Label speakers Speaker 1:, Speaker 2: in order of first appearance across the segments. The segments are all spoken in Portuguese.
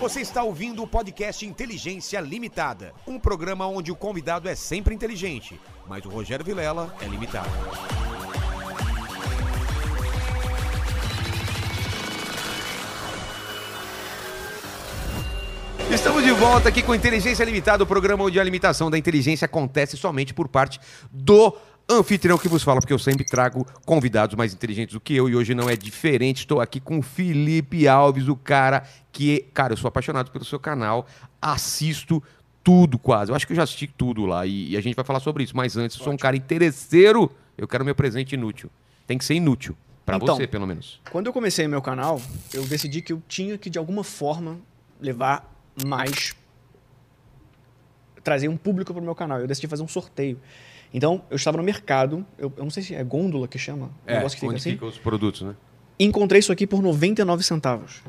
Speaker 1: Você está ouvindo o podcast Inteligência Limitada, um programa onde o convidado é sempre inteligente, mas o Rogério Vilela é limitado. Estamos de volta aqui com Inteligência Limitada, o programa onde a limitação da inteligência acontece somente por parte do anfitrião que vos fala, porque eu sempre trago convidados mais inteligentes do que eu e hoje não é diferente. Estou aqui com o Felipe Alves, o cara que, cara, eu sou apaixonado pelo seu canal, assisto tudo quase. Eu acho que eu já assisti tudo lá e, e a gente vai falar sobre isso, mas antes, eu sou um cara interesseiro, eu quero meu presente inútil. Tem que ser inútil. Pra
Speaker 2: Então,
Speaker 1: você, pelo menos.
Speaker 2: Quando eu comecei meu canal, eu decidi que eu tinha que, de alguma forma, levar mais. trazer um público para o meu canal. Eu decidi fazer um sorteio. Então, eu estava no mercado, eu, eu não sei se é gôndola que chama,
Speaker 1: É,
Speaker 2: negócio que fica
Speaker 1: onde
Speaker 2: assim.
Speaker 1: ficam os produtos, né?
Speaker 2: Encontrei isso aqui por 99 centavos.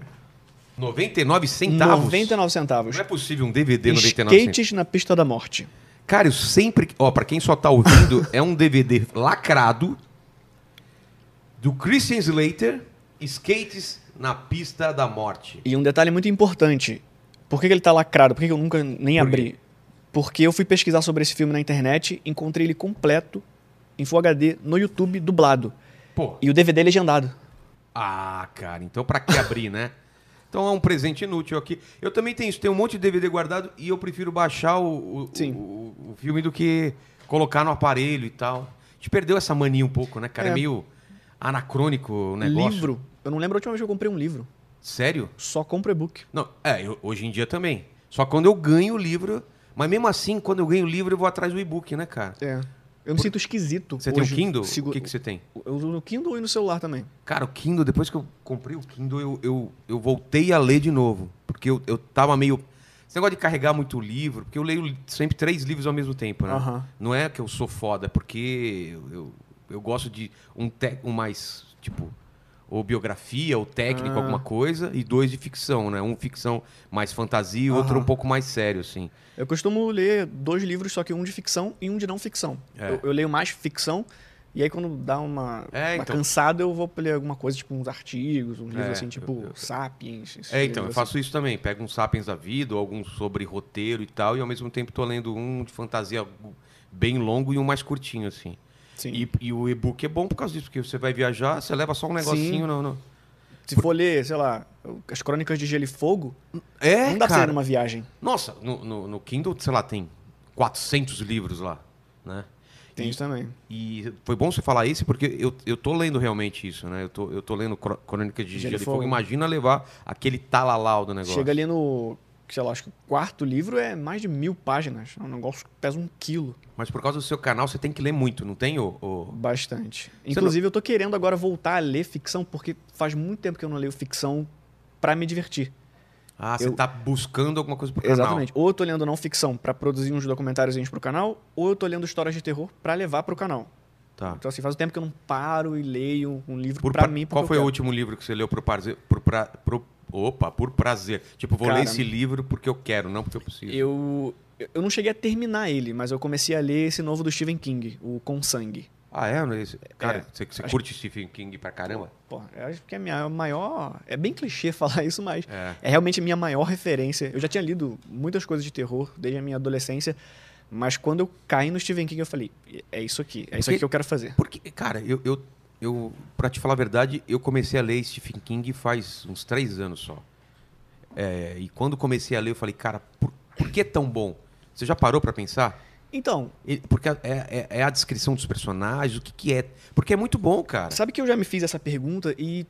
Speaker 1: 99 centavos?
Speaker 2: 99 centavos.
Speaker 1: Não é possível um DVD 99 centavos.
Speaker 2: Skates na pista da morte.
Speaker 1: Cara, eu sempre. Ó, pra quem só tá ouvindo, é um DVD lacrado do Christian Slater, Skates na Pista da Morte.
Speaker 2: E um detalhe muito importante. Por que, que ele tá lacrado? Por que, que eu nunca nem
Speaker 1: Por
Speaker 2: abri? Porque eu fui pesquisar sobre esse filme na internet, encontrei ele completo, em Full HD, no YouTube, dublado.
Speaker 1: Pô.
Speaker 2: E o DVD legendado.
Speaker 1: Ah, cara, então pra que abrir, né? Então é um presente inútil aqui. Eu também tenho isso, tenho um monte de DVD guardado e eu prefiro baixar o, o, o- o filme do que colocar no aparelho e tal. A gente perdeu essa mania um pouco, né, cara? É,
Speaker 2: É.
Speaker 1: meio anacrônico o negócio.
Speaker 2: Livro. Eu não lembro a última vez que eu comprei um livro.
Speaker 1: Sério?
Speaker 2: Só compro e-book.
Speaker 1: Não, é, eu- hoje em dia também. Só quando eu ganho o livro. Mas mesmo assim, quando eu ganho o livro, eu vou atrás do e-book, né, cara?
Speaker 2: É. Eu me sinto esquisito.
Speaker 1: Você tem um
Speaker 2: hoje,
Speaker 1: Kindle? O que, que você tem?
Speaker 2: Eu uso no Kindle e no celular também.
Speaker 1: Cara, o Kindle, depois que eu comprei o Kindle, eu, eu, eu voltei a ler de novo. Porque eu, eu tava meio. Esse negócio de carregar muito livro, porque eu leio sempre três livros ao mesmo tempo, né? Não é que eu sou foda, é porque eu, eu, eu gosto de um, te, um mais, tipo, ou biografia, ou técnico,
Speaker 2: Ah.
Speaker 1: alguma coisa, e dois de ficção, né? Um ficção mais fantasia e outro um pouco mais sério, assim.
Speaker 2: Eu costumo ler dois livros, só que um de ficção e um de não ficção.
Speaker 1: É.
Speaker 2: Eu, eu leio mais ficção, e aí quando dá uma,
Speaker 1: É,
Speaker 2: uma
Speaker 1: então.
Speaker 2: cansada, eu vou ler alguma coisa, tipo uns artigos, uns livros
Speaker 1: É,
Speaker 2: assim, tipo
Speaker 1: eu- eu-
Speaker 2: Sapiens.
Speaker 1: É, então, eu
Speaker 2: livros
Speaker 1: faço isso também. Pego uns Sapiens da vida, ou alguns sobre roteiro e tal, e ao mesmo tempo tô lendo um de fantasia bem longo e um mais curtinho, assim. E, e o e-book é bom por causa disso, porque você vai viajar, você leva só um negocinho. Não, não.
Speaker 2: Se for ler, sei lá, as crônicas de Gelo e Fogo,
Speaker 1: É,
Speaker 2: não dá pra
Speaker 1: cara.
Speaker 2: ser numa viagem.
Speaker 1: Nossa, no, no, no Kindle, sei lá, tem 400 livros lá, né?
Speaker 2: Tem
Speaker 1: E-
Speaker 2: isso também.
Speaker 1: E foi bom você falar isso, porque eu, eu tô lendo realmente isso, né? Eu tô, eu tô lendo Cro- Crônica de Gelo e Fogo. Imagina levar aquele talalau do negócio.
Speaker 2: Chega ali no, sei lá, acho que o quarto livro é mais de mil páginas. É um negócio que pesa um quilo.
Speaker 1: Mas por causa do seu canal, você tem que ler muito, não tem, ô, ô-
Speaker 2: Bastante.
Speaker 1: Você
Speaker 2: Inclusive, eu tô querendo agora voltar a ler ficção, porque faz muito tempo que eu não leio ficção pra me divertir.
Speaker 1: Ah, você
Speaker 2: Eu-
Speaker 1: tá buscando alguma coisa pro canal.
Speaker 2: Exatamente. Ou eu tô lendo não ficção pra produzir uns documentários pro canal, ou eu tô lendo histórias de terror pra levar pro canal.
Speaker 1: Tá.
Speaker 2: Então, assim, faz um tempo que eu não paro e leio um livro pra- mim.
Speaker 1: qual foi o último livro que você leu por prazer? Por pra- pro- opa, por prazer. Tipo, vou ler
Speaker 2: Cara,
Speaker 1: esse livro porque eu quero, não porque eu preciso.
Speaker 2: Eu, eu não cheguei a terminar ele, mas eu comecei a ler esse novo do Stephen King, o Com Sangue.
Speaker 1: Ah, é? É? Cara,
Speaker 2: É.
Speaker 1: você, você curte Stephen King pra caramba?
Speaker 2: Pô, eu acho que é a minha maior. É bem clichê falar isso, mas
Speaker 1: É.
Speaker 2: é realmente a minha maior referência. Eu já tinha lido muitas coisas de terror desde a minha adolescência, mas quando eu caí no Stephen King, eu falei: é isso aqui, é isso
Speaker 1: Porque-
Speaker 2: aqui que eu quero fazer.
Speaker 1: Porque, cara, eu, eu, eu, pra te falar a verdade, eu comecei a ler Stephen King faz uns três anos só. É, e quando comecei a ler, eu falei, cara, por, por que tão bom? Você já parou pra pensar?
Speaker 2: Então,
Speaker 1: Porque é, é- é a descrição dos personagens, o que, que é. Porque é muito bom, cara.
Speaker 2: sabe que eu já me fiz essa pergunta e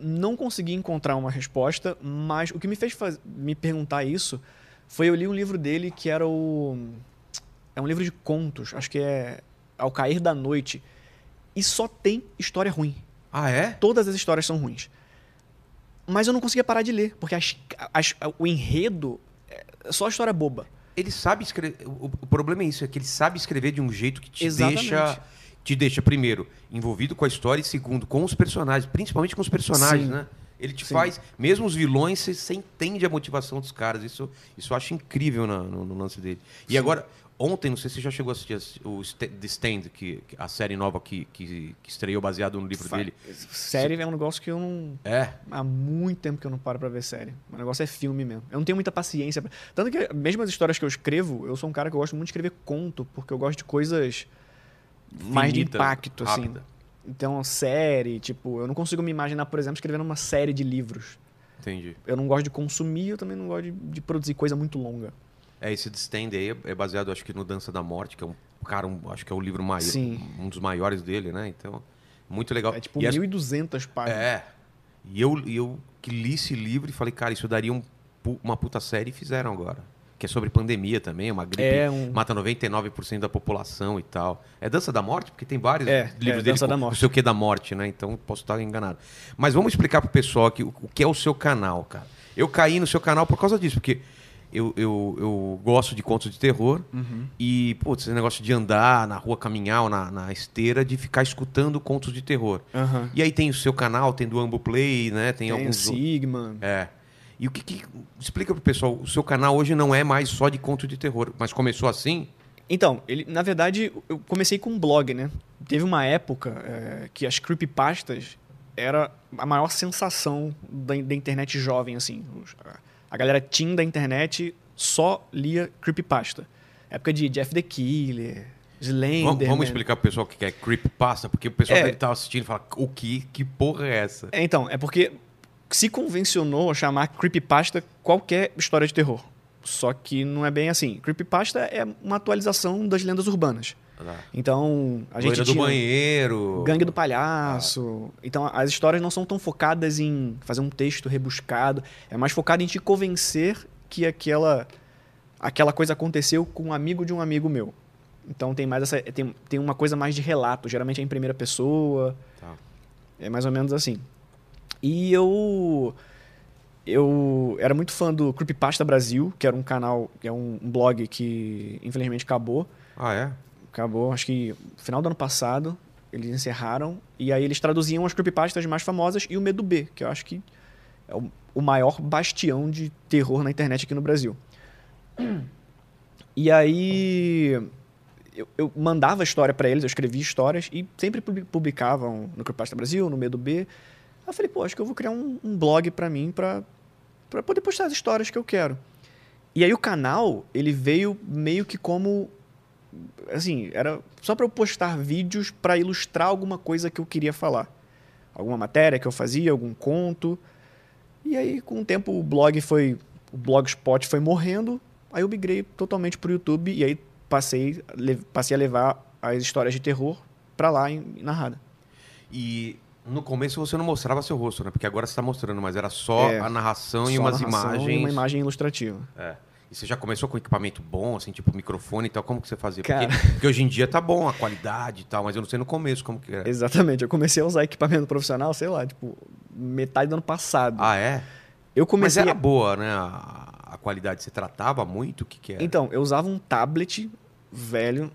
Speaker 2: não consegui encontrar uma resposta, mas o que me fez faz- me perguntar isso foi eu li um livro dele que era o. É um livro de contos, acho que é Ao Cair da Noite. E só tem história ruim.
Speaker 1: Ah, é?
Speaker 2: Todas as histórias são ruins. Mas eu não conseguia parar de ler, porque as- as- o enredo é só história boba.
Speaker 1: Ele sabe escrever. O, o problema é isso, é que ele sabe escrever de um jeito que te
Speaker 2: Exatamente.
Speaker 1: deixa. Te deixa, primeiro, envolvido com a história e, segundo, com os personagens, principalmente com os personagens,
Speaker 2: Sim.
Speaker 1: né? Ele te
Speaker 2: Sim.
Speaker 1: faz, mesmo os vilões, você, você entende a motivação dos caras. Isso, isso eu acho incrível na- no, no lance dele. E
Speaker 2: Sim.
Speaker 1: agora, ontem, não sei se você já chegou a assistir o The Stand, que, a série nova que, que, que estreou baseado no livro
Speaker 2: Fa-
Speaker 1: dele.
Speaker 2: Série é um negócio que eu não.
Speaker 1: É.
Speaker 2: Há muito tempo que eu não paro pra ver série. O negócio é filme mesmo. Eu não tenho muita paciência. Pra... Tanto que, mesmo as histórias que eu escrevo, eu sou um cara que eu gosto muito de escrever conto, porque eu gosto de coisas mais de
Speaker 1: Finita,
Speaker 2: impacto, assim.
Speaker 1: rápida.
Speaker 2: Então, série, tipo, eu não consigo me imaginar, por exemplo, escrevendo uma série de livros.
Speaker 1: Entendi.
Speaker 2: Eu não gosto de consumir, eu também não gosto de, de produzir coisa muito longa.
Speaker 1: É, esse The Stand aí é baseado, acho que, no Dança da Morte, que é um cara, um- acho que é o livro maior,
Speaker 2: Sim.
Speaker 1: um dos maiores dele, né? Então, muito legal.
Speaker 2: É tipo
Speaker 1: E as-
Speaker 2: 1.200 páginas.
Speaker 1: É. E eu, eu que li esse livro e falei, cara, isso daria um uma puta série e fizeram agora. Que é sobre pandemia também, uma gripe
Speaker 2: É um-
Speaker 1: mata 99% da população e tal. É Dança da Morte? Porque tem vários
Speaker 2: É,
Speaker 1: livros
Speaker 2: é,
Speaker 1: dele
Speaker 2: Dança
Speaker 1: com
Speaker 2: da
Speaker 1: não sei o que da morte, né? Então posso estar enganado. Mas vamos explicar pro pessoal aqui o, o que é o seu canal, cara. Eu caí no seu canal por causa disso, porque eu, eu, eu gosto de contos de terror
Speaker 2: Uhum.
Speaker 1: e, putz, esse negócio de andar na rua, caminhar ou na, na esteira, de ficar escutando contos de terror.
Speaker 2: Aham.
Speaker 1: E aí tem o seu canal, tem do Ambo Play, né? Tem,
Speaker 2: Tem
Speaker 1: alguns.
Speaker 2: Sigma.
Speaker 1: É. E o que, que. Explica pro pessoal, o seu canal hoje não é mais só de conto de terror, mas começou assim?
Speaker 2: Então, ele, na verdade, eu comecei com um blog, né? Teve uma época é, que as creepypastas era a maior sensação da, da internet jovem, assim. Os- a- galera teen da internet só lia creepypasta. Época de Jeff the Killer, Slender.
Speaker 1: Vamos, vamos explicar pro pessoal o que é creepypasta, porque o pessoal
Speaker 2: É.
Speaker 1: deve estar assistindo e fala, o que? Que porra é essa?
Speaker 2: É, então, é porque se convencionou chamar creepypasta qualquer história de terror. Só que não é bem assim. Creepypasta é uma atualização das lendas urbanas. Então, a gente
Speaker 1: Loira do
Speaker 2: tinha
Speaker 1: banheiro.
Speaker 2: Gangue do Palhaço. Então, as histórias não são tão focadas em fazer um texto rebuscado. É mais focado em te convencer que aquela, aquela coisa aconteceu com um amigo de um amigo meu. Então, tem mais essa tem, tem uma coisa mais de relato. Geralmente é em primeira pessoa.
Speaker 1: Tá.
Speaker 2: É mais ou menos assim. E eu eu era muito fã do Creepypasta Brasil, que era um canal, que é um um blog que infelizmente acabou.
Speaker 1: Ah, é?
Speaker 2: Acabou, acho que final do ano passado, eles encerraram. E aí eles traduziam as creepypastas mais famosas e o Medo B, que eu acho que é o, o maior bastião de terror na internet aqui no Brasil. E aí eu, eu mandava história pra eles, eu escrevia histórias e sempre publi- publicavam no Creepypasta Brasil, no Medo B. Aí eu falei, pô, acho que eu vou criar um, um blog pra mim pra poder postar as histórias que eu quero. E aí o canal, ele veio meio que como assim, era só para eu postar vídeos para ilustrar alguma coisa que eu queria falar. Alguma matéria que eu fazia, algum conto. E aí, com o tempo, o blog foi. O blogspot foi morrendo. Aí eu migrei totalmente pro YouTube e aí passei, passei a levar as histórias de terror para lá em, narrada.
Speaker 1: E no começo você não mostrava seu rosto, né? Porque agora você tá mostrando, mas era só
Speaker 2: É,
Speaker 1: a narração e
Speaker 2: Só
Speaker 1: umas
Speaker 2: narração
Speaker 1: imagens.
Speaker 2: E uma imagem ilustrativa.
Speaker 1: É. E você já começou com equipamento bom, assim, tipo microfone e tal? Como que você fazia?
Speaker 2: Cara.
Speaker 1: Porque, porque hoje em dia tá bom a qualidade e tal, mas eu não sei no começo como que era.
Speaker 2: Exatamente. Eu comecei a usar equipamento profissional, sei lá, tipo, metade do ano passado.
Speaker 1: Ah, é?
Speaker 2: eu
Speaker 1: Mas
Speaker 2: comecei
Speaker 1: era
Speaker 2: a...
Speaker 1: boa, né? A, a qualidade. Você tratava muito? O que que era?
Speaker 2: Então, eu usava um tablet velho,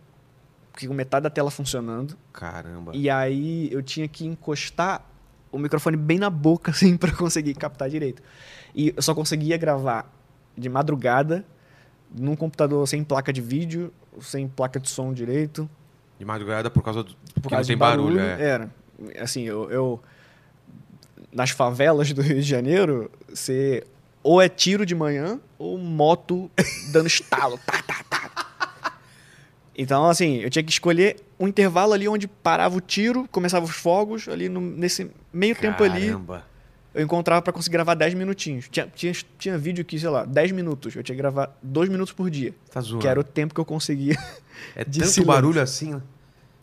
Speaker 2: que com metade da tela funcionando,
Speaker 1: Caramba.
Speaker 2: e aí eu tinha que encostar o microfone bem na boca, assim, pra conseguir captar direito. E eu só conseguia gravar de madrugada, num computador sem placa de vídeo, sem placa de som direito,
Speaker 1: De madrugada por causa do.
Speaker 2: por
Speaker 1: Porque
Speaker 2: causa
Speaker 1: não tem barulho,
Speaker 2: barulho.
Speaker 1: é.
Speaker 2: Era. Assim, eu, eu- Nas favelas do Rio de Janeiro, você ou é tiro de manhã ou moto dando estalo. Tá, tá, tá. Então, assim, eu tinha que escolher um intervalo ali onde parava o tiro, começava os fogos, ali no- nesse meio tempo ali,
Speaker 1: Caramba.
Speaker 2: Eu encontrava pra conseguir gravar 10 minutinhos. Tinha, tinha, tinha vídeo que, sei lá, 10 minutos. Eu tinha que gravar 2 minutos por dia.
Speaker 1: Tá zoando.
Speaker 2: Que era o tempo que eu conseguia.
Speaker 1: É tanto
Speaker 2: silêncio.
Speaker 1: barulho assim. né?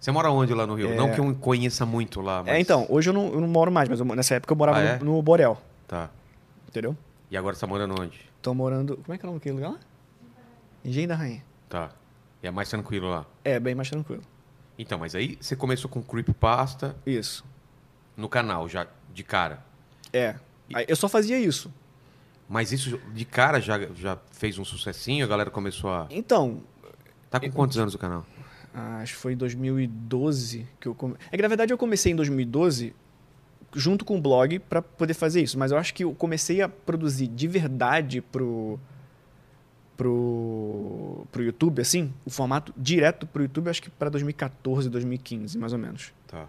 Speaker 1: Você mora onde lá no Rio?
Speaker 2: É.
Speaker 1: Não que eu conheça muito lá, mas...
Speaker 2: É, então, hoje eu não, eu não moro mais, mas eu- nessa época eu morava
Speaker 1: Ah, é?
Speaker 2: no, no Borel,
Speaker 1: Tá.
Speaker 2: entendeu?
Speaker 1: E agora você tá morando onde?
Speaker 2: Tô morando. Como é que é o nome daquele lugar lá? Engenho da Rainha.
Speaker 1: Tá. E é mais tranquilo lá.
Speaker 2: É, bem mais tranquilo.
Speaker 1: Então, mas aí você começou com creepypasta
Speaker 2: Isso.
Speaker 1: no canal, já de cara.
Speaker 2: É. Eu só fazia isso.
Speaker 1: Mas isso de cara já, já fez um sucessinho, a galera começou a...
Speaker 2: Então,
Speaker 1: Tá com quantos anos o canal?
Speaker 2: ah, acho que foi em 2012 que eu comecei. É que na verdade eu comecei em 2012 junto com o blog pra poder fazer isso, mas eu acho que eu comecei a produzir de verdade pro pro, pro YouTube, assim, o formato direto pro YouTube, acho que para 2014, 2015, mais ou menos.
Speaker 1: Tá.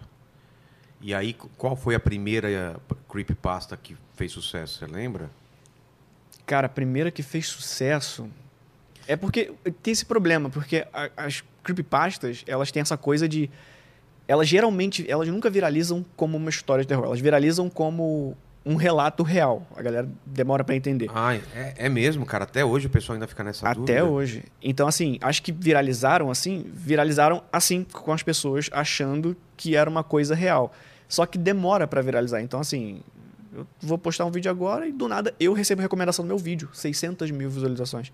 Speaker 1: E aí, qual foi a primeira eh, creepypasta que fez sucesso? Você lembra?
Speaker 2: Cara, a primeira que fez sucesso. É porque tem esse problema, porque as creepypastas, elas têm essa coisa de. Elas geralmente, elas nunca viralizam como uma história de terror, elas viralizam como um relato real. A galera demora pra entender.
Speaker 1: Ah, é, é mesmo, cara. Até hoje o pessoal ainda fica nessa
Speaker 2: Até
Speaker 1: dúvida.
Speaker 2: hoje. Então, assim, acho que viralizaram assim, viralizaram assim com as pessoas achando que era uma coisa real. Só que demora pra viralizar. Então, assim, eu vou postar um vídeo agora e do nada eu recebo recomendação do meu vídeo, 600 mil visualizações.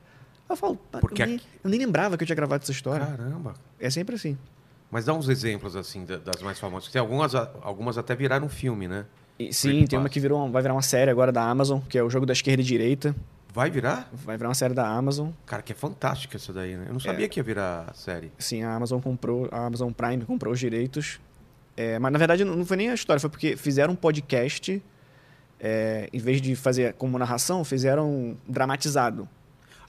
Speaker 2: Eu falo, "Pá,
Speaker 1: Porque
Speaker 2: eu, nem, eu nem lembrava que eu tinha gravado essa história.
Speaker 1: Caramba.
Speaker 2: É sempre assim.
Speaker 1: Mas dá uns exemplos, assim, da- das mais famosas. Tem algumas, algumas até viraram filme, né?
Speaker 2: E, sim, tem uma que virou, vai virar uma série agora da Amazon, que é o jogo da esquerda e direita.
Speaker 1: Vai virar?
Speaker 2: Vai virar uma série da Amazon.
Speaker 1: Cara, que é fantástica essa daí, né? Eu
Speaker 2: É.
Speaker 1: não sabia que ia virar série.
Speaker 2: Sim, a Amazon comprou, a Amazon Prime comprou os direitos. É, mas na verdade não foi nem a história, foi porque fizeram um podcast, é, em vez de fazer como narração, fizeram dramatizado.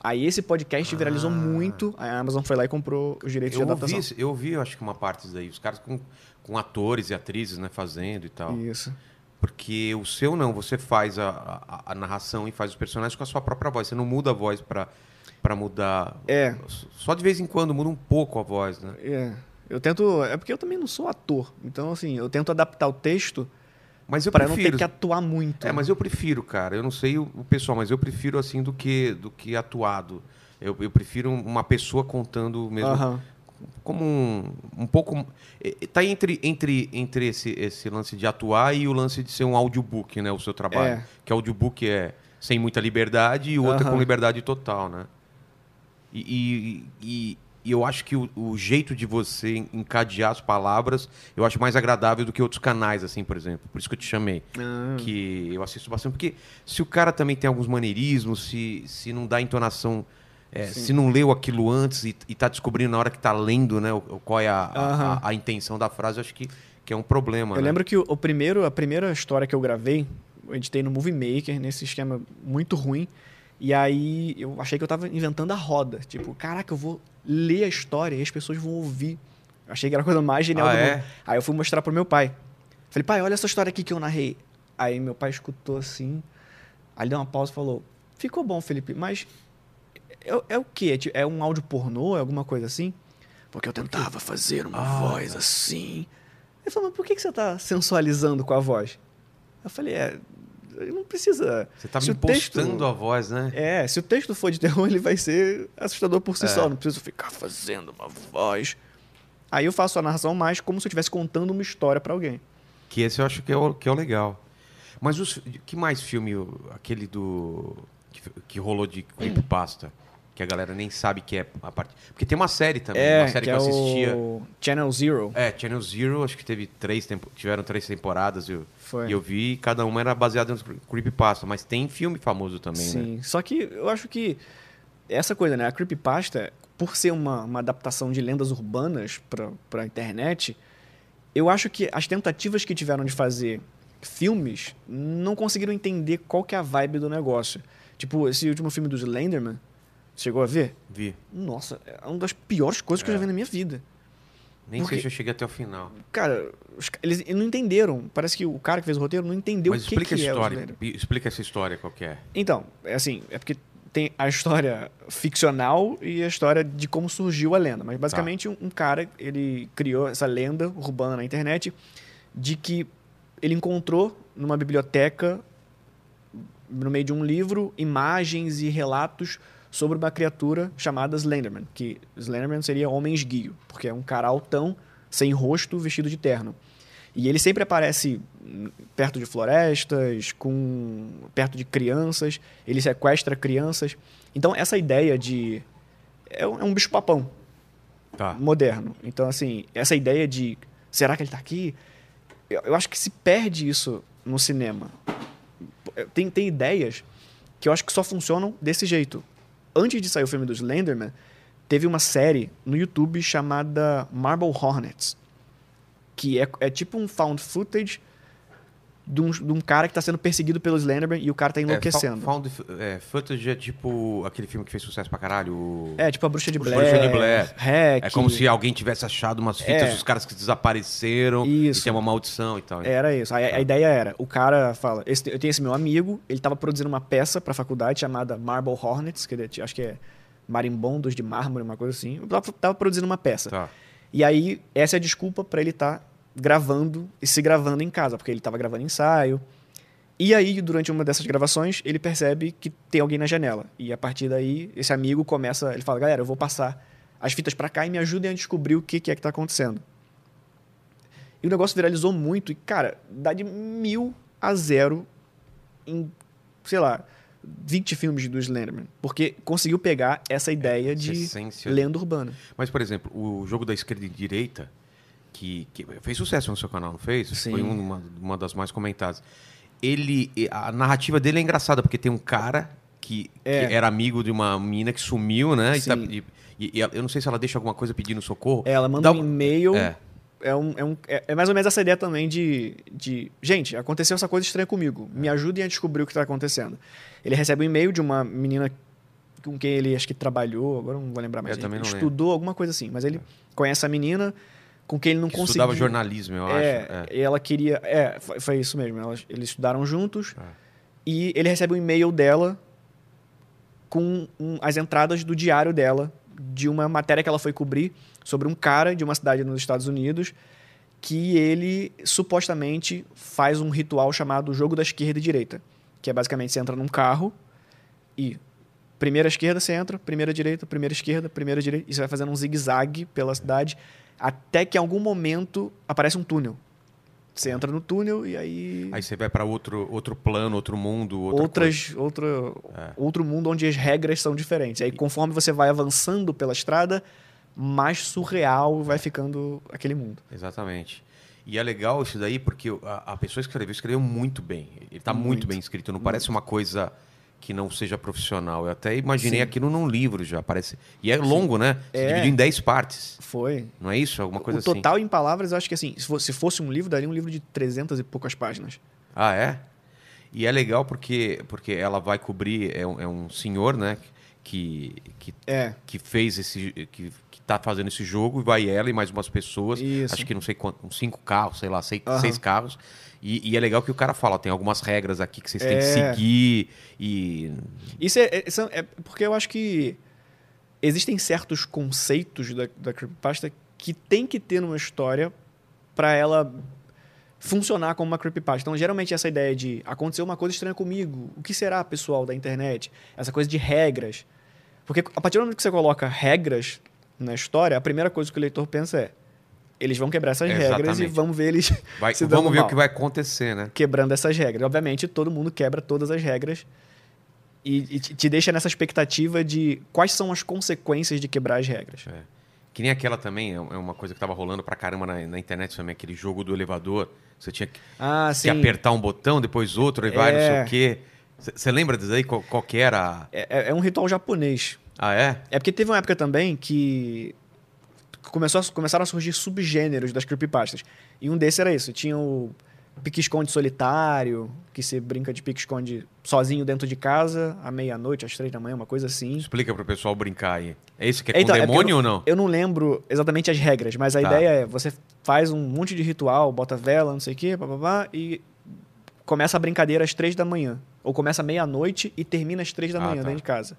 Speaker 2: Aí esse podcast viralizou
Speaker 1: Ah.
Speaker 2: muito, a Amazon foi lá e comprou os direitos
Speaker 1: Eu
Speaker 2: de adaptação.
Speaker 1: eu ouvi, eu acho que uma parte daí. Os caras com, com atores e atrizes, né? Fazendo e tal.
Speaker 2: Isso.
Speaker 1: Porque o seu não, você faz a, a, a narração e faz os personagens com a sua própria voz. Você não muda a voz pra mudar.
Speaker 2: É.
Speaker 1: Só de vez em quando muda um pouco a voz, né?
Speaker 2: É. Eu tento. É porque eu também não sou ator. Então, assim, eu tento adaptar o texto
Speaker 1: Mas eu
Speaker 2: para não
Speaker 1: prefiro.
Speaker 2: ter que atuar muito.
Speaker 1: É, mas eu prefiro, cara. Eu não sei o, o pessoal, mas eu prefiro assim do que do que atuado. Eu, eu prefiro uma pessoa contando mesmo
Speaker 2: Aham.
Speaker 1: como um, um pouco eh, eh, tá entre entre entre esse esse lance de atuar e o lance de ser um audiobook, né, o seu trabalho.
Speaker 2: É.
Speaker 1: Que audiobook é sem muita liberdade e o outro é com liberdade total, né? E, e, e- e eu acho que o, o jeito de você encadear as palavras, eu acho mais agradável do que outros canais, assim, por exemplo. Por isso que eu te chamei
Speaker 2: Ah,
Speaker 1: que eu assisto bastante, porque se o cara também tem alguns maneirismos, se, se não dá entonação, é, se não leu aquilo antes e, e tá descobrindo na hora que tá lendo, né, qual é a, a- a intenção da frase, eu acho que, que é um problema.
Speaker 2: Eu
Speaker 1: né?
Speaker 2: lembro que o, o primeiro, a primeira história que eu gravei, eu editei no Movie Maker, nesse esquema muito ruim. E aí eu achei que eu tava inventando a roda. Tipo, caraca, eu vou ler a história e as pessoas vão ouvir. Eu achei que era a coisa mais genial
Speaker 1: Ah,
Speaker 2: do
Speaker 1: é?
Speaker 2: mundo. Aí eu fui mostrar pro meu pai. Falei, pai, olha essa história aqui que eu narrei. Aí meu pai escutou assim. Aí deu uma pausa e falou: Ficou bom, Felipe, mas é, é o quê? É um áudio pornô? É alguma coisa assim? Porque eu tentava fazer uma
Speaker 1: Ah,
Speaker 2: voz assim. Ele falou, mas por que que você tá sensualizando com a voz? Eu falei, é. Não precisa.
Speaker 1: Você tá
Speaker 2: se
Speaker 1: me
Speaker 2: o texto-
Speaker 1: a voz, né?
Speaker 2: É, se o texto for de terror, ele vai ser assustador por si
Speaker 1: É.
Speaker 2: só. Não preciso ficar fazendo uma voz. Aí eu faço a narração mais como se eu estivesse contando uma história pra alguém.
Speaker 1: Que esse eu acho que é o, que é o legal. Mas os, que mais filme, aquele do... Que, que rolou de creepypasta? Que a galera nem sabe que é a parte... Porque tem uma série também,
Speaker 2: É,
Speaker 1: uma série que,
Speaker 2: que,
Speaker 1: eu
Speaker 2: é
Speaker 1: assistia...
Speaker 2: o Channel Zero.
Speaker 1: É, Channel Zero, acho que teve três tempo, tiveram três temporadas e eu, e eu vi, cada uma era baseada em creepypasta, mas tem filme famoso também, né?
Speaker 2: Sim, só que eu acho que essa coisa, né? A creepypasta, por ser uma, uma adaptação de lendas urbanas pra, pra internet, eu acho que as tentativas que tiveram de fazer filmes não conseguiram entender qual que é a vibe do negócio. Tipo, esse último filme do Slenderman, chegou a ver?
Speaker 1: Vi.
Speaker 2: Nossa, é uma das piores coisas que eu já vi na minha vida.
Speaker 1: Nem
Speaker 2: Porque-
Speaker 1: sei se eu cheguei até o final.
Speaker 2: Cara, eles, eles não entenderam. Parece que o cara que fez o roteiro não entendeu
Speaker 1: mas
Speaker 2: o que,
Speaker 1: explica
Speaker 2: que
Speaker 1: a
Speaker 2: é
Speaker 1: história.
Speaker 2: Slenderman.
Speaker 1: explica essa história qual é.
Speaker 2: Então, é assim, é porque tem a história ficcional e a história de como surgiu a lenda. Mas basicamente um, um cara, ele criou essa lenda urbana na internet de que ele encontrou numa biblioteca, no meio de um livro, imagens e relatos sobre uma criatura chamada Slenderman, que Slenderman seria homem esguio, porque é um cara altão, sem rosto, vestido de terno. E ele sempre aparece perto de florestas, com perto de crianças, ele sequestra crianças. Então essa ideia de é um, é um bicho papão
Speaker 1: Tá.
Speaker 2: moderno. Então assim, essa ideia de será que ele está aqui? Eu, eu acho que se perde isso no cinema. Tem, tem ideias que eu acho que só funcionam desse jeito. Antes de sair o filme do Slenderman, teve uma série no YouTube chamada Marble Hornets, que é, é tipo um found footage de um, de um cara que tá sendo perseguido pelo Slenderman e o cara tá enlouquecendo.
Speaker 1: É, found, é, footage é tipo aquele filme que fez sucesso pra caralho. o-
Speaker 2: É, tipo a Bruxa de Blair.
Speaker 1: Bruxa de Blair.
Speaker 2: Hack.
Speaker 1: É como se alguém tivesse achado umas fitas
Speaker 2: É.
Speaker 1: dos caras que desapareceram
Speaker 2: Isso.
Speaker 1: e tem uma maldição e tal.
Speaker 2: Era isso. A, a ideia era, o cara fala, esse- eu tenho esse meu amigo, ele tava produzindo uma peça pra faculdade chamada Marble Hornets, que é- acho que é marimbondos de mármore, uma coisa assim. Eu tava, tava produzindo uma peça.
Speaker 1: Tá.
Speaker 2: E aí, essa é a desculpa pra ele estar gravando e se gravando em casa, porque ele tava gravando ensaio. E aí, durante uma dessas gravações, ele percebe que tem alguém na janela. E a partir daí, esse amigo começa, ele fala: "Galera, eu vou passar as fitas pra cá e me ajudem a descobrir o que que é que tá acontecendo". E o negócio viralizou muito e, cara, dá de mil a zero em, sei lá, 20 filmes do Slenderman. Porque conseguiu pegar essa ideia
Speaker 1: Essa
Speaker 2: de
Speaker 1: essência.
Speaker 2: lenda urbana.
Speaker 1: Mas, por exemplo, o jogo da esquerda e direita, que, que fez sucesso no seu canal, não fez?
Speaker 2: Sim.
Speaker 1: Foi uma, uma das mais comentadas. Ele, a narrativa dele é engraçada, porque tem um cara que,
Speaker 2: É.
Speaker 1: que era amigo de uma mina que sumiu, né? E, tá- e- e- eu não sei se ela deixa alguma coisa pedindo socorro.
Speaker 2: Ela manda
Speaker 1: Dá
Speaker 2: um e-mail.
Speaker 1: É.
Speaker 2: É, um, é, um- é- é mais ou menos essa ideia também de, de. Gente, aconteceu essa coisa estranha comigo. Me ajudem a descobrir o que está acontecendo. Ele recebe um e-mail de uma menina com quem ele acho que trabalhou, agora não vou lembrar mais.
Speaker 1: Eu também
Speaker 2: ele
Speaker 1: não
Speaker 2: estudou alguma coisa assim, mas ele conhece a menina com quem ele não
Speaker 1: que
Speaker 2: conseguiu.
Speaker 1: estudava jornalismo, eu
Speaker 2: é,
Speaker 1: acho. É.
Speaker 2: e ela queria. É, foi, foi isso mesmo. Elas, eles estudaram juntos
Speaker 1: É.
Speaker 2: e ele recebe um e-mail dela com um- as entradas do diário dela de uma matéria que ela foi cobrir sobre um cara de uma cidade nos Estados Unidos que ele supostamente faz um ritual chamado jogo da esquerda e direita, que é basicamente você entra num carro e primeira esquerda você entra, primeira direita, primeira esquerda, primeira direita, e você vai fazendo um zigue-zague pela cidade até que em algum momento aparece um túnel. Você entra no túnel e aí,
Speaker 1: Aí você vai para outro, outro plano, outro mundo, outra
Speaker 2: outras outro
Speaker 1: É.
Speaker 2: outro mundo onde as regras são diferentes. Aí conforme você vai avançando pela estrada, mais surreal vai ficando aquele mundo.
Speaker 1: coisa. Exatamente. E é legal isso daí porque a, a pessoa que escreveu, escreveu muito bem. Ele está muito.
Speaker 2: Muito.
Speaker 1: bem escrito. Não parece uma coisa que não seja profissional. Eu até imaginei
Speaker 2: Sim.
Speaker 1: aquilo num livro já. Parece... E é longo, né? Você
Speaker 2: É.
Speaker 1: divide em 10 partes.
Speaker 2: Foi.
Speaker 1: Não é isso? Alguma coisa
Speaker 2: o
Speaker 1: assim.
Speaker 2: total em palavras, eu acho que assim, se fosse, se um livro, daria um livro de 300 e poucas páginas.
Speaker 1: Ah, é? E é legal porque, porque ela vai cobrir. É um, é um senhor, né? Que, que,
Speaker 2: É.
Speaker 1: que fez esse. Que, que tá fazendo esse jogo. E vai ela e mais umas pessoas.
Speaker 2: Isso.
Speaker 1: Acho que não sei quanto. Uns cinco carros, sei lá, seis,
Speaker 2: Aham.
Speaker 1: seis carros. E, e é legal que o cara fala: tem algumas regras aqui que vocês têm que
Speaker 2: É.
Speaker 1: seguir. E.
Speaker 2: Isso é, é- é porque eu acho que existem certos conceitos da, da creepypasta que tem que ter numa história para ela funcionar como uma creepypasta. Então, geralmente essa ideia de aconteceu uma coisa estranha comigo, o que será, pessoal da internet? Essa coisa de regras. Porque a partir do momento que você coloca regras na história, a primeira coisa que o leitor pensa é eles vão quebrar essas regras e
Speaker 1: Exatamente.
Speaker 2: vamos ver eles
Speaker 1: Vai,
Speaker 2: se dando
Speaker 1: vamos ver
Speaker 2: mal
Speaker 1: o que vai acontecer, né?
Speaker 2: quebrando essas regras. Obviamente, todo mundo quebra todas as regras e, e te deixa nessa expectativa de quais são as consequências de quebrar as regras.
Speaker 1: É. Que nem aquela também, é é uma coisa que tava rolando pra caramba na, na internet também, aquele jogo do elevador. Você tinha que,
Speaker 2: Ah,
Speaker 1: que apertar um botão, depois outro, e vai, não sei
Speaker 2: É.
Speaker 1: o quê. Você lembra disso aí? Qual, qual que era?
Speaker 2: É, é- é um ritual japonês.
Speaker 1: Ah, é?
Speaker 2: É porque teve uma época também que começou a- começaram a surgir subgêneros das creepypastas. E um desses era isso. Tinha o pique-esconde solitário, que você brinca de pique-esconde sozinho dentro de casa, à meia-noite, às três da manhã, uma coisa assim.
Speaker 1: Explica pro pessoal brincar aí. É isso que é com
Speaker 2: Então, é porque
Speaker 1: demônio
Speaker 2: eu
Speaker 1: ou não?
Speaker 2: Eu não lembro exatamente as regras, mas a
Speaker 1: Tá.
Speaker 2: ideia é você faz um monte de ritual, bota vela, não sei o quê, bababá, e começa a brincadeira às três da manhã. Ou começa meia-noite e termina às três da
Speaker 1: Ah,
Speaker 2: manhã
Speaker 1: tá.
Speaker 2: dentro de casa.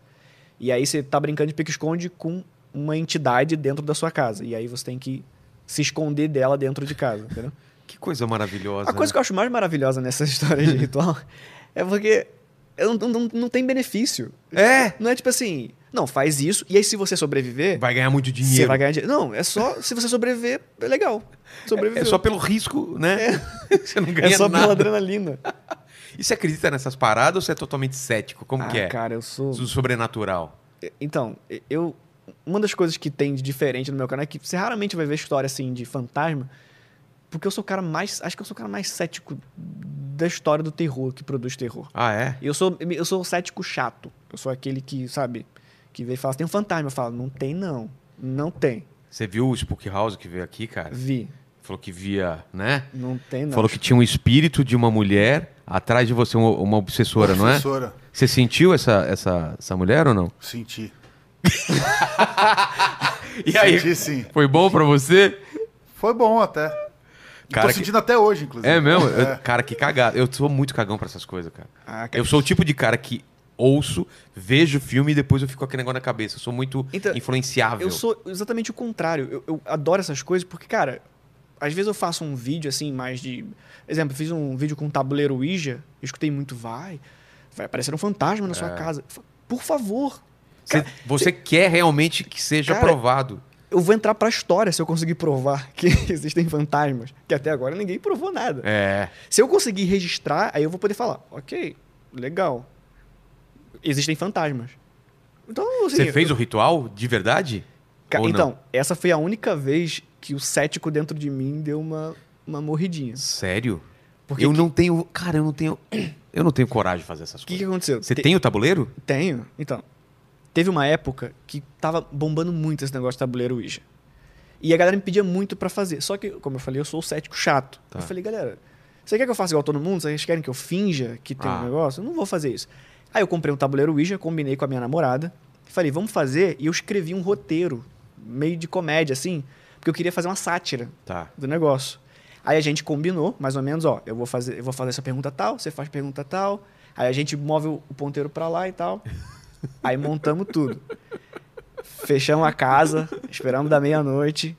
Speaker 2: E aí você tá brincando de pique-esconde com uma entidade dentro da sua casa. E aí você tem que se esconder dela dentro de casa, entendeu?
Speaker 1: Que coisa maravilhosa.
Speaker 2: A coisa que eu acho mais maravilhosa nessa história de ritual é porque não, não, não tem benefício.
Speaker 1: É!
Speaker 2: Não é tipo assim, não, faz isso, e aí se você sobreviver,
Speaker 1: Vai ganhar muito
Speaker 2: você
Speaker 1: dinheiro.
Speaker 2: vai ganhar dinheiro. Não, é só se você sobreviver, é legal. Sobreviveu.
Speaker 1: É só pelo risco, né? Você não ganha
Speaker 2: É só
Speaker 1: nada.
Speaker 2: pela adrenalina.
Speaker 1: E você acredita nessas paradas ou você é totalmente cético? Como
Speaker 2: ah,
Speaker 1: que é?
Speaker 2: cara, eu sou.
Speaker 1: Do sobrenatural.
Speaker 2: Então, eu. Uma das coisas que tem de diferente no meu canal é que você raramente vai ver história assim de fantasma, porque eu sou o cara mais. Acho que eu sou o cara mais cético da história do terror, que produz terror.
Speaker 1: Ah, é?
Speaker 2: Eu sou, eu sou o cético chato. Eu sou aquele que, sabe, que vem e fala, tem um fantasma. Eu falo, não tem não. Não tem.
Speaker 1: Você viu o Spook House que veio aqui, cara?
Speaker 2: Vi.
Speaker 1: falou que via, né?
Speaker 2: Não tem, não.
Speaker 1: Falou que tinha um espírito de uma mulher atrás de você, uma, uma obsessora, não é?
Speaker 3: Professora,
Speaker 1: Você sentiu essa, essa, essa mulher ou não?
Speaker 3: senti.
Speaker 1: E aí,
Speaker 3: Senti sim.
Speaker 1: foi bom pra você?
Speaker 3: Foi bom até. E
Speaker 1: Cara,
Speaker 3: tô
Speaker 1: que-
Speaker 3: sentindo até hoje, inclusive.
Speaker 1: É mesmo? Eu-
Speaker 3: É.
Speaker 1: cara, que cagado. Eu sou muito cagão pra essas coisas, cara.
Speaker 2: Ah, cara.
Speaker 1: Eu sou o tipo de cara que ouço, vejo o filme e depois eu fico com aquele negócio na cabeça. Eu sou muito
Speaker 2: Então,
Speaker 1: influenciável.
Speaker 2: Eu sou exatamente o contrário. Eu, eu adoro essas coisas porque, cara, às vezes eu faço um vídeo assim, mais de. Exemplo, eu fiz um vídeo com um tabuleiro Ouija, eu escutei muito, vai, vai aparecer um fantasma na sua
Speaker 1: É.
Speaker 2: casa. Eu Por favor.
Speaker 1: Você,
Speaker 2: Cara,
Speaker 1: você quer realmente que seja
Speaker 2: Cara,
Speaker 1: provado.
Speaker 2: Eu vou entrar pra história se eu conseguir provar que existem fantasmas. Que até agora ninguém provou nada.
Speaker 1: É.
Speaker 2: Se eu conseguir registrar, aí eu vou poder falar, ok, legal. Existem fantasmas. Então, assim,
Speaker 1: Você fez o ritual de verdade?
Speaker 2: Ca-
Speaker 1: Ou não?
Speaker 2: Então, essa foi a única vez que o cético dentro de mim deu uma, uma morridinha.
Speaker 1: Sério?
Speaker 2: Porque
Speaker 1: eu
Speaker 2: que-
Speaker 1: não tenho. Cara, eu não tenho. Eu não tenho coragem de fazer essas
Speaker 2: O que, que
Speaker 1: coisas.
Speaker 2: aconteceu?
Speaker 1: Você
Speaker 2: Te-
Speaker 1: tem o tabuleiro?
Speaker 2: Tenho. Então, teve uma época que tava bombando muito esse negócio de tabuleiro Ouija. E a galera me pedia muito pra fazer. Só que, como eu falei, eu sou o cético chato.
Speaker 1: Tá.
Speaker 2: Eu falei, galera, você quer que eu faça igual todo mundo? Vocês querem que eu finja que tem
Speaker 1: Ah.
Speaker 2: um negócio? Eu não vou fazer isso. Aí eu comprei um tabuleiro Ouija, combinei com a minha namorada. Falei, vamos fazer. E eu escrevi um roteiro, meio de comédia, assim, porque eu queria fazer uma sátira
Speaker 1: Tá.
Speaker 2: do negócio. Aí a gente combinou, mais ou menos, ó, eu vou fazer, eu vou fazer essa pergunta tal, você faz pergunta tal. Aí a gente move o o ponteiro pra lá e tal. Aí montamos tudo. Fechamos a casa, esperamos da meia-noite.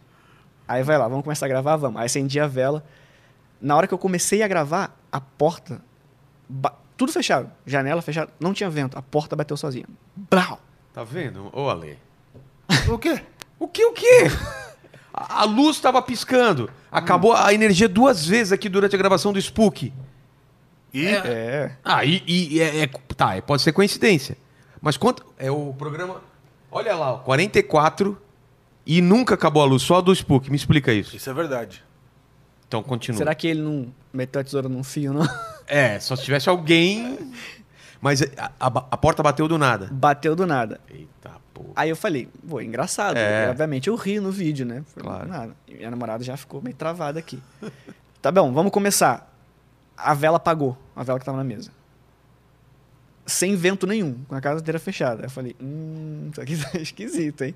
Speaker 2: Aí vai lá, vamos começar a gravar, vamos. Aí acendi a vela. Na hora que eu comecei a gravar, a porta ba- tudo fechado, janela fechada, não tinha vento, a porta bateu sozinha. Brau.
Speaker 1: Tá vendo? Ô, Ale.
Speaker 3: O quê?
Speaker 1: O que, o quê? A, a luz tava piscando. Acabou a energia duas vezes aqui durante a gravação do Spook.
Speaker 3: E
Speaker 2: É.
Speaker 1: Ah, e, e- e é, é- Tá, pode ser coincidência. Mas quanto. É o programa. Olha lá, ó, 44 e nunca acabou a luz, só a do Spook. Me explica isso.
Speaker 3: isso é verdade.
Speaker 1: Então continua.
Speaker 2: Será que ele não meteu a tesoura num fio, não?
Speaker 1: É, só se tivesse alguém. Mas a, a- a porta bateu do nada.
Speaker 2: Bateu do nada.
Speaker 1: Eita porra.
Speaker 2: Aí eu falei, pô, engraçado.
Speaker 1: É.
Speaker 2: Obviamente eu ri no vídeo, né? Foi
Speaker 1: Claro.
Speaker 2: Nada. E minha namorada já ficou meio travada aqui. tá bom, vamos começar. A vela apagou, a vela que tava na mesa. Sem vento nenhum, com a casa inteira fechada. Aí eu falei, hum, isso aqui tá esquisito, hein?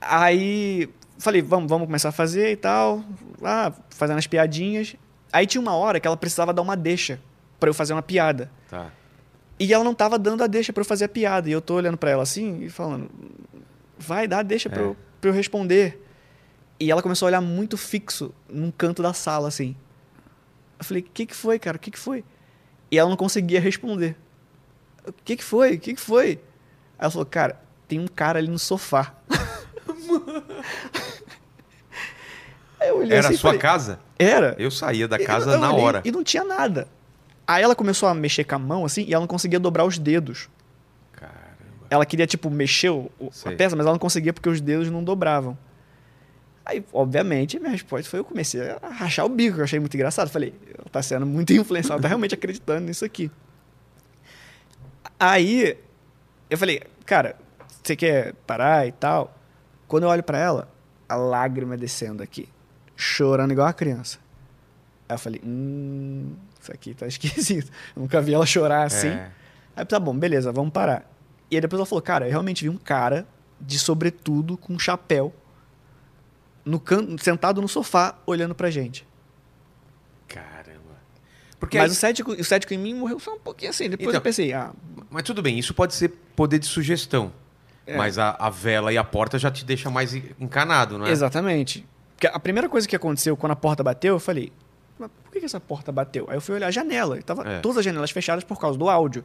Speaker 2: Aí falei, vamos, vamos começar a fazer e tal. Ah, fazendo as piadinhas. Aí tinha uma hora que ela precisava dar uma deixa pra eu fazer uma piada.
Speaker 1: Tá.
Speaker 2: E ela não tava dando a deixa pra eu fazer a piada. E eu tô olhando pra ela assim e falando, vai dar a deixa pra,
Speaker 1: É.
Speaker 2: eu, pra eu responder. E ela começou a olhar muito fixo num canto da sala, assim. Eu falei, o que que foi, cara? O que que foi? E ela não conseguia responder. O que que foi? O que que foi? Aí ela falou, cara, tem um cara ali no sofá. Eu
Speaker 1: Era a
Speaker 2: assim e
Speaker 1: sua
Speaker 2: falei,
Speaker 1: casa?
Speaker 2: Era.
Speaker 1: Eu saía da casa
Speaker 2: eu
Speaker 1: na
Speaker 2: olhei
Speaker 1: hora.
Speaker 2: E não tinha nada. Aí ela começou a mexer com a mão, assim, e ela não conseguia dobrar os dedos.
Speaker 1: Caramba.
Speaker 2: Ela queria, tipo, mexer o- a peça, mas ela não conseguia porque os dedos não dobravam. Aí, obviamente, minha resposta foi: eu comecei a rachar o bico, que eu achei muito engraçado. Falei, ela tá sendo muito influenciada, tá realmente acreditando nisso aqui. Aí, eu falei, cara, você quer parar e tal? Quando eu olho pra ela, a lágrima descendo aqui, chorando igual uma criança. Aí eu falei, hum, isso aqui tá esquisito. Eu nunca vi ela chorar assim.
Speaker 1: É.
Speaker 2: Aí, tá bom, beleza, vamos parar. E aí depois ela falou, cara, eu realmente vi um cara de sobretudo com um chapéu no canto, sentado no sofá, olhando pra gente.
Speaker 1: Caramba. Porque
Speaker 2: Mas
Speaker 1: aí-
Speaker 2: o cético, o cético em mim morreu só um pouquinho assim. Depois
Speaker 1: Então,
Speaker 2: eu pensei, ah,
Speaker 1: Mas tudo bem, isso pode ser poder de sugestão.
Speaker 2: É.
Speaker 1: Mas a, a vela e a porta já te deixa mais encanado, não é?
Speaker 2: exatamente. Porque a primeira coisa que aconteceu quando a porta bateu, eu falei, mas por que, que essa porta bateu? Aí eu fui olhar a janela, e tava
Speaker 1: É.
Speaker 2: todas as janelas fechadas por causa do áudio.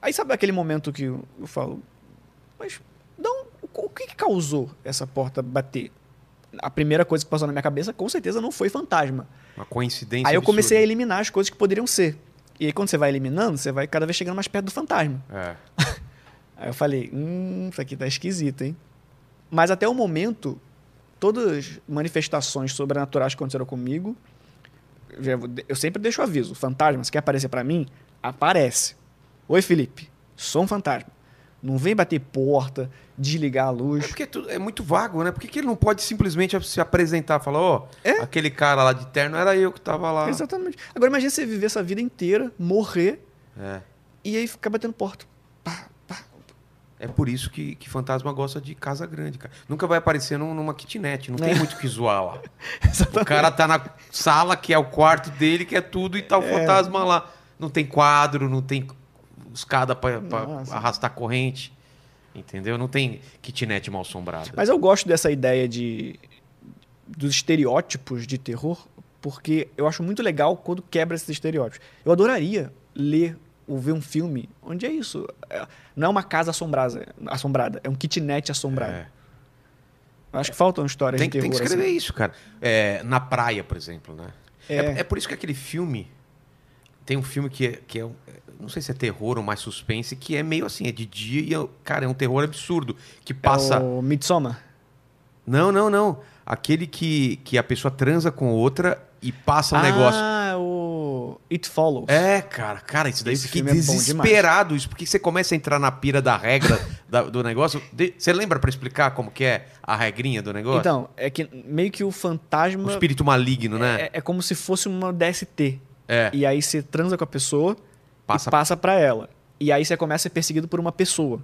Speaker 2: Aí sabe aquele momento que eu, eu falo, mas não, o que, que causou essa porta bater? A primeira coisa que passou na minha cabeça, com certeza, não foi fantasma.
Speaker 1: Uma coincidência.
Speaker 2: Aí eu comecei a
Speaker 1: absurda.
Speaker 2: eliminar as coisas que poderiam ser. E aí, quando você vai eliminando, você vai cada vez chegando mais perto do fantasma.
Speaker 1: É.
Speaker 2: Aí eu falei, hum, isso aqui tá esquisito, hein? Mas até o momento, todas as manifestações sobrenaturais que aconteceram comigo, eu sempre deixo aviso. Fantasma, se quer aparecer pra mim, aparece. Oi, Felipe, sou um fantasma. Não vem bater porta, desligar a luz.
Speaker 1: porque é, tudo- é muito vago, né? Por que, que ele não pode simplesmente se apresentar e falar, ó,
Speaker 2: É.
Speaker 1: aquele cara lá de terno era eu que tava lá.
Speaker 2: Exatamente. Agora imagina você viver essa vida inteira, morrer
Speaker 1: É.
Speaker 2: e aí ficar batendo porta. Pá, pá.
Speaker 1: É por isso que, que fantasma gosta de casa grande, cara. Nunca vai aparecer num- numa kitnet, não tem
Speaker 2: É.
Speaker 1: muito o que zoar lá. O cara tá na sala, que é o quarto dele, que é tudo, e tá o
Speaker 2: É.
Speaker 1: fantasma lá. Não tem quadro, não tem escada
Speaker 2: Nossa.
Speaker 1: arrastar corrente. Entendeu? Não tem kitnet mal assombrada.
Speaker 2: Mas eu gosto dessa ideia de dos estereótipos de terror, porque eu acho muito legal quando quebra esses estereótipos. Eu adoraria ler ou ver um filme onde é isso. É- não é uma casa assombrada, assombrada é um kitnet assombrado.
Speaker 1: É.
Speaker 2: Acho que faltam histórias
Speaker 1: Tem,
Speaker 2: de
Speaker 1: que- tem
Speaker 2: terror.
Speaker 1: que escrever
Speaker 2: assim.
Speaker 1: isso, cara. É, na praia, por exemplo, né? É.
Speaker 2: É.
Speaker 1: é por isso que aquele filme. Tem um filme que é, que é Não sei se é terror ou mais suspense, que é meio assim, é de dia e, é- cara, é um terror absurdo. Que passa.
Speaker 2: É o Midsommar.
Speaker 1: Não, não, não. Aquele que, que a pessoa transa com outra e passa um negócio.
Speaker 2: Ah, o It Follows.
Speaker 1: É, cara, cara, isso daí
Speaker 2: Esse
Speaker 1: fiquei
Speaker 2: é
Speaker 1: desesperado. Isso porque você começa a entrar na pira da regra da- do negócio. De- você lembra pra explicar como que é a regrinha do negócio?
Speaker 2: Então, é que meio que o
Speaker 1: o
Speaker 2: fantasma
Speaker 1: espírito maligno, né?
Speaker 2: é, é como se fosse uma DST.
Speaker 1: É.
Speaker 2: E aí você transa com a pessoa
Speaker 1: Passa-
Speaker 2: passa pra ela. E aí você começa a ser perseguido por uma pessoa.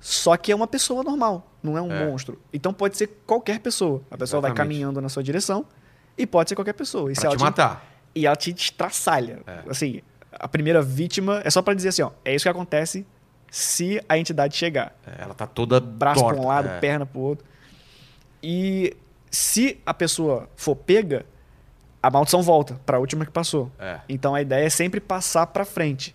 Speaker 2: Só que é uma pessoa normal, não é um
Speaker 1: É.
Speaker 2: monstro. Então pode ser qualquer pessoa. A pessoa vai
Speaker 1: Exatamente.
Speaker 2: caminhando na sua direção e pode ser qualquer pessoa. E, se
Speaker 1: Pra
Speaker 2: ela
Speaker 1: te matar.
Speaker 2: e ela te estraçalha.
Speaker 1: É.
Speaker 2: Assim, a primeira vítima é só pra dizer assim, ó, é isso que acontece se a entidade chegar.
Speaker 1: É, Ela tá toda
Speaker 2: Braço pra um lado,
Speaker 1: é.
Speaker 2: perna pro outro. E se a pessoa for pega, a maldição volta pra última que passou.
Speaker 1: É.
Speaker 2: Então a ideia é sempre passar pra frente.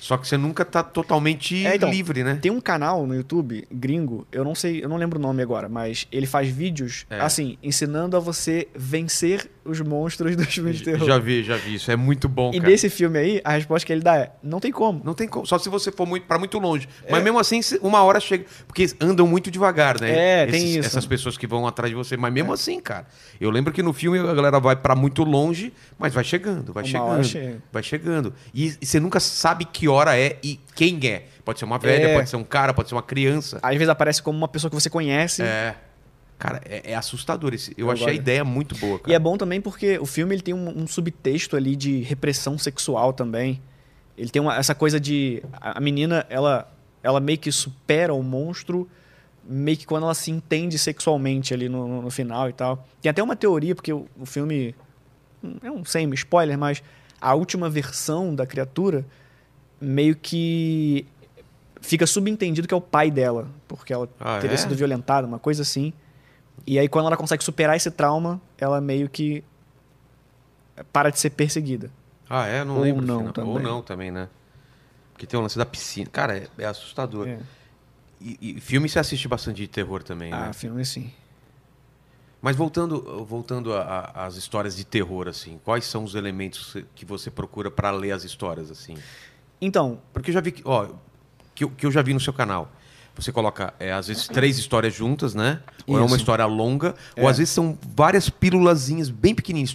Speaker 1: Só que você nunca tá totalmente
Speaker 2: É, então,
Speaker 1: livre, né?
Speaker 2: Tem um canal no YouTube gringo, eu não sei, eu não lembro o nome agora, mas ele faz vídeos
Speaker 1: É.
Speaker 2: assim, ensinando a você vencer os monstros dos filmes de terror.
Speaker 1: Já vi, já vi. Isso é muito bom,
Speaker 2: e
Speaker 1: cara.
Speaker 2: nesse filme aí, a resposta que ele dá é: não tem como.
Speaker 1: Não tem como. Só se você for muito, pra muito longe.
Speaker 2: É.
Speaker 1: Mas mesmo assim, uma hora chega. Porque andam muito devagar, né?
Speaker 2: É, tem isso.
Speaker 1: Essas pessoas que vão atrás de você. Mas mesmo assim, cara. Eu lembro que no filme a galera vai pra muito longe, mas vai chegando, vai
Speaker 2: Uma
Speaker 1: chegando.
Speaker 2: chega.
Speaker 1: Vai chegando. E, e você nunca sabe que hora é e quem é. Pode ser uma velha,
Speaker 2: É.
Speaker 1: pode ser um cara, pode ser uma criança.
Speaker 2: Às vezes aparece como uma pessoa que você conhece.
Speaker 1: É. Cara, é, é assustador. Esse, eu
Speaker 2: Eu
Speaker 1: achei a ideia muito boa, cara.
Speaker 2: E é bom também porque o filme ele tem um, um subtexto ali de repressão sexual também. Ele tem uma- essa coisa de. A a menina, ela, ela meio que supera o monstro, meio que quando ela se entende sexualmente ali no, no- no final e tal. Tem até uma teoria, porque o, o filme. É um sem spoiler, mas a última versão da criatura meio que fica subentendido que é o pai dela, porque ela
Speaker 1: Ah,
Speaker 2: teria
Speaker 1: é?
Speaker 2: sido violentada, uma coisa assim. E aí, quando ela consegue superar esse trauma, ela meio que para de ser perseguida.
Speaker 1: Ah, é? Não
Speaker 2: Ou
Speaker 1: lembro.
Speaker 2: não.
Speaker 1: Ou não também, né? Porque tem o lance da piscina. Cara, é, é assustador.
Speaker 2: É.
Speaker 1: E, e filme você assiste bastante de terror também, né?
Speaker 2: Ah, filme sim.
Speaker 1: Mas voltando, voltando às histórias de terror, assim, quais são os elementos que você procura pra ler as histórias, assim?
Speaker 2: Então,
Speaker 1: Porque eu já vi, que- ó, que, que eu já vi no seu canal. Você coloca, é, às vezes, três histórias juntas, né? Ou é uma história longa, ou
Speaker 2: É.
Speaker 1: às vezes são várias pílulazinhas bem pequenininhas,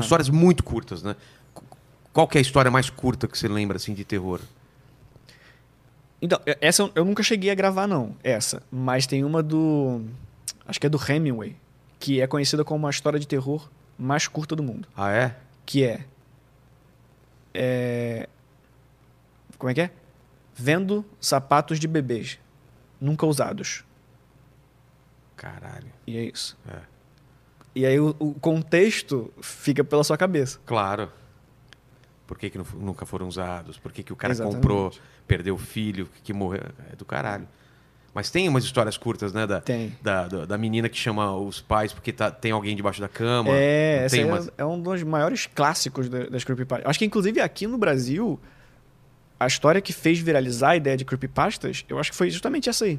Speaker 1: histórias muito curtas, né? Qu- Qual que é a história mais curta que você lembra, assim, de terror?
Speaker 2: então, essa eu- eu nunca cheguei a gravar, não. Essa. Mas tem uma do. Acho que é do Hemingway, que é conhecida como a história de terror mais curta do mundo.
Speaker 1: Ah, é?
Speaker 2: Que é. é como é que é? Vendo sapatos de bebês, nunca usados.
Speaker 1: Caralho.
Speaker 2: E é isso.
Speaker 1: É.
Speaker 2: E aí o, o contexto fica pela sua cabeça.
Speaker 1: Claro. Por que, que nu- nunca foram usados? Por que, que o cara
Speaker 2: Exatamente.
Speaker 1: comprou, perdeu o filho, que morreu? É do caralho. Mas tem umas histórias curtas, né? Da,
Speaker 2: Tem.
Speaker 1: da, da, da menina que chama os pais porque tá, tem alguém debaixo da cama.
Speaker 2: É,
Speaker 1: Não
Speaker 2: essa é, é um dos maiores clássicos da- das creepypastas. Acho que inclusive aqui no Brasil, a história que fez viralizar a ideia de creepypastas, eu acho que foi justamente essa aí.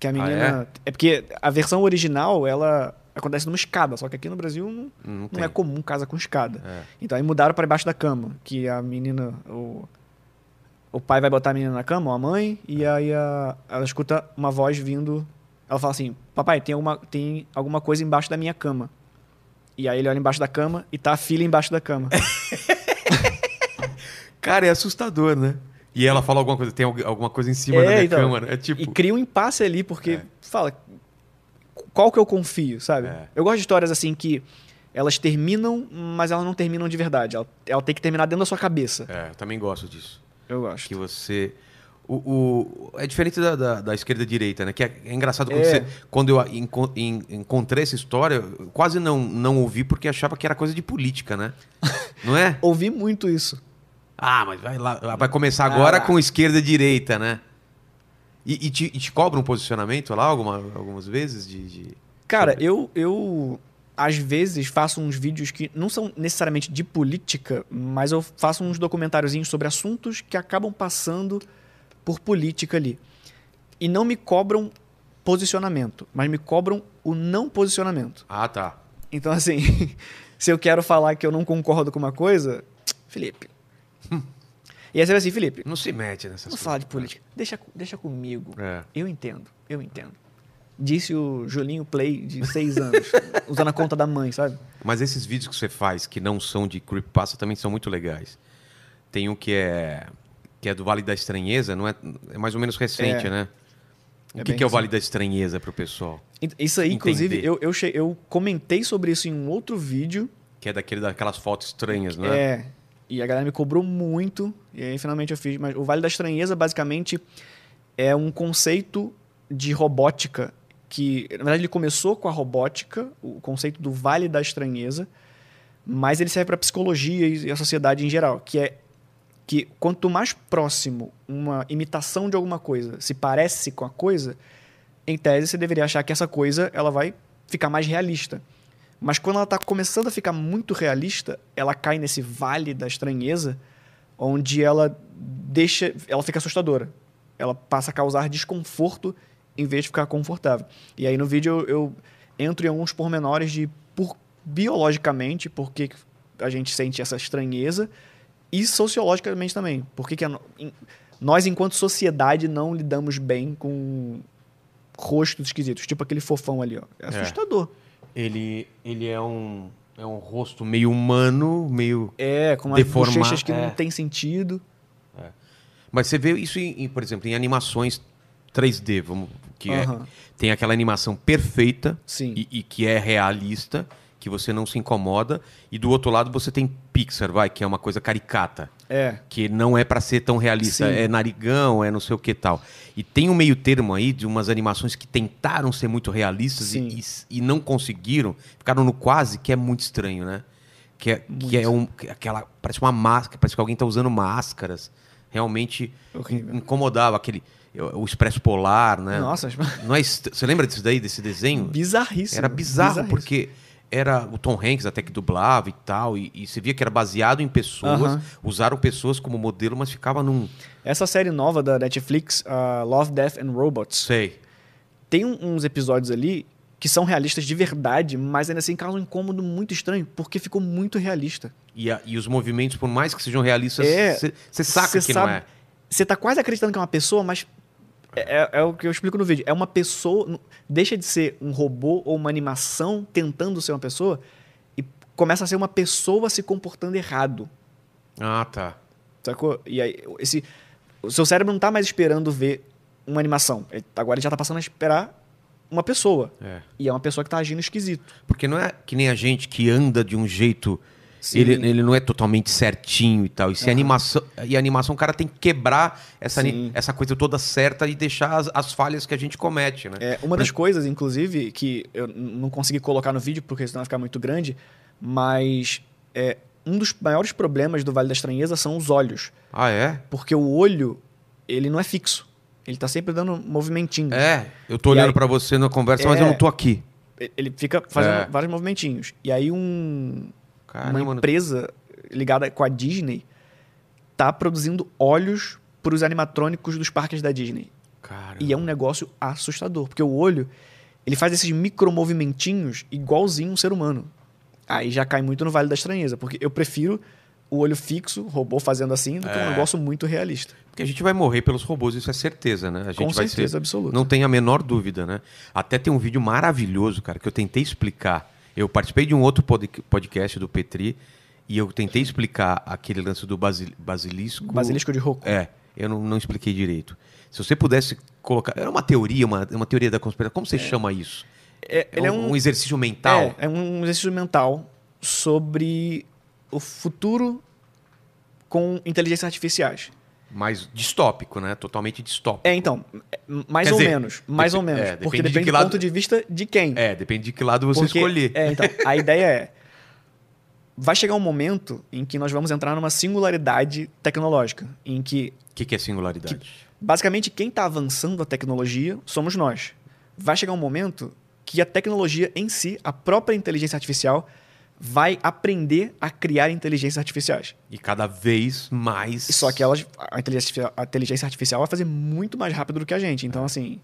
Speaker 2: Que a menina... é? porque a versão original, ela acontece numa escada, só que aqui no Brasil não,
Speaker 1: Não,
Speaker 2: não é comum casa com escada.
Speaker 1: É.
Speaker 2: Então aí mudaram para debaixo da cama, que a menina... O, o pai vai botar a menina na cama, ou a mãe, e aí a- ela escuta uma voz vindo... Ela fala assim, papai, tem alguma, tem alguma coisa embaixo da minha cama. E aí ele olha embaixo da cama e tá a filha embaixo da cama.
Speaker 1: Cara, é assustador, né? E ela fala alguma coisa, tem algu- alguma coisa em cima
Speaker 2: É,
Speaker 1: da minha
Speaker 2: então,
Speaker 1: cama, né? É tipo.
Speaker 2: E cria um impasse ali, porque
Speaker 1: É.
Speaker 2: fala, qual que eu confio, sabe?
Speaker 1: É.
Speaker 2: Eu gosto de histórias assim que elas terminam, mas elas não terminam de verdade. Ela, ela tem que terminar dentro da sua cabeça.
Speaker 1: É, eu também gosto disso.
Speaker 2: Eu gosto.
Speaker 1: Que você. O, o- é diferente da, da, da esquerda e direita, né? Que é, é engraçado quando,
Speaker 2: É.
Speaker 1: você- quando eu enco- en- encontrei essa história, quase não, não ouvi porque achava que era coisa de política, né? Não é?
Speaker 2: Ouvi muito isso.
Speaker 1: Ah, mas vai lá, vai começar agora
Speaker 2: Ah.
Speaker 1: com esquerda e direita, né? E, e te, e te cobra um posicionamento lá alguma, algumas vezes de. de-
Speaker 2: Cara, eu, eu às vezes faço uns vídeos que não são necessariamente de política, mas eu faço uns documentáriozinhos sobre assuntos que acabam passando por política ali. E não me cobram posicionamento, mas me cobram o não posicionamento.
Speaker 1: Ah, tá.
Speaker 2: Então, assim, se eu quero falar que eu não concordo com uma coisa, Felipe. E aí você vai assim, Felipe,
Speaker 1: Não se mete
Speaker 2: vamos
Speaker 1: coisas.
Speaker 2: falar de política. Deixa, deixa comigo.
Speaker 1: É.
Speaker 2: Eu entendo, eu entendo. Disse o Julinho Play de seis anos, usando a conta da mãe, sabe?
Speaker 1: Mas esses vídeos que você faz que não são de creepypasta também são muito legais. Tem um que é que é do Vale da Estranheza, não é, é mais ou menos recente,
Speaker 2: É.
Speaker 1: né? O
Speaker 2: É
Speaker 1: que, que é o. Vale da Estranheza pro pessoal?
Speaker 2: Ent- Isso aí,
Speaker 1: Entender.
Speaker 2: inclusive, eu, eu, eu comentei sobre isso em um outro vídeo.
Speaker 1: Que é daquele daquelas fotos estranhas, não é?
Speaker 2: E a galera me cobrou muito. E aí finalmente eu fiz. Mas o Vale da Estranheza, basicamente, é um conceito de robótica. Que, na verdade, ele começou com a robótica, o conceito do Vale da Estranheza. Mas ele serve para psicologia e a sociedade em geral. Que é que quanto mais próximo uma imitação de alguma coisa se parece com a coisa, em tese você deveria achar que essa coisa ela vai ficar mais realista. Mas quando ela está começando a ficar muito realista, ela cai nesse vale da estranheza, onde ela deixa, ela fica assustadora. Ela passa a causar desconforto em vez de ficar confortável. E aí no vídeo eu, eu entro em alguns pormenores de por biologicamente por que a gente sente essa estranheza e sociologicamente também. Por que que a em- nós enquanto sociedade não lidamos bem com rostos esquisitos, tipo aquele fofão ali, ó. É assustador.
Speaker 1: Ele, ele é um é um rosto meio humano, meio
Speaker 2: É, com umas
Speaker 1: Deformar,
Speaker 2: bochechas que
Speaker 1: é.
Speaker 2: não tem sentido.
Speaker 1: Mas você vê isso em, em, por exemplo, em animações 3D, vamos que é- tem aquela animação perfeita
Speaker 2: Sim.
Speaker 1: e, e que é realista, que você não se incomoda, e do outro lado você tem Pixar, vai, que é uma coisa caricata.
Speaker 2: É.
Speaker 1: que não é pra ser tão realista,
Speaker 2: Sim.
Speaker 1: é narigão, é não sei o que tal. E tem um meio termo aí de umas animações que tentaram ser muito realistas e, e- não conseguiram, ficaram no quase, que é muito estranho, né? Que é, que é um, que é aquela, parece uma máscara, parece que alguém tá usando máscaras. Realmente
Speaker 2: Horrível.
Speaker 1: in- incomodava aquele, o Expresso Polar, né?
Speaker 2: Nossa,
Speaker 1: Não é você lembra disso daí, desse desenho?
Speaker 2: bizarríssimo.
Speaker 1: Era bizarro,
Speaker 2: bizarríssimo.
Speaker 1: porque era o Tom Hanks até que dublava e tal, e, e você via que era baseado em pessoas, usaram pessoas como modelo, mas ficava num.
Speaker 2: Essa série nova da Netflix, uh, Love, Death and Robots,
Speaker 1: Sei.
Speaker 2: tem um- uns episódios ali que são realistas de verdade, mas ainda assim causam um incômodo muito estranho, porque ficou muito realista.
Speaker 1: E, a- e os movimentos, por mais que sejam realistas,
Speaker 2: É,
Speaker 1: você saca
Speaker 2: Cê
Speaker 1: que não
Speaker 2: sabe-
Speaker 1: é.
Speaker 2: Você tá quase acreditando que é uma pessoa, mas é, é- é o que eu explico no vídeo. É uma pessoa, deixa de ser um robô ou uma animação tentando ser uma pessoa e começa a ser uma pessoa se comportando errado.
Speaker 1: Ah, tá.
Speaker 2: Sacou? E aí, esse, o seu cérebro não tá mais esperando ver uma animação. Ele- agora ele já tá passando a esperar uma pessoa.
Speaker 1: É.
Speaker 2: E é uma pessoa que tá agindo esquisito.
Speaker 1: Porque não é que nem a gente que anda de um jeito.
Speaker 2: Sim.
Speaker 1: Ele, ele não é totalmente certinho e tal. E se
Speaker 2: Aham.
Speaker 1: animação. E a animação, o cara tem que quebrar essa,
Speaker 2: Sim.
Speaker 1: essa coisa toda certa e deixar as, as falhas que a gente comete, né?
Speaker 2: É, uma das coisas, inclusive, que eu não consegui colocar no vídeo porque senão vai ficar muito grande, mas é, um dos maiores problemas do Vale da Estranheza são os olhos.
Speaker 1: Ah, é?
Speaker 2: Porque o olho, ele não é fixo. Ele tá sempre dando movimentinho.
Speaker 1: É. Eu tô
Speaker 2: E
Speaker 1: olhando
Speaker 2: aí-
Speaker 1: pra você na conversa, mas
Speaker 2: É.
Speaker 1: eu não tô aqui.
Speaker 2: Ele fica fazendo
Speaker 1: É.
Speaker 2: vários movimentinhos. E aí um,
Speaker 1: Caramba,
Speaker 2: uma empresa ligada com a Disney tá produzindo olhos para os animatrônicos dos parques da Disney.
Speaker 1: Caramba.
Speaker 2: E é um negócio assustador, porque o olho, ele faz esses micromovimentinhos igualzinho um ser humano. Aí já cai muito no Vale da Estranheza, porque eu prefiro o olho fixo, robô fazendo assim, do que um
Speaker 1: É.
Speaker 2: negócio muito realista.
Speaker 1: Porque a gente vai morrer pelos robôs, isso é certeza, né? A gente
Speaker 2: Com
Speaker 1: vai
Speaker 2: certeza
Speaker 1: ser.
Speaker 2: absoluta.
Speaker 1: Não tem a menor dúvida, né? Até tem um vídeo maravilhoso, cara, que eu tentei explicar. Eu participei de um outro pod- podcast do Petri e eu tentei explicar aquele lance do basil- basilisco.
Speaker 2: Basilisco de Roku.
Speaker 1: É. Eu não, não expliquei direito. Se você pudesse colocar. Era uma teoria, uma, uma teoria da conspiração. Como você chama isso?
Speaker 2: É,
Speaker 1: É
Speaker 2: é
Speaker 1: um,
Speaker 2: um,
Speaker 1: um exercício mental?
Speaker 2: É, é um exercício mental sobre o futuro com inteligências artificiais.
Speaker 1: Mais distópico, né? Totalmente distópico.
Speaker 2: É, então, é, mais
Speaker 1: Quer
Speaker 2: ou
Speaker 1: dizer,
Speaker 2: menos, mais ou menos,
Speaker 1: é,
Speaker 2: porque
Speaker 1: depende de
Speaker 2: depende
Speaker 1: que
Speaker 2: do
Speaker 1: lado-
Speaker 2: ponto de vista de quem.
Speaker 1: É, depende de que lado você
Speaker 2: Porque-
Speaker 1: escolher.
Speaker 2: É, então, a ideia é vai chegar um momento em que nós vamos entrar numa singularidade tecnológica, em que
Speaker 1: O que, que é singularidade?
Speaker 2: basicamente quem está avançando a tecnologia somos nós. Vai chegar um momento que a tecnologia em si, a própria inteligência artificial, vai aprender a criar inteligências artificiais.
Speaker 1: E cada vez mais.
Speaker 2: Só que elas, a inteligência, a inteligência artificial vai fazer muito mais rápido do que a gente. Então, assim,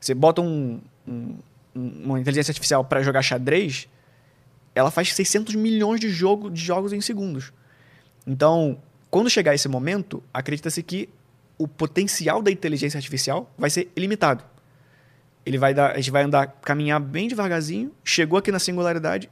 Speaker 2: você bota um, um- um- uma inteligência artificial para jogar xadrez, ela faz 600 milhões de, jogo, de jogos em segundos. Então, quando chegar esse momento, acredita-se que o potencial da inteligência artificial vai ser ilimitado. Ele vai dar, a gente vai andar, caminhar bem devagarzinho, chegou aqui na singularidade,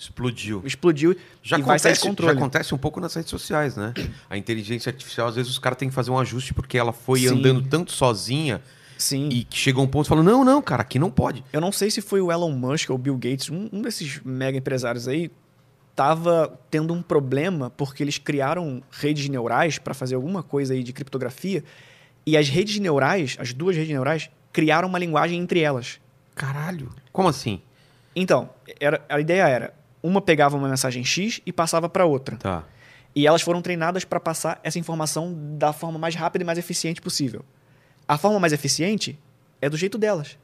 Speaker 1: Explodiu.
Speaker 2: explodiu
Speaker 1: Já
Speaker 2: e vai sair de
Speaker 1: acontece, já acontece um pouco nas redes sociais, né? A inteligência artificial, às vezes, os caras têm que fazer um ajuste porque ela foi
Speaker 2: Sim.
Speaker 1: andando tanto sozinha
Speaker 2: Sim.
Speaker 1: e que chegou um ponto e falou: não, não, cara, aqui não pode.
Speaker 2: Eu não sei se foi o Elon Musk ou o Bill Gates, um, um desses mega empresários aí, tava tendo um problema porque eles criaram redes neurais para fazer alguma coisa aí de criptografia e as redes neurais, as duas redes neurais, criaram uma linguagem entre elas.
Speaker 1: Caralho. Como assim?
Speaker 2: Então, era, a ideia era, uma pegava uma mensagem X e passava para outra.
Speaker 1: Tá.
Speaker 2: E elas foram treinadas para passar essa informação da forma mais rápida e mais eficiente possível. A forma mais eficiente é do jeito delas.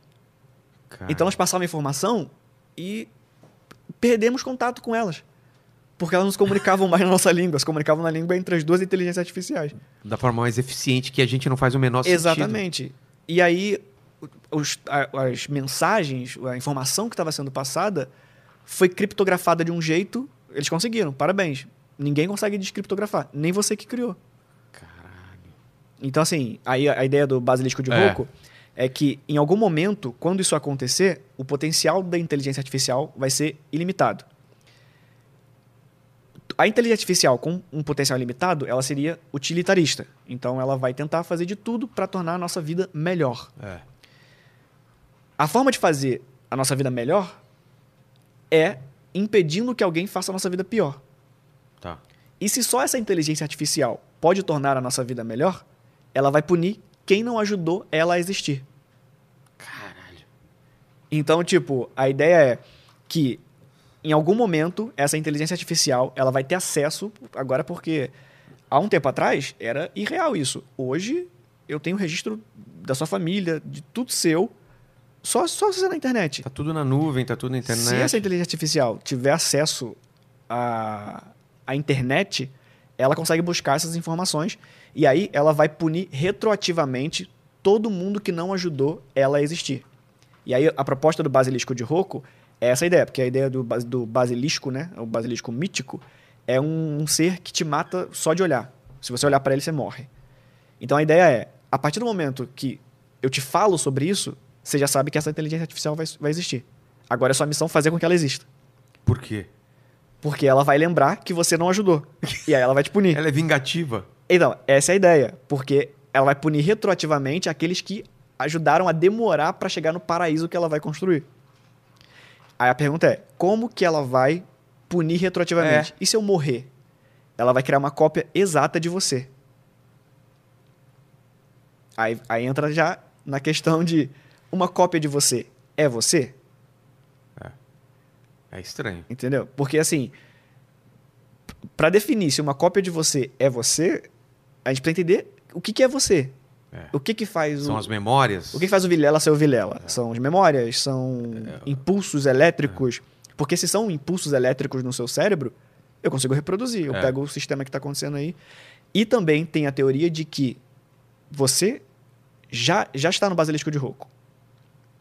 Speaker 1: Cara.
Speaker 2: Então elas passavam informação e perdemos contato com elas. Porque elas não se comunicavam mais na nossa língua, se comunicavam na língua entre as duas inteligências artificiais.
Speaker 1: Da forma mais eficiente que a gente não faz o menor sentido.
Speaker 2: Exatamente. E aí, os- a- as mensagens, a informação que estava sendo passada foi criptografada de um jeito. Eles conseguiram, parabéns. Ninguém consegue descriptografar, nem você que criou.
Speaker 1: Caralho.
Speaker 2: Então, assim, aí a ideia do basilisco de
Speaker 1: É.
Speaker 2: Rocco é. que, em algum momento, quando isso acontecer, o potencial da inteligência artificial vai ser ilimitado. A inteligência artificial com um potencial limitado, ela seria utilitarista. Então, ela vai tentar fazer de tudo para tornar a nossa vida melhor.
Speaker 1: É.
Speaker 2: A forma de fazer a nossa vida melhor é impedindo que alguém faça a nossa vida pior.
Speaker 1: Tá.
Speaker 2: E se só essa inteligência artificial pode tornar a nossa vida melhor, ela vai punir quem não ajudou ela a existir.
Speaker 1: Caralho.
Speaker 2: Então, tipo, a ideia é que em algum momento essa inteligência artificial ela vai ter acesso agora porque há um tempo atrás era irreal isso. Hoje eu tenho registro da sua família, de tudo seu, só só você na internet.
Speaker 1: Tá tudo na nuvem, tá tudo na internet.
Speaker 2: Se essa inteligência artificial tiver acesso à, à internet, ela consegue buscar essas informações e aí ela vai punir retroativamente todo mundo que não ajudou ela a existir. E aí a proposta do basilisco de Rocco é essa ideia, porque a ideia do, do basilisco, né, o basilisco mítico, é um, um ser que te mata só de olhar. Se você olhar para ele, você morre. Então a ideia é, a partir do momento que eu te falo sobre isso, você já sabe que essa inteligência artificial vai, vai existir. Agora é sua missão fazer com que ela exista.
Speaker 1: Por quê?
Speaker 2: Porque ela vai lembrar que você não ajudou. E aí ela vai te punir.
Speaker 1: Ela é vingativa.
Speaker 2: Então, essa é a ideia. Porque ela vai punir retroativamente aqueles que ajudaram a demorar para chegar no paraíso que ela vai construir. Aí a pergunta é: como que ela vai punir retroativamente? E se eu morrer? Ela vai criar uma cópia exata de você. Aí, aí entra já na questão de uma cópia de você é você?
Speaker 1: É estranho.
Speaker 2: Entendeu? Porque assim, para definir se uma cópia de você é você, a gente precisa entender o que, que é você.
Speaker 1: É.
Speaker 2: O que que faz
Speaker 1: São
Speaker 2: o,
Speaker 1: as memórias.
Speaker 2: o que que faz o Vilela ser o Vilela? São as memórias, são impulsos elétricos. Porque se são impulsos elétricos no seu cérebro, eu consigo reproduzir. Eu
Speaker 1: É.
Speaker 2: pego o sistema que está acontecendo aí. E também tem a teoria de que você já, já está no basilisco de Rocco.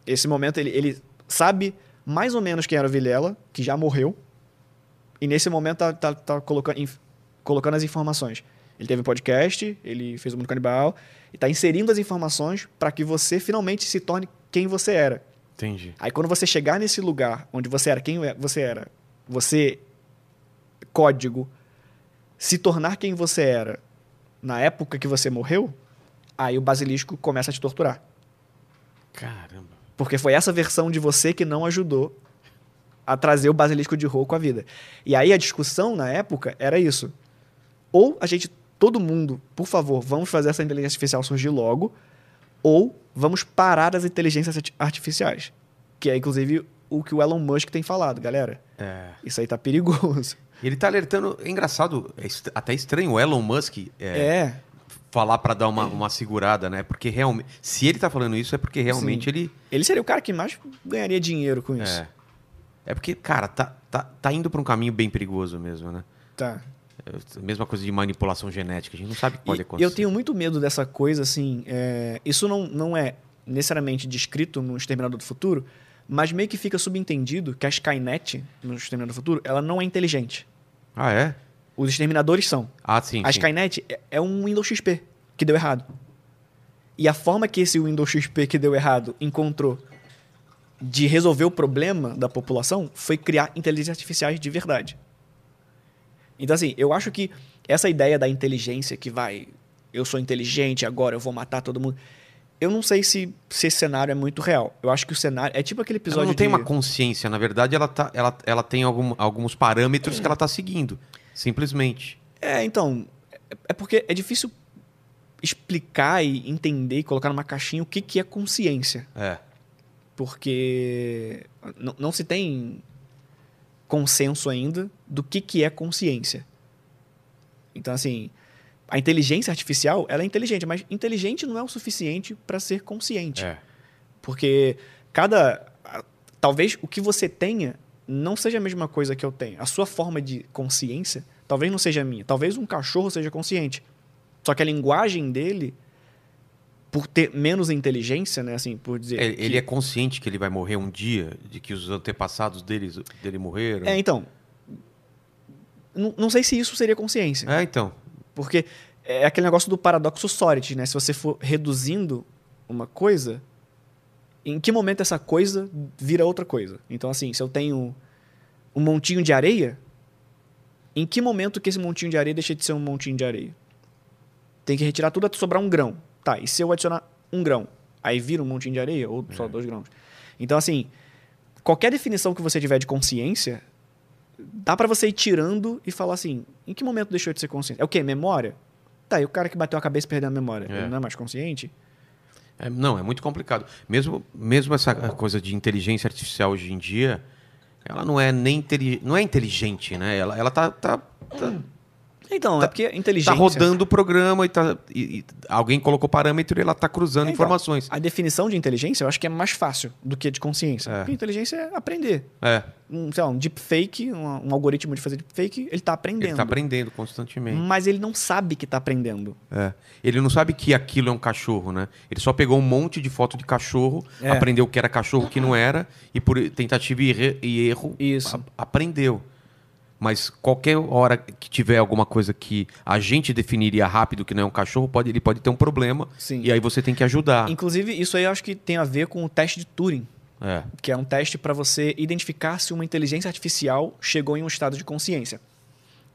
Speaker 2: Esse momento ele, ele sabe mais ou menos quem era o Vilela, que já morreu. E nesse momento tá, tá, tá colocando, inf- colocando as informações. Ele teve um podcast, ele fez o Mundo Canibal, e está inserindo as informações para que você finalmente se torne quem você era.
Speaker 1: Entendi.
Speaker 2: Aí quando você chegar nesse lugar onde você era quem você era, você, código, se tornar quem você era na época que você morreu, Aí o basilisco começa a te torturar.
Speaker 1: Caramba.
Speaker 2: Porque foi essa versão de você que não ajudou a trazer o basilisco de Roku à vida. E aí a discussão na época era isso. Ou a gente, todo mundo, por favor, vamos fazer essa inteligência artificial surgir logo, ou vamos parar as inteligências arti- artificiais. Que é, inclusive, o que o Elon Musk tem falado, galera.
Speaker 1: É.
Speaker 2: Isso aí tá perigoso.
Speaker 1: Ele tá alertando. É engraçado, é até estranho o Elon Musk é,
Speaker 2: É.
Speaker 1: falar pra dar uma, uma segurada, né? Porque realmente. Se ele tá falando isso, é porque realmente
Speaker 2: Sim.
Speaker 1: ele.
Speaker 2: Ele seria o cara que mais ganharia dinheiro com isso.
Speaker 1: É. É porque, cara, tá, tá, tá indo pra um caminho bem perigoso mesmo, né?
Speaker 2: Tá.
Speaker 1: É mesma coisa de manipulação genética. A gente não sabe o que pode
Speaker 2: E
Speaker 1: acontecer.
Speaker 2: eu tenho muito medo dessa coisa, assim. é, isso não, não é necessariamente descrito no Exterminador do Futuro, mas meio que fica subentendido que a Skynet, no Exterminador do Futuro, ela não é inteligente.
Speaker 1: Ah, é?
Speaker 2: Os exterminadores são.
Speaker 1: Ah, sim.
Speaker 2: a. Skynet é- é um Windows XP que deu errado. E a forma que esse Windows XP que deu errado encontrou de resolver o problema da população foi criar inteligências artificiais de verdade. Então, assim, eu acho que essa ideia da inteligência que vai. Eu sou inteligente, agora eu vou matar todo mundo. Eu não sei se, se esse cenário é muito real. Eu acho que o cenário. É tipo aquele episódio.
Speaker 1: Ela não tem
Speaker 2: de-
Speaker 1: uma consciência, na verdade, ela, tá, ela, ela tem algum- alguns parâmetros que ela tá seguindo. Simplesmente.
Speaker 2: É, então. é- porque é difícil explicar e entender e colocar numa caixinha o que, que é consciência.
Speaker 1: É.
Speaker 2: Porque não, não se tem consenso ainda do que, que é consciência. Então, assim, a inteligência artificial, ela é inteligente, mas inteligente não é o suficiente para ser consciente.
Speaker 1: É.
Speaker 2: Porque cada. Talvez o que você tenha não seja a mesma coisa que eu tenho. A sua forma de consciência talvez não seja a minha. Talvez um cachorro seja consciente. Só que a linguagem dele, por ter menos inteligência, né? Assim, por dizer.
Speaker 1: Ele,
Speaker 2: que-
Speaker 1: ele é consciente que ele vai morrer um dia, de que os antepassados deles, dele morreram.
Speaker 2: É, então. Não, não sei se isso seria consciência.
Speaker 1: É, então.
Speaker 2: Porque é aquele negócio do paradoxo Sócrates, né? Se você for reduzindo uma coisa, em que momento essa coisa vira outra coisa? Então, assim, se eu tenho um montinho de areia, em que momento que esse montinho de areia deixa de ser um montinho de areia? Tem que retirar tudo até sobrar um grão. Tá, e se eu adicionar um grão? Aí vira um montinho de areia ou só dois grãos? Então, assim, qualquer definição que você tiver de consciência, dá pra você ir tirando e falar assim, em que momento deixou de ser consciente? É o quê? Memória? Tá, e o cara que bateu a cabeça e perdeu a memória,
Speaker 1: É.
Speaker 2: ele não é mais consciente?
Speaker 1: É, não, é muito complicado. Mesmo, mesmo essa coisa de inteligência artificial hoje em dia, ela não é nem não é inteligente, né? Ela, ela tá, tá, tá,
Speaker 2: Então, é porque a
Speaker 1: tá
Speaker 2: inteligência...
Speaker 1: rodando o programa e, tá, e- e alguém colocou parâmetro e ela tá cruzando
Speaker 2: Então,
Speaker 1: informações.
Speaker 2: A definição de inteligência eu acho que é mais fácil do que de consciência.
Speaker 1: É.
Speaker 2: Porque inteligência é aprender.
Speaker 1: É,
Speaker 2: Um, sei lá, um deepfake, um, um algoritmo de fazer deepfake, ele tá aprendendo.
Speaker 1: ele tá aprendendo constantemente.
Speaker 2: Mas ele não sabe que tá aprendendo.
Speaker 1: É. Ele não sabe que aquilo é um cachorro, né? Ele só pegou um monte de foto de cachorro,
Speaker 2: É.
Speaker 1: aprendeu que era cachorro, que não era, e por tentativa e e erro,
Speaker 2: Isso.
Speaker 1: aprendeu. Mas qualquer hora que tiver alguma coisa que a gente definiria rápido que não é um cachorro, pode, ele pode ter um problema.
Speaker 2: Sim.
Speaker 1: E aí você tem que ajudar.
Speaker 2: Inclusive, isso aí eu acho que tem a ver com o teste de Turing.
Speaker 1: É.
Speaker 2: que é um teste para você identificar se uma inteligência artificial chegou em um estado de consciência.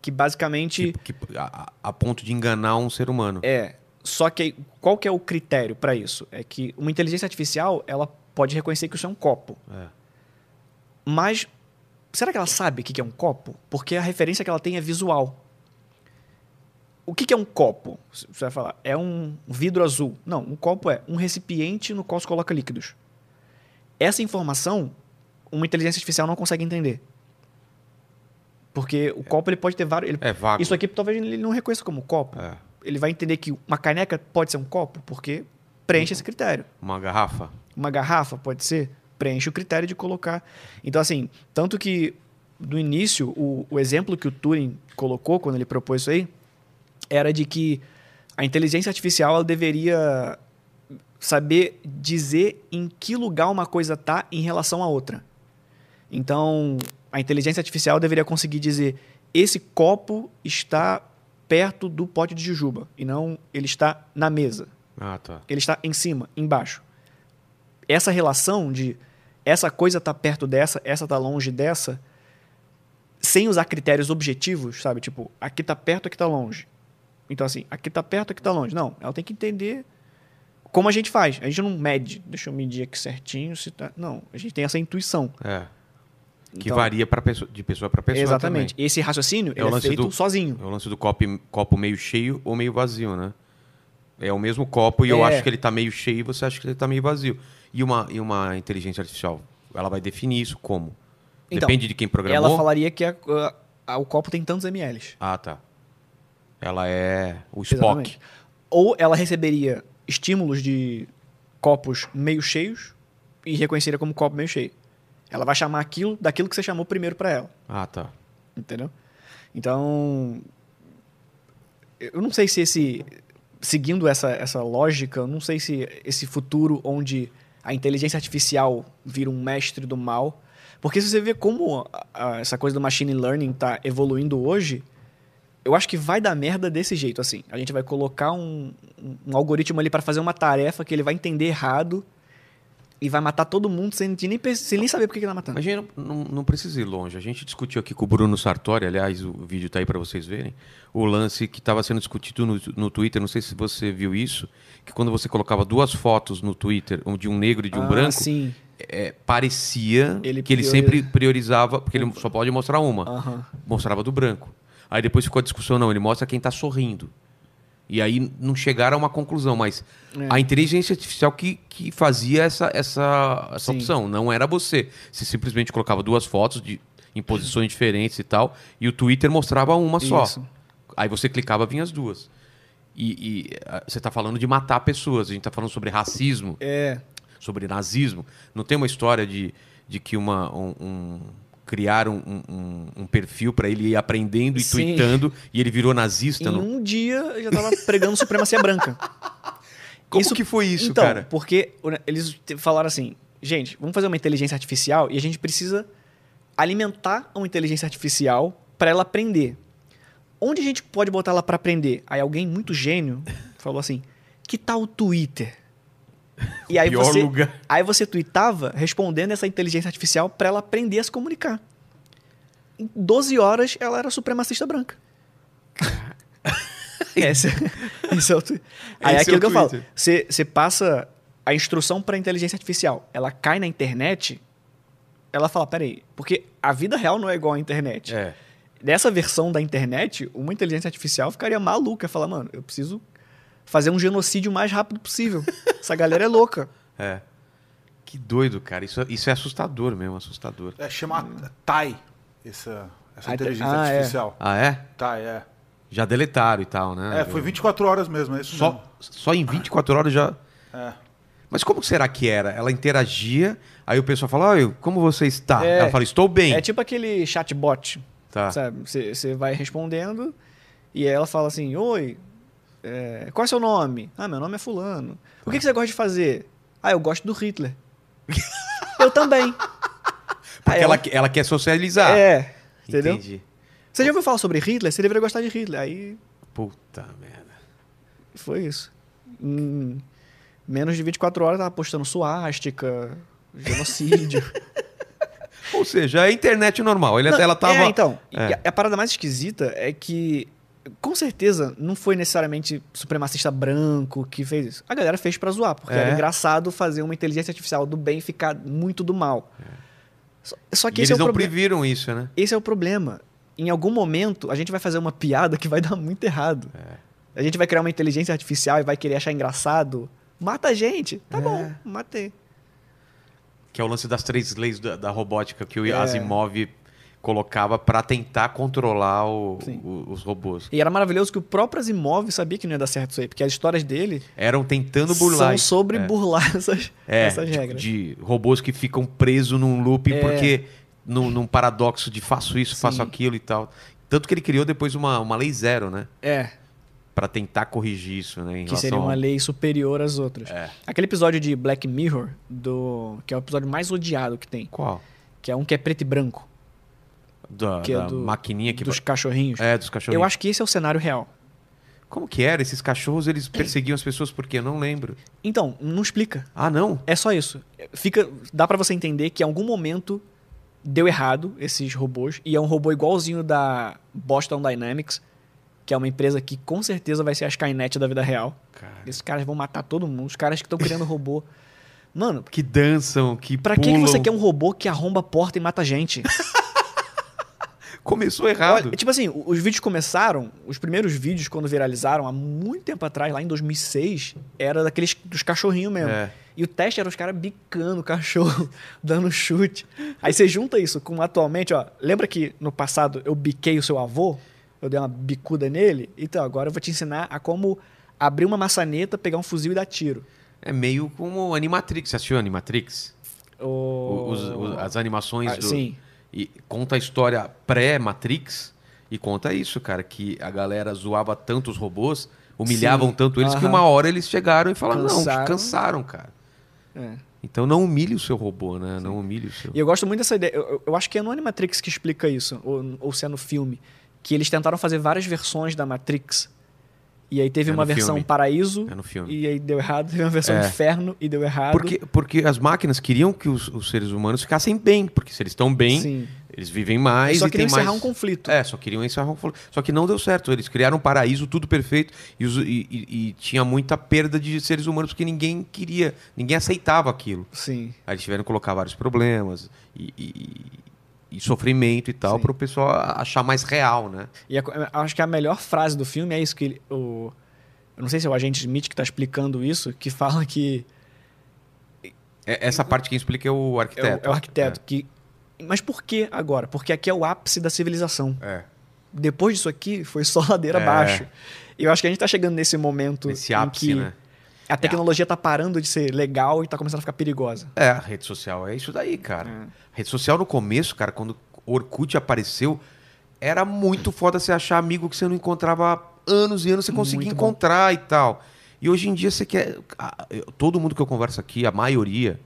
Speaker 2: Que basicamente
Speaker 1: Que- que- a, a ponto de enganar um ser humano.
Speaker 2: é. Só que qual que é o critério para isso? É que uma inteligência artificial ela pode reconhecer que isso é um copo.
Speaker 1: É.
Speaker 2: Mas será que ela sabe o que é um copo? Porque a referência que ela tem é visual. O que é um copo? Você vai falar, é um vidro azul. Não, um copo é um recipiente no qual se coloca líquidos. Essa informação, uma inteligência artificial não consegue entender. Porque o copo ele pode ter vários. ele-
Speaker 1: É vago.
Speaker 2: Isso aqui talvez ele não reconheça como copo.
Speaker 1: É.
Speaker 2: Ele vai entender que uma caneca pode ser um copo, porque preenche esse critério.
Speaker 1: Uma garrafa.
Speaker 2: Uma garrafa pode ser, preenche o critério de colocar. Então, assim, tanto que no início, o, o exemplo que o Turing colocou quando ele propôs isso aí era de que a inteligência artificial ela deveria saber dizer em que lugar uma coisa está em relação a outra. Então, a inteligência artificial deveria conseguir dizer esse copo está perto do pote de jujuba e não ele está na mesa
Speaker 1: Ah, tá.
Speaker 2: ele está em cima, embaixo. Essa relação de essa coisa está perto dessa, essa está longe dessa, sem usar critérios objetivos, sabe? Tipo, aqui está perto, aqui está longe. Então, assim, aqui está perto, aqui está longe. Não, ela tem que entender como a gente faz. A gente não mede, deixa eu medir aqui certinho. Se tá... Não, a gente tem essa intuição.
Speaker 1: É. Que
Speaker 2: Então,
Speaker 1: varia pra pessoa, de pessoa para pessoa
Speaker 2: Exatamente. Esse raciocínio
Speaker 1: É
Speaker 2: é feito
Speaker 1: do-
Speaker 2: sozinho.
Speaker 1: também. É o lance do copo, copo meio cheio ou meio vazio, né? É o mesmo copo e eu
Speaker 2: É.
Speaker 1: acho que ele tá meio cheio e você acha que ele tá meio vazio. E uma, e uma inteligência artificial, ela vai definir isso como?
Speaker 2: Então,
Speaker 1: Depende de quem programou?
Speaker 2: Ela falaria que a- a- o copo tem tantos ml.
Speaker 1: Ah, tá. Ela é o Spock.
Speaker 2: Exatamente. Ou ela receberia estímulos de copos meio cheios e reconheceria como copo meio cheio. Ela vai chamar aquilo daquilo que você chamou primeiro para ela.
Speaker 1: Ah, tá.
Speaker 2: Entendeu? Então, eu não sei se esse. Seguindo essa, essa lógica, eu não sei se esse futuro onde a inteligência artificial vira um mestre do mal. Porque se você vê como a- a- essa coisa do machine learning tá evoluindo hoje, eu acho que vai dar merda desse jeito, assim. A gente vai colocar um- um algoritmo ali para fazer uma tarefa que ele vai entender errado e vai matar todo mundo sem, nem, sem nem saber por que ele tá matando.
Speaker 1: Mas a gente não, não, não precisa ir longe. A gente discutiu aqui com o Bruno Sartori, aliás, o vídeo tá aí para vocês verem, o lance que estava sendo discutido no, no Twitter, não sei se você viu isso, que quando você colocava duas fotos no Twitter, um de um negro e de um
Speaker 2: Ah,
Speaker 1: branco,
Speaker 2: Sim.
Speaker 1: é, parecia
Speaker 2: Ele
Speaker 1: que ele sempre priorizava, porque ele só pode mostrar uma. Mostrava do branco. Aí depois ficou a discussão, não, ele mostra quem está sorrindo. E aí não chegaram a uma conclusão, mas
Speaker 2: É.
Speaker 1: a inteligência artificial que, que fazia essa, essa, essa
Speaker 2: Sim.
Speaker 1: opção, não era você. Você simplesmente colocava duas fotos de, em posições diferentes e tal, e o Twitter mostrava uma só.
Speaker 2: Isso.
Speaker 1: Aí você clicava, vinha as duas. E, e, ah, você está falando de matar pessoas, a gente está falando sobre racismo,
Speaker 2: É.
Speaker 1: sobre nazismo. Não tem uma história de, de que uma, um, um- criaram um, um- um perfil para ele ir aprendendo e
Speaker 2: Sim.
Speaker 1: tweetando e ele virou nazista?
Speaker 2: Em
Speaker 1: não?
Speaker 2: um dia eu já tava pregando supremacia branca.
Speaker 1: Como que foi isso,
Speaker 2: então,
Speaker 1: cara?
Speaker 2: Porque eles falaram assim, gente, vamos fazer uma inteligência artificial e a gente precisa alimentar uma inteligência artificial para ela aprender. Onde a gente pode botar ela para aprender? Aí alguém muito gênio falou assim: "Que tal o Twitter?" E aí
Speaker 1: Pior
Speaker 2: você
Speaker 1: lugar.
Speaker 2: aí você tweetava respondendo essa inteligência artificial para ela aprender a se comunicar. Em 12 horas ela era supremacista branca. esse, esse é o twi- Aí é
Speaker 1: é
Speaker 2: aquilo
Speaker 1: o
Speaker 2: que eu falo. Você você passa a instrução para inteligência artificial. Ela cai na internet, ela fala, peraí, porque a vida real não é igual à internet.
Speaker 1: É.
Speaker 2: Dessa versão da internet, uma inteligência artificial ficaria maluca. Falar, mano, eu preciso fazer um genocídio o mais rápido possível. Essa galera é louca.
Speaker 1: É. Que doido, cara. Isso, isso é assustador mesmo, assustador.
Speaker 3: É, chama TAI, essa, essa
Speaker 2: Ah,
Speaker 3: inteligência
Speaker 2: ah, é.
Speaker 3: artificial.
Speaker 1: Ah, é?
Speaker 3: TAI, é.
Speaker 1: Já deletaram e tal, né?
Speaker 3: É, foi 24 horas mesmo, é isso
Speaker 1: Só,
Speaker 3: mesmo.
Speaker 1: só em 24 horas já.
Speaker 3: É.
Speaker 1: Mas como será que era? Ela interagia, aí o pessoal fala, oi, como você está?
Speaker 2: É.
Speaker 1: Ela fala, estou bem.
Speaker 2: É tipo aquele chatbot,
Speaker 1: Tá.
Speaker 2: sabe? Você você vai respondendo e ela fala assim, oi, é, qual é seu nome? Ah, meu nome é fulano. O que, que você gosta de fazer? Ah, eu gosto do Hitler. eu também.
Speaker 1: Porque ela, ela quer socializar.
Speaker 2: É, entendeu?
Speaker 1: Entendi.
Speaker 2: Você já ouviu falar sobre Hitler? Você deveria gostar de Hitler. Aí
Speaker 1: Puta merda.
Speaker 2: foi isso. Em menos de 24 horas tava postando suástica, genocídio.
Speaker 1: Ou seja, é internet normal. Ele,
Speaker 2: Não,
Speaker 1: ela tava.
Speaker 2: É, então. e
Speaker 1: É.
Speaker 2: A, a parada mais esquisita é que, com certeza, não foi necessariamente supremacista branco que fez isso. A galera fez pra zoar, porque
Speaker 1: É.
Speaker 2: era engraçado fazer uma inteligência artificial do bem ficar muito do mal. Só, só
Speaker 1: E
Speaker 2: que esse
Speaker 1: eles
Speaker 2: é, o
Speaker 1: não previram isso, né?
Speaker 2: esse é o problema. Em algum momento, a gente vai fazer uma piada que vai dar muito errado. A gente vai criar uma inteligência artificial e vai querer achar engraçado. Mata a gente. Tá
Speaker 1: É.
Speaker 2: bom, matei.
Speaker 1: Que é o lance das três leis da, da robótica que o
Speaker 2: É.
Speaker 1: Asimov colocava pra tentar controlar o- o- os robôs.
Speaker 2: E era maravilhoso que o próprio Asimov sabia que não ia dar certo isso aí, porque as histórias dele
Speaker 1: Eram tentando burlar.
Speaker 2: são sobre
Speaker 1: é.
Speaker 2: burlar essas,
Speaker 1: É,
Speaker 2: essas
Speaker 1: de,
Speaker 2: regras.
Speaker 1: de robôs que ficam presos num loop
Speaker 2: É.
Speaker 1: porque num, num paradoxo de faço isso, faço
Speaker 2: Sim.
Speaker 1: aquilo e tal. Tanto que ele criou depois uma, uma lei zero, né?
Speaker 2: É,
Speaker 1: Pra tentar corrigir isso, né?
Speaker 2: Que seria uma
Speaker 1: ao-
Speaker 2: lei superior às outras.
Speaker 1: É.
Speaker 2: Aquele episódio de Black Mirror, do que é o episódio mais odiado que tem,
Speaker 1: Qual?
Speaker 2: que é um que é preto e branco,
Speaker 1: Da,
Speaker 2: que é
Speaker 1: da
Speaker 2: do,
Speaker 1: maquininha que.
Speaker 2: dos cachorrinhos.
Speaker 1: É, dos cachorrinhos.
Speaker 2: Eu acho que esse é o cenário real.
Speaker 1: Como que era? Esses cachorros, eles perseguiam as pessoas por quê? Eu não lembro.
Speaker 2: Então, não explica.
Speaker 1: Ah, não?
Speaker 2: É só isso. Fica, dá pra você entender que em algum momento deu errado esses robôs e é um robô igualzinho da Boston Dynamics que é uma empresa que com certeza vai ser a Skynet da vida real.
Speaker 1: Cara,
Speaker 2: Esses caras vão matar todo mundo. Os caras que estão criando robô. Mano,
Speaker 1: que dançam, que
Speaker 2: pra que, que
Speaker 1: pulam.
Speaker 2: você quer um robô que arromba a porta e mata gente?
Speaker 1: Começou errado.
Speaker 2: Olha, tipo assim, os vídeos começaram, os primeiros vídeos quando viralizaram, há muito tempo atrás, lá em 2006, era daqueles dos cachorrinhos mesmo.
Speaker 1: É.
Speaker 2: E o teste era os caras bicando o cachorro, dando chute. Aí você junta isso com atualmente, ó. Lembra que no passado eu biquei o seu avô? Eu dei uma bicuda nele? Então, agora eu vou te ensinar a como abrir uma maçaneta, pegar um fuzil e dar tiro.
Speaker 1: É meio como Animatrix. Você assistiu Animatrix?
Speaker 2: O...
Speaker 1: O- os- os- as animações
Speaker 2: Ah,
Speaker 1: do,
Speaker 2: Sim.
Speaker 1: E conta a história pré-Matrix e conta isso, cara, que a galera zoava tanto os robôs, humilhavam
Speaker 2: Sim.
Speaker 1: tanto eles, que
Speaker 2: Aham.
Speaker 1: uma hora eles chegaram e falaram, não,
Speaker 2: Cansaram.
Speaker 1: cansaram, cara.
Speaker 2: É.
Speaker 1: Então não humilhe o seu robô, né? Não humilhe o seu.
Speaker 2: E eu gosto muito dessa ideia. Eu, eu- eu acho que é no Animatrix que explica isso, ou, ou se é no filme. Que eles tentaram fazer várias versões da Matrix. E aí teve
Speaker 1: É
Speaker 2: uma versão
Speaker 1: filme.
Speaker 2: paraíso,
Speaker 1: É no filme.
Speaker 2: e aí deu errado. Teve uma versão
Speaker 1: É.
Speaker 2: inferno e deu errado.
Speaker 1: Porque, porque as máquinas queriam que os, os seres humanos ficassem bem, porque se eles estão bem,
Speaker 2: Sim.
Speaker 1: eles vivem mais
Speaker 2: Eles só
Speaker 1: e
Speaker 2: queriam
Speaker 1: tem mais...
Speaker 2: encerrar um conflito.
Speaker 1: É, só queriam encerrar um conflito. Só que não deu certo. Eles criaram um paraíso, tudo perfeito, e, os- e- e- e tinha muita perda de seres humanos porque ninguém queria, ninguém aceitava aquilo.
Speaker 2: Sim.
Speaker 1: Aí eles tiveram que colocar vários problemas e, e- sofrimento e tal para o pessoal achar mais real, né?
Speaker 2: E a acho que a melhor frase do filme é isso que ele, o eu não sei se é o agente Smith que está explicando isso, que fala que
Speaker 1: É- Essa parte quem explica é o
Speaker 2: é o,
Speaker 1: arquiteto.
Speaker 2: é o arquiteto que mas por que agora? Porque aqui é o ápice da civilização.
Speaker 1: É.
Speaker 2: Depois disso aqui foi só ladeira
Speaker 1: É.
Speaker 2: abaixo. E eu acho que a gente está chegando nesse momento
Speaker 1: Esse
Speaker 2: em
Speaker 1: ápice,
Speaker 2: que
Speaker 1: né?
Speaker 2: A tecnologia está parando de ser legal e está começando a ficar perigosa.
Speaker 1: É, a rede social é isso daí, cara.
Speaker 2: É.
Speaker 1: Rede social no começo, cara, quando o Orkut apareceu, era muito foda você achar amigo que você não encontrava há anos e anos, você conseguia
Speaker 2: Muito bom.
Speaker 1: encontrar e tal. E hoje em dia você quer. Todo mundo que eu converso aqui, a maioria,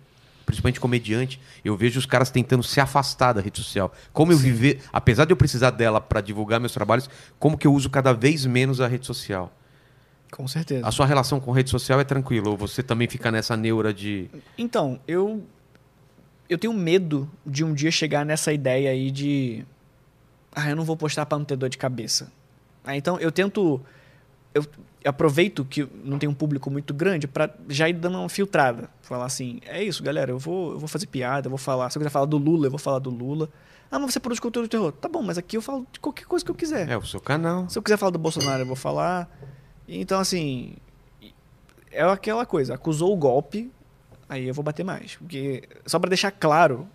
Speaker 1: principalmente comediante, eu vejo os caras tentando se afastar da rede social. Como eu viver, apesar de eu precisar dela para divulgar meus trabalhos, como que eu uso cada vez menos a rede social.
Speaker 2: Com certeza.
Speaker 1: A sua relação com rede social é tranquila? Ou você também fica nessa neura de.
Speaker 2: Então, eu eu tenho medo de um dia chegar nessa ideia aí de ah, eu não vou postar para não ter dor de cabeça. Ah, então eu tento eu, aproveito que não tem um público muito grande para já ir dando uma filtrada, falar assim, é isso, galera, eu vou eu vou fazer piada, eu vou falar, se eu quiser falar do Lula, eu vou falar do Lula. Ah, mas você produz conteúdo de terror. Tá bom, mas aqui eu falo de qualquer coisa que eu quiser.
Speaker 1: É o seu canal.
Speaker 2: Se eu quiser falar do Bolsonaro, eu vou falar. Então, assim. É aquela coisa. Acusou o golpe, aí eu vou bater mais. Porque, só pra deixar claro,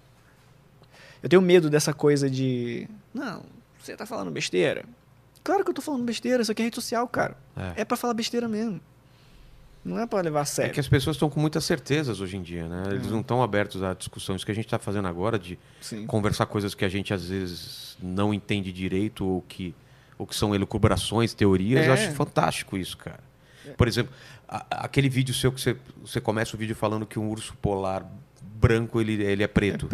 Speaker 2: eu tenho medo dessa coisa de. Não, você tá falando besteira. Claro que eu tô falando besteira, isso aqui é rede social, cara.
Speaker 1: É.
Speaker 2: É pra falar besteira mesmo. Não é pra levar a
Speaker 1: É
Speaker 2: sério.
Speaker 1: que as pessoas estão com muitas certezas hoje em dia, né? Eles
Speaker 2: É.
Speaker 1: não estão abertos à discussão. Isso que a gente está fazendo agora, de
Speaker 2: Sim.
Speaker 1: conversar coisas que a gente às vezes não entende direito ou que, ou que são elucubrações, teorias, eu
Speaker 2: É.
Speaker 1: acho fantástico isso, cara. Por exemplo, a- aquele vídeo seu que você, você começa o vídeo falando que um urso polar branco ele, ele é preto.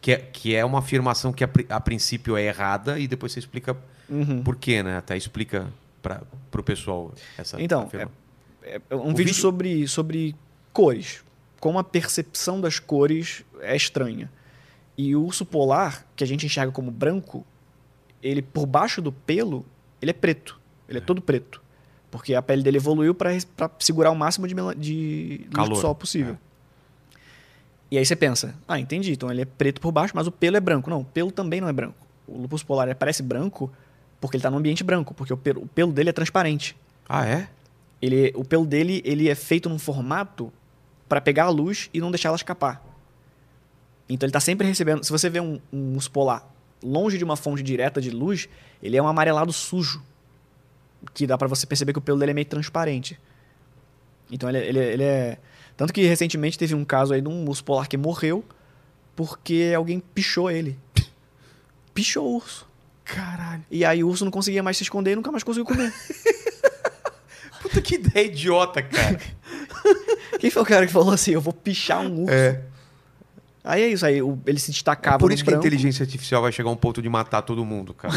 Speaker 1: Que, é, que é uma afirmação que a, a princípio é errada e depois você explica
Speaker 2: Uhum.
Speaker 1: por quê, né? Até explica para o pessoal essa
Speaker 2: Então,
Speaker 1: afirma-
Speaker 2: É um vídeo,
Speaker 1: vídeo-
Speaker 2: sobre, sobre cores. Como a percepção das cores é estranha. E o urso polar, que a gente enxerga como branco, ele por baixo do pelo, ele é preto. Ele é, todo preto. Porque a pele dele evoluiu para segurar o máximo de, de
Speaker 1: Calor,
Speaker 2: do sol possível. E aí você pensa, ah, entendi, então ele é preto por baixo, mas o pelo é branco. Não, o pelo também não é branco. O lupus polar parece branco porque ele está num ambiente branco, porque o pelo, o pelo dele é transparente
Speaker 1: Ah, é?
Speaker 2: ele, o pelo dele ele é feito num formato para pegar a luz e não deixar ela escapar. Então ele está sempre recebendo. Se você vê um, um urso polar longe de uma fonte direta de luz, ele é um amarelado sujo. Que dá para você perceber que o pelo dele é meio transparente. Então ele, ele, ele é. Tanto que recentemente teve um caso aí de um urso polar que morreu porque alguém pichou ele. Pichou o urso.
Speaker 1: Caralho.
Speaker 2: E aí o urso não conseguia mais se esconder e nunca mais conseguiu comer.
Speaker 1: Puta que ideia idiota, cara.
Speaker 2: Quem foi o cara que falou assim, eu vou pichar um urso?
Speaker 1: É.
Speaker 2: Aí é isso, aí ele se destacava
Speaker 1: Por
Speaker 2: no
Speaker 1: isso que a
Speaker 2: branco.
Speaker 1: inteligência artificial vai chegar a um ponto de matar todo mundo, cara.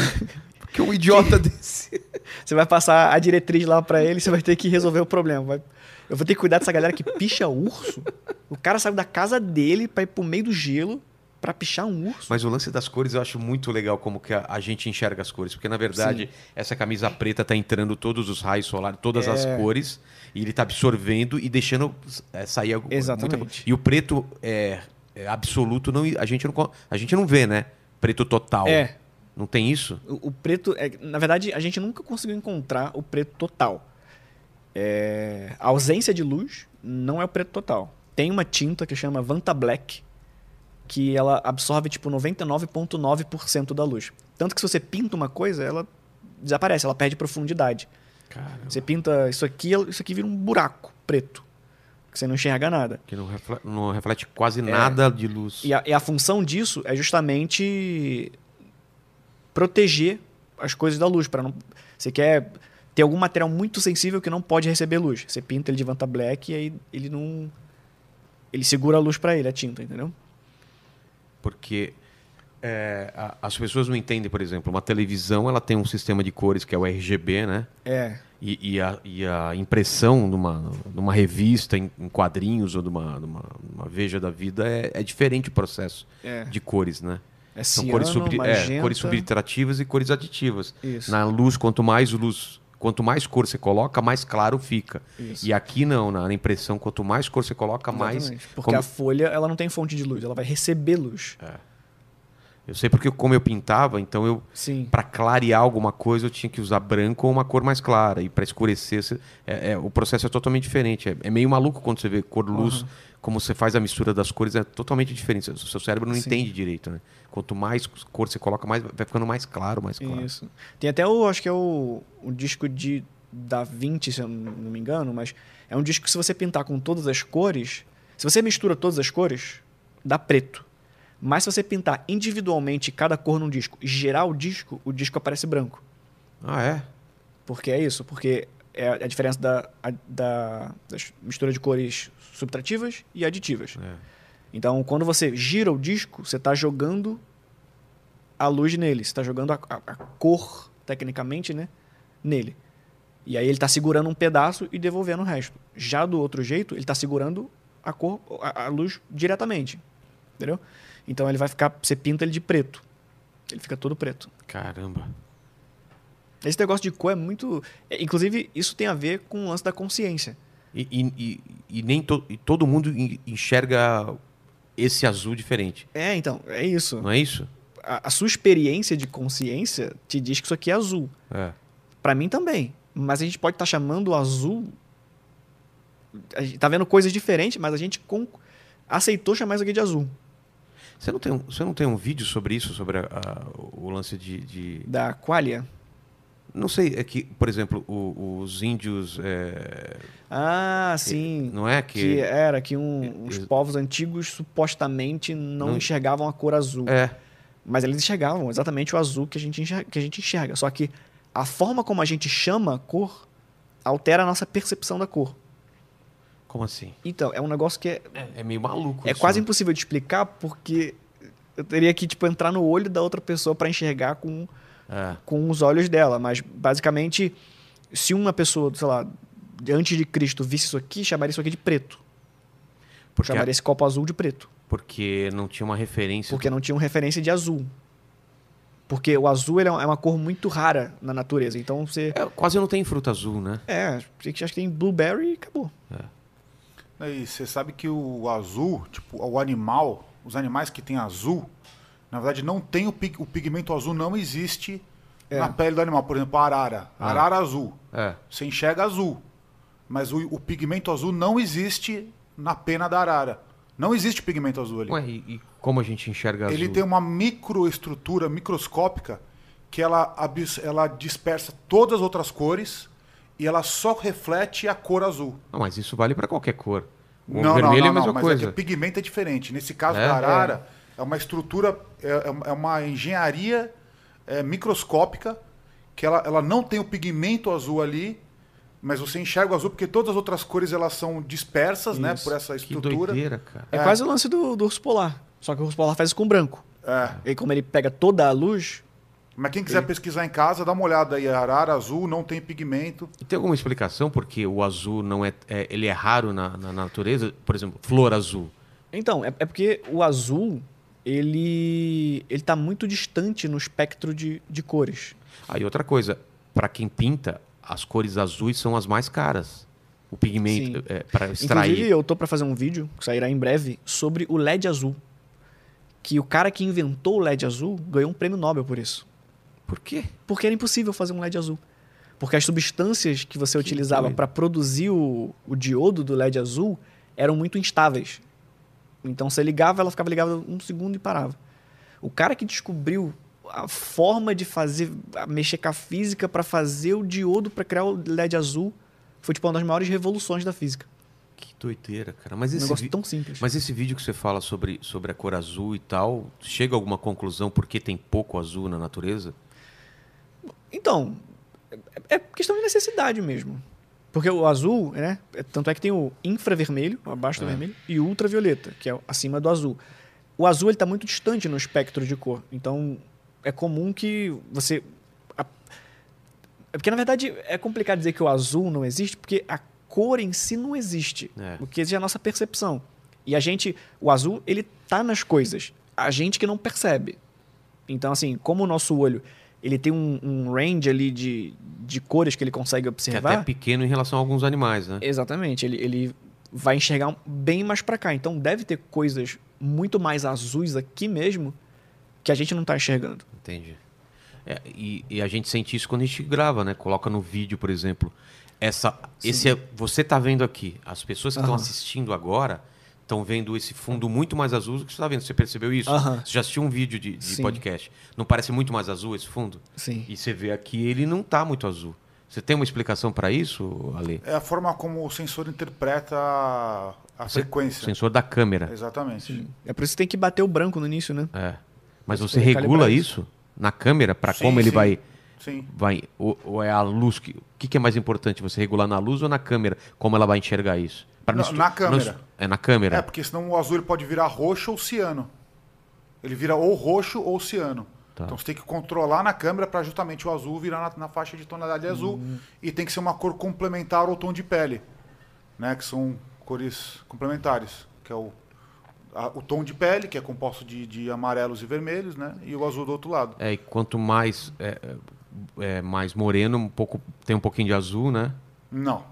Speaker 1: Porque um idiota desse.
Speaker 2: Você vai passar a diretriz lá pra ele, você vai ter que resolver o problema. Vai- Eu vou ter que cuidar dessa galera que picha urso. O cara saiu da casa dele pra ir pro meio do gelo pra pichar um urso.
Speaker 1: Mas o lance das cores eu acho muito legal como que a, a gente enxerga as cores. Porque, na verdade, essa camisa preta tá entrando todos os raios solares, todas as
Speaker 2: É.
Speaker 1: cores, e ele tá absorvendo e deixando é, sair
Speaker 2: Exatamente.
Speaker 1: muita coisa. E o preto é, é absoluto, não, a, gente não, a gente não vê, né? Preto total.
Speaker 2: É.
Speaker 1: Não tem isso?
Speaker 2: O, o preto, é, na verdade, a gente nunca conseguiu encontrar o preto total. É, a ausência de luz não é o preto total. Tem uma tinta que chama Vanta Black, que ela absorve tipo 99,9% da luz. Tanto que se você pinta uma coisa, ela desaparece, ela perde profundidade.
Speaker 1: Cara,
Speaker 2: Você pinta isso aqui, isso aqui vira um buraco preto, que você não enxerga nada.
Speaker 1: que não reflete, não reflete quase nada de luz.
Speaker 2: É. E a, e a função disso é justamente proteger as coisas da luz. para não Você quer ter algum material muito sensível que não pode receber luz. Você pinta ele de Vanta Black e aí ele não. Ele segura a luz para ele, a tinta, entendeu?
Speaker 1: Porque é, a- as pessoas não entendem, por exemplo, uma televisão ela tem um sistema de cores que é o RGB, né?
Speaker 2: É.
Speaker 1: E, e a, e a impressão numa, numa revista, em, em quadrinhos ou numa, numa, numa Veja da Vida é, é diferente o processo
Speaker 2: É.
Speaker 1: de cores, né?
Speaker 2: É
Speaker 1: São
Speaker 2: ciano,
Speaker 1: cores, subli- é, cores subtrativas e cores aditivas.
Speaker 2: Isso.
Speaker 1: Na luz, quanto mais luz, quanto mais cor você coloca, mais claro fica.
Speaker 2: Isso.
Speaker 1: E aqui não, na, impressão, quanto mais cor você coloca, mais.
Speaker 2: Exatamente. Porque
Speaker 1: como-
Speaker 2: a folha ela não tem fonte de luz, ela vai receber luz.
Speaker 1: Eu sei porque como eu pintava, então eu para clarear alguma coisa eu tinha que usar branco ou uma cor mais clara e para escurecer é- é, o processo é totalmente diferente. É, é meio maluco quando você vê cor luz, como você faz a mistura das cores é totalmente diferente. O seu cérebro não
Speaker 2: Sim.
Speaker 1: entende direito, né? Quanto mais cor você coloca, mais vai ficando mais claro, mais claro.
Speaker 2: Isso. Tem até o, acho que é o, o disco de Da Vinci, se eu não me engano, mas é um disco que se você pintar com todas as cores, se você mistura todas as cores, dá preto. Mas se você pintar individualmente cada cor num disco e gerar o disco, o disco aparece branco.
Speaker 1: Ah, é?
Speaker 2: Porque é isso, porque é a diferença da, a- da, da mistura de cores subtrativas e aditivas.
Speaker 1: É.
Speaker 2: Então, quando você gira o disco, você está jogando a luz nele, você está jogando a, a- a cor, tecnicamente, né, nele. E aí ele está segurando um pedaço e devolvendo o resto. Já do outro jeito, ele está segurando a cor, a, a luz diretamente, entendeu? Então ele vai ficar, você pinta ele de preto, ele fica todo preto.
Speaker 1: Caramba.
Speaker 2: Esse negócio de cor é muito, é, inclusive isso tem a ver com o lance da consciência.
Speaker 1: E, e- e- e nem to- todo mundo en- enxerga esse azul diferente,
Speaker 2: É, então, é isso.
Speaker 1: não é isso?
Speaker 2: A, a sua experiência de consciência te diz que isso aqui é azul.
Speaker 1: É.
Speaker 2: Pra mim também. Mas a gente pode estar chamando o azul. A gente tá vendo coisas diferentes, mas a gente com- aceitou chamar isso aqui de azul.
Speaker 1: Você não tem um, você não tem um vídeo sobre isso, sobre a- a- o lance de, de-
Speaker 2: Da qualia.
Speaker 1: Não sei, é que, por exemplo, o- os índios. é,
Speaker 2: Ah, sim.
Speaker 1: não é
Speaker 2: Que
Speaker 1: que.
Speaker 2: era que um- os povos antigos supostamente não,
Speaker 1: Não-
Speaker 2: enxergavam a cor azul.
Speaker 1: É.
Speaker 2: Mas eles enxergavam exatamente o azul que a, gente enxerga, que a gente enxerga. Só que a forma como a gente chama a cor altera a nossa percepção da cor.
Speaker 1: Como assim?
Speaker 2: Então, é um negócio que é,
Speaker 1: É, é meio maluco.
Speaker 2: é
Speaker 1: isso,
Speaker 2: quase
Speaker 1: né?
Speaker 2: impossível de explicar porque eu teria que tipo, entrar no olho da outra pessoa para enxergar com,
Speaker 1: É.
Speaker 2: com os olhos dela. Mas, basicamente, se uma pessoa, sei lá, antes de Cristo visse isso aqui, chamaria isso aqui de preto.
Speaker 1: Porque,
Speaker 2: Chamaria esse copo azul de preto.
Speaker 1: porque não tinha uma referência.
Speaker 2: Porque não tinham referência de azul. Porque o azul ele é uma cor muito rara na natureza. Então você.
Speaker 1: É, quase não tem fruta azul, né?
Speaker 2: É, acho que tem blueberry e acabou.
Speaker 3: E você sabe que o azul, tipo, o animal, os animais que têm azul, na verdade não tem o, pig- o pigmento azul, não existe
Speaker 2: É.
Speaker 3: na pele do animal. Por exemplo, a arara.
Speaker 1: Ah.
Speaker 3: Arara azul.
Speaker 1: É.
Speaker 3: Você enxerga azul. Mas o, o pigmento azul não existe na pena da arara. Não existe pigmento azul ali.
Speaker 1: Ué, e, como a gente enxerga azul?
Speaker 3: Ele tem uma microestrutura microscópica que ela, ela dispersa todas as outras cores e ela só reflete a cor azul.
Speaker 1: Não, mas isso vale pra qualquer cor. O
Speaker 3: não,
Speaker 1: vermelho
Speaker 3: não, não,
Speaker 1: é a mesma
Speaker 3: não, mas
Speaker 1: coisa.
Speaker 3: é que pigmento é diferente. Nesse caso
Speaker 1: É?
Speaker 3: da arara, é. uma estrutura, é, é uma engenharia é, microscópica que ela, ela não tem o pigmento azul ali, mas você enxerga o azul porque todas as outras cores elas são dispersas, né,
Speaker 2: Isso.
Speaker 3: por essa
Speaker 1: Que
Speaker 3: estrutura.
Speaker 1: doideira, cara.
Speaker 2: É,
Speaker 3: É.
Speaker 2: quase o lance do, do urso polar. Só que o urso polar faz isso com branco.
Speaker 3: É.
Speaker 2: E como ele pega toda a luz,
Speaker 3: Mas quem quiser pesquisar em casa, dá uma olhada aí. Arara azul não tem pigmento.
Speaker 1: E tem alguma explicação porque o azul não é, é- ele é raro na, na natureza? Por exemplo, flor azul.
Speaker 2: Então, é, é porque o azul, ele ele tá muito distante no espectro de, de cores.
Speaker 1: Aí outra coisa, para quem pinta, as cores azuis são as mais caras. O pigmento é, para extrair.
Speaker 2: Inclusive, eu tô para fazer um vídeo, que sairá em breve, sobre o LED azul. Que o cara que inventou o LED azul ganhou um prêmio Nobel por isso.
Speaker 1: Por quê?
Speaker 2: Porque era impossível fazer um LED azul. Porque as substâncias que você utilizava
Speaker 1: doido.
Speaker 2: para produzir o, o diodo do LED azul eram muito instáveis. Então você ligava, ela ficava ligada um segundo e parava. O cara que descobriu a forma de fazer, mexer com a física para fazer o diodo para criar o LED azul foi tipo uma das maiores revoluções da física.
Speaker 1: Que doideira, cara. Mas
Speaker 2: Um
Speaker 1: esse,
Speaker 2: negócio
Speaker 1: vi-
Speaker 2: tão simples.
Speaker 1: mas esse vídeo que você fala sobre, sobre a cor azul e tal, chega a alguma conclusão porque tem pouco azul na natureza?
Speaker 2: Então, é é questão de necessidade mesmo. Porque o azul, né? é- Tanto é que tem o infravermelho, abaixo do
Speaker 1: É.
Speaker 2: vermelho, e o ultravioleta, que é acima do azul. O azul ele está muito distante no espectro de cor. Então, é comum que você. a- é Porque, na verdade, é complicado dizer que o azul não existe, porque a cor em si não existe.
Speaker 1: É.
Speaker 2: O que existe é a nossa percepção. E a gente. O azul, ele tá nas coisas. A gente que não percebe. Então, assim, como o nosso olho ele tem um, um range ali de, de cores que ele consegue
Speaker 1: Que é
Speaker 2: observar.
Speaker 1: até pequeno em relação a alguns animais, né?
Speaker 2: Exatamente, ele, ele vai enxergar bem mais pra cá. Então deve ter coisas muito mais azuis aqui mesmo que a gente não tá enxergando.
Speaker 1: Entendi. É, e, e a gente sente isso quando a gente grava, né? Coloca no vídeo, por exemplo. Essa, esse é, você tá vendo aqui. As pessoas que estão assistindo agora estão vendo esse fundo muito mais azul do que você está vendo. Você percebeu isso? Você já assistiu um vídeo de, de
Speaker 2: Sim.
Speaker 1: podcast? Não parece muito mais azul esse fundo?
Speaker 2: Sim.
Speaker 1: E você vê aqui, ele não tá muito azul. Você tem uma explicação para isso, Ale?
Speaker 3: É a forma como o sensor interpreta a, a frequência.
Speaker 1: Sensor da câmera.
Speaker 3: Exatamente.
Speaker 2: É por isso que tem que bater o branco no início, né?
Speaker 1: É. Mas você regula isso na câmera para
Speaker 3: Sim,
Speaker 1: como ele
Speaker 3: sim.
Speaker 1: vai
Speaker 3: Sim.
Speaker 1: vai ou, ou é a luz que o que, que é mais importante você regular na luz ou na câmera como ela vai enxergar isso Pra estu-
Speaker 3: na câmera.
Speaker 1: é na câmera
Speaker 3: É, porque senão o azul ele pode virar roxo ou ciano. Ele vira ou roxo ou ciano.
Speaker 1: Tá.
Speaker 3: Então você tem que controlar na câmera para justamente o azul virar na, na faixa de tonalidade azul. E tem que ser uma cor complementar ao tom de pele. Né? Que são cores complementares. Que é o, o tom de pele, que é composto de, de amarelos e vermelhos, né? E o azul do outro lado.
Speaker 1: é e quanto mais é, é, mais moreno um pouco tem um pouquinho de azul né
Speaker 3: Não.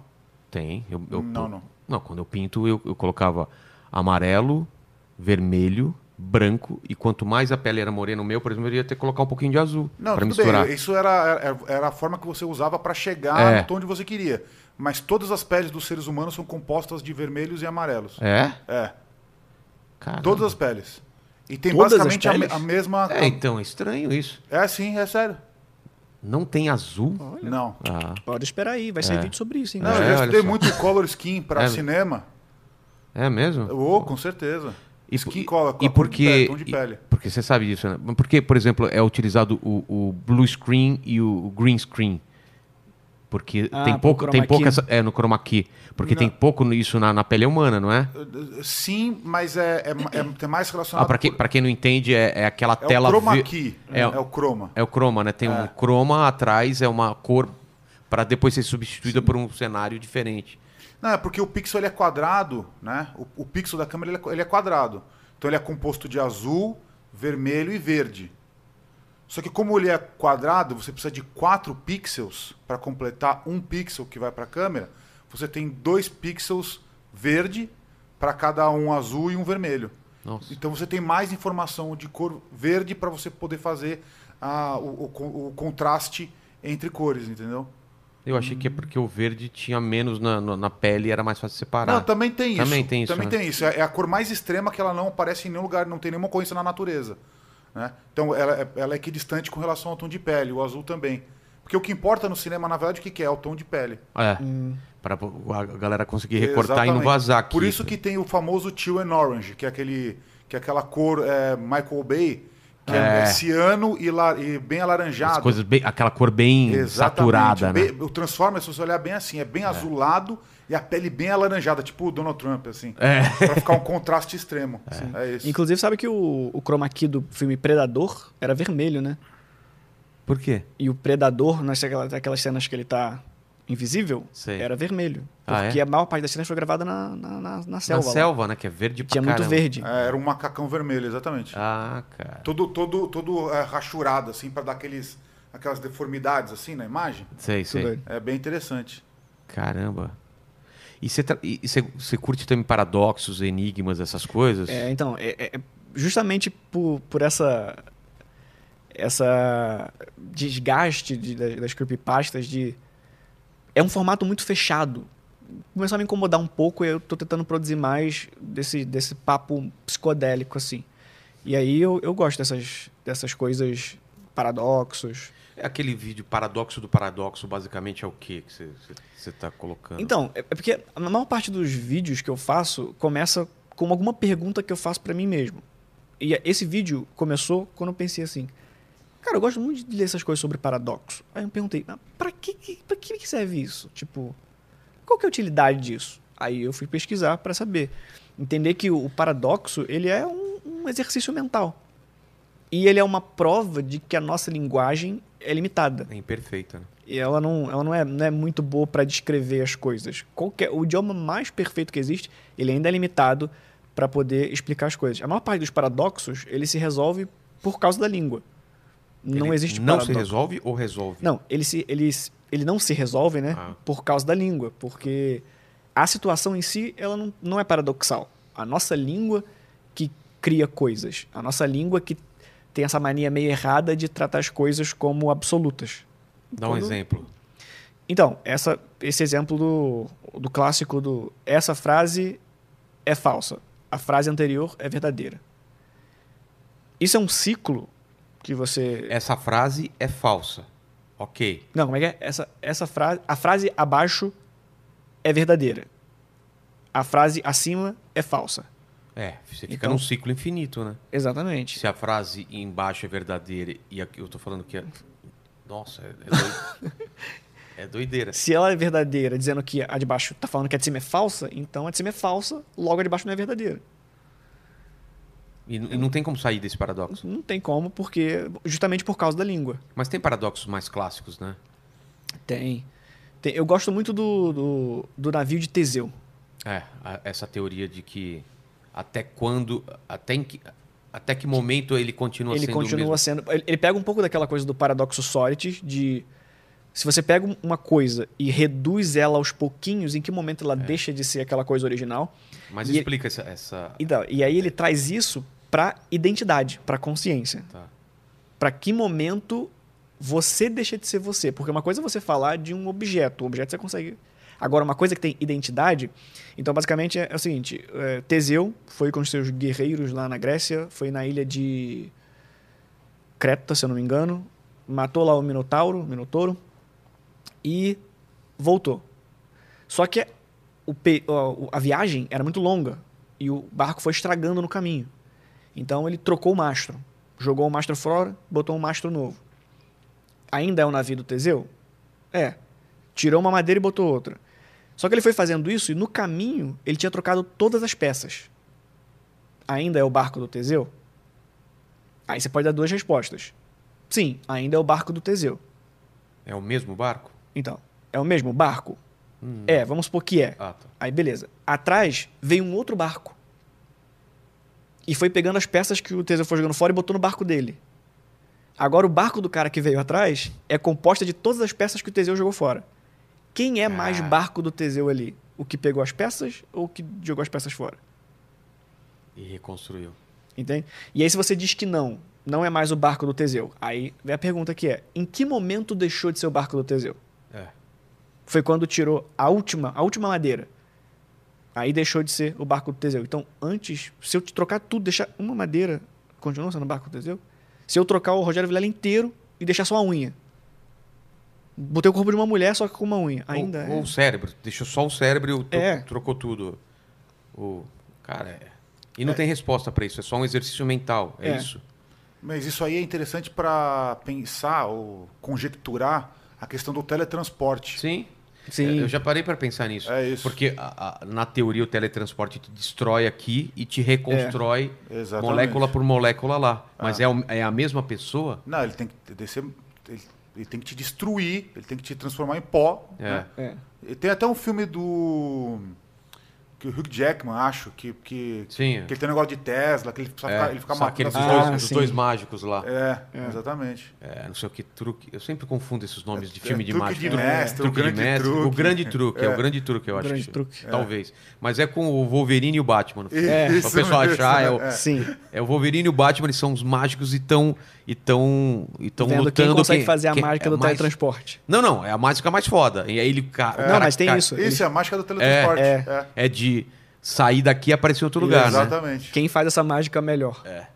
Speaker 1: tem eu, eu-
Speaker 3: não, não.
Speaker 1: não quando eu pinto eu, eu colocava amarelo vermelho branco e quanto mais a pele era morena o meu por exemplo eu ia ter que colocar um pouquinho de azul
Speaker 3: Não,
Speaker 1: para
Speaker 3: tudo
Speaker 1: misturar
Speaker 3: bem. Isso era, era, era a forma que você usava para chegar
Speaker 1: É.
Speaker 3: no tom que você queria. Mas todas as peles dos seres humanos são compostas de vermelhos e amarelos.
Speaker 1: é
Speaker 3: É.
Speaker 1: Caramba.
Speaker 3: Todas as peles. E tem
Speaker 2: Todas as
Speaker 3: basicamente a, a mesma.
Speaker 1: é então é estranho isso
Speaker 3: É sim, é sério.
Speaker 1: Não tem azul
Speaker 2: Olha,
Speaker 3: Não.
Speaker 1: ah
Speaker 2: pode esperar aí, vai sair
Speaker 1: É.
Speaker 2: vídeo sobre isso, hein?
Speaker 3: Não,
Speaker 1: É,
Speaker 3: eu já estudei muito color skin para
Speaker 1: É.
Speaker 3: cinema.
Speaker 1: é mesmo
Speaker 3: Oh, com certeza.
Speaker 1: E,
Speaker 3: Skin color,
Speaker 1: e porque,
Speaker 3: tom de
Speaker 1: e-
Speaker 3: pele.
Speaker 1: porque você sabe disso, né? Porque, por exemplo, é utilizado o, o blue screen e o green screen. Porque
Speaker 2: Ah,
Speaker 1: tem pouco, tem pouca essa, é no chroma key, porque
Speaker 3: Não.
Speaker 1: tem pouco isso na, na pele humana, não é?
Speaker 3: Sim, mas é, é, é, tem mais relacionado
Speaker 1: Ah, para quem,
Speaker 3: por-
Speaker 1: quem não entende, é, é aquela
Speaker 3: É
Speaker 1: tela
Speaker 3: o chroma
Speaker 1: ve-
Speaker 3: key.
Speaker 1: É,
Speaker 3: É, o chroma.
Speaker 1: é o chroma, né? Tem um chroma atrás, é uma cor para depois ser substituída por um cenário diferente.
Speaker 3: Não, é porque o pixel ele é quadrado, né? O, o pixel da câmera ele é, ele é quadrado. Então ele é composto de azul, vermelho e verde. Só que como ele é quadrado, você precisa de quatro pixels para completar um pixel que vai para a câmera. Você tem dois pixels verde para cada um azul e um vermelho.
Speaker 1: Nossa.
Speaker 3: Então você tem mais informação de cor verde para você poder fazer a- o, o o contraste entre cores, entendeu?
Speaker 1: Eu achei que é porque o verde tinha menos na, na, na pele e era mais fácil separar.
Speaker 3: Não, também tem isso.
Speaker 1: Também tem isso,
Speaker 3: Também
Speaker 1: né?
Speaker 3: tem isso. É é a cor mais extrema que ela não aparece em nenhum lugar, não tem nenhuma ocorrência na natureza. Né? Então ela, é- ela é equidistante com relação ao tom de pele, o azul também. Porque o que importa no cinema, na verdade, o que que é? É o tom de pele.
Speaker 1: É. Para a galera conseguir recortar e não
Speaker 3: Exatamente.
Speaker 1: vazar aqui.
Speaker 3: Por isso que tem o famoso teal and orange, que é, aquele, que é aquela cor é, Michael Bay, que é,
Speaker 1: É.
Speaker 3: ciano e, la- e bem alaranjado.
Speaker 1: As coisas bem, aquela cor bem
Speaker 3: Exatamente.
Speaker 1: saturada, né?
Speaker 3: Bem- O Transformers, se você olhar bem assim, é bem azulado e a pele bem alaranjada, tipo o Donald Trump, assim.
Speaker 1: É.
Speaker 3: Pra ficar um contraste extremo. É, isso.
Speaker 2: Inclusive, sabe que o, o chroma key do filme Predador era vermelho, né?
Speaker 1: Por quê?
Speaker 2: E o Predador, nas aquelas, aquelas cenas que ele tá invisível
Speaker 1: Sei.
Speaker 2: era vermelho.
Speaker 1: Ah,
Speaker 2: Porque
Speaker 1: é?
Speaker 2: a maior parte das cenas foi gravada na, na, na- na selva.
Speaker 1: Na
Speaker 2: lá.
Speaker 1: selva, né? Que é verde pra
Speaker 2: Tinha muito
Speaker 1: caramba.
Speaker 2: verde.
Speaker 3: É, era um macacão vermelho, exatamente.
Speaker 1: Ah, cara.
Speaker 3: Todo, todo, todo é, rachurado, assim, pra dar aqueles, aquelas deformidades, assim, na imagem.
Speaker 1: Sei, sei.
Speaker 3: É bem interessante.
Speaker 1: Caramba. E você curte também paradoxos, enigmas, essas coisas?
Speaker 2: É, então, é, é- justamente por, por essa essa desgaste de- das, creepypastas de é um formato muito fechado. Começou a me incomodar um pouco e eu tô tentando produzir mais desse, desse papo psicodélico assim. E aí eu, eu gosto dessas, dessas coisas paradoxos.
Speaker 1: É aquele vídeo paradoxo do paradoxo, basicamente é o que que você- você você tá colocando?
Speaker 2: Então, é é porque a maior parte dos vídeos que eu faço começa com alguma pergunta que eu faço pra mim mesmo. E esse vídeo começou quando eu pensei assim, cara, eu gosto muito de ler essas coisas sobre paradoxo. Aí eu perguntei, "Ah, pra que, pra que serve isso? Tipo, qual que é a utilidade disso? Aí eu fui pesquisar pra saber. Entender que o paradoxo, ele é um, um exercício mental. E ele é uma prova de que a nossa linguagem é limitada.
Speaker 1: É imperfeita, né?
Speaker 2: E ela não, ela não, é, não é muito boa para descrever as coisas. Qualquer, o idioma mais perfeito que existe, ele ainda é limitado para poder explicar as coisas. A maior parte dos paradoxos, ele se resolve por causa da língua. Não
Speaker 1: Ele
Speaker 2: existe
Speaker 1: Não
Speaker 2: paradoxo.
Speaker 1: se resolve ou resolve?
Speaker 2: Não, ele, se, ele, ele não se resolve, né?
Speaker 1: Ah.
Speaker 2: Por causa da língua. Porque a situação em si, ela não, não é paradoxal. A nossa língua que cria coisas. A nossa língua que tem essa mania meio errada de tratar as coisas como absolutas.
Speaker 1: Dá um
Speaker 2: Quando-
Speaker 1: exemplo.
Speaker 2: Então, essa, esse exemplo do, do clássico do essa frase é falsa, a frase anterior é verdadeira. Isso é um ciclo que você.
Speaker 1: Essa frase é falsa. Ok.
Speaker 2: Não, como é que é? Essa, essa frase. A frase abaixo é verdadeira. A frase acima é falsa.
Speaker 1: É, você fica
Speaker 2: Então-
Speaker 1: num ciclo infinito, né?
Speaker 2: Exatamente.
Speaker 1: Se a frase embaixo é verdadeira e aqui eu tô falando que é. Nossa, é, é, doi- é doideira.
Speaker 2: Se ela é verdadeira, dizendo que a de baixo tá falando que a de cima é falsa, então a de cima é falsa, logo a de baixo não é verdadeira.
Speaker 1: E, e não tem como sair desse paradoxo.
Speaker 2: Não tem como, porque. Justamente por causa da língua.
Speaker 1: Mas tem paradoxos mais clássicos, né?
Speaker 2: Tem. Tem. Eu gosto muito do, do, do navio de Teseu.
Speaker 1: É, a- essa teoria de que até quando. Até, em que, até que momento ele continua
Speaker 2: ele
Speaker 1: sendo
Speaker 2: continua sendo. Ele, ele pega um pouco daquela coisa do paradoxo Sócrates, de. Se você pega um- uma coisa e reduz ela aos pouquinhos, em que momento
Speaker 1: É.
Speaker 2: ela deixa de ser aquela coisa original?
Speaker 1: Mas explica essa. essa...
Speaker 2: E, da- e aí ele traz isso para identidade, para consciência.
Speaker 1: Tá.
Speaker 2: Para que momento você deixa de ser você? Porque uma coisa é você falar de um objeto, o objeto você consegue. Agora, uma coisa que tem identidade. Então, basicamente, é, é o seguinte: é, Teseu foi com os seus guerreiros lá na Grécia, foi na ilha de Creta, se eu não me engano, matou lá o Minotauro, Minotouro, e voltou. Só que o a viagem era muito longa e o barco foi estragando no caminho. Então ele trocou o mastro. Jogou o mastro fora, botou um mastro novo. Ainda é o navio do Teseu? É. Tirou uma madeira e botou outra. Só que ele foi fazendo isso e no caminho ele tinha trocado todas as peças. Ainda é o barco do Teseu? Aí você pode dar duas respostas. Sim, ainda é o barco do Teseu.
Speaker 1: É o mesmo barco?
Speaker 2: Então, é o mesmo barco?
Speaker 1: Hum.
Speaker 2: É, vamos supor que é.
Speaker 1: Ah, tá.
Speaker 2: Aí, beleza. Atrás veio um outro barco. E foi pegando as peças que o Teseu foi jogando fora e botou no barco dele. Agora, o barco do cara que veio atrás é composta de todas as peças que o Teseu jogou fora. Quem é mais barco do Teseu ali? O que pegou as peças ou o que jogou as peças fora?
Speaker 1: E reconstruiu.
Speaker 2: Entende? E aí, se você diz que não, não é mais o barco do Teseu, aí vem a pergunta que é: em que momento deixou de ser o barco do Teseu?
Speaker 1: É.
Speaker 2: foi quando tirou a última, a última madeira. Aí deixou de ser o barco do Teseu. Então, antes, se eu te trocar tudo, deixar uma madeira, continua sendo o barco do Teseu? Se eu trocar o Rogério Vilela inteiro e deixar só a unha. Botei o corpo de uma mulher só que com uma unha. Ainda
Speaker 1: ou,
Speaker 2: é.
Speaker 1: ou o cérebro. Deixou só o cérebro e tro-
Speaker 2: É.
Speaker 1: trocou tudo. O... Cara, é. E não tem resposta pra isso, é só um exercício mental. É,
Speaker 2: É.
Speaker 1: isso.
Speaker 3: Mas isso aí é interessante para pensar ou conjecturar a questão do teletransporte.
Speaker 1: Sim.
Speaker 2: Sim.
Speaker 1: Eu já parei pra pensar nisso.
Speaker 3: É isso.
Speaker 1: Porque a- a- na teoria o teletransporte te destrói aqui e te reconstrói molécula por molécula lá. Mas é, o- é a mesma pessoa?
Speaker 3: Não, ele tem que descer. ele- Ele tem que te destruir, ele tem que te transformar em pó.
Speaker 1: É.
Speaker 3: né?
Speaker 2: É.
Speaker 3: Tem até um filme do. Que o Hugh Jackman, acho, que, que,
Speaker 1: Sim.
Speaker 3: que ele tem um negócio de Tesla, que ele fica,
Speaker 1: É,
Speaker 3: ele fica matando
Speaker 2: Ah,
Speaker 1: dois,
Speaker 3: pessoas.
Speaker 1: os dois mágicos lá.
Speaker 3: É,
Speaker 2: É.
Speaker 3: exatamente.
Speaker 1: É, não sei o que truque. Eu sempre confundo esses nomes de
Speaker 3: É,
Speaker 1: filme de
Speaker 3: truque
Speaker 1: mágica.
Speaker 3: de mestre, o
Speaker 1: truque de mestre, o
Speaker 3: truque.
Speaker 1: grande truque, é, o
Speaker 3: É.
Speaker 1: grande truque, eu acho.
Speaker 2: Grande
Speaker 1: que-
Speaker 2: truque.
Speaker 1: Talvez. Mas é com o Wolverine e o Batman.
Speaker 2: É.
Speaker 1: Pra o pessoal achar, é o,
Speaker 3: é.
Speaker 2: Sim.
Speaker 1: é o Wolverine e o Batman, eles são os mágicos e estão e tão, e tão
Speaker 2: Vendo
Speaker 1: lutando.
Speaker 2: quem consegue
Speaker 1: quem-
Speaker 2: fazer a mágica
Speaker 1: é
Speaker 2: do
Speaker 1: mais-
Speaker 2: teletransporte.
Speaker 1: Não, não, é a mágica mais foda. E aí ele. ca- o
Speaker 2: Não, mas tem isso.
Speaker 3: Isso é a mágica do teletransporte.
Speaker 2: É.
Speaker 3: É.
Speaker 1: De sair daqui e aparecer em outro lugar, né?
Speaker 3: Exatamente.
Speaker 2: Quem faz essa mágica melhor.
Speaker 1: É.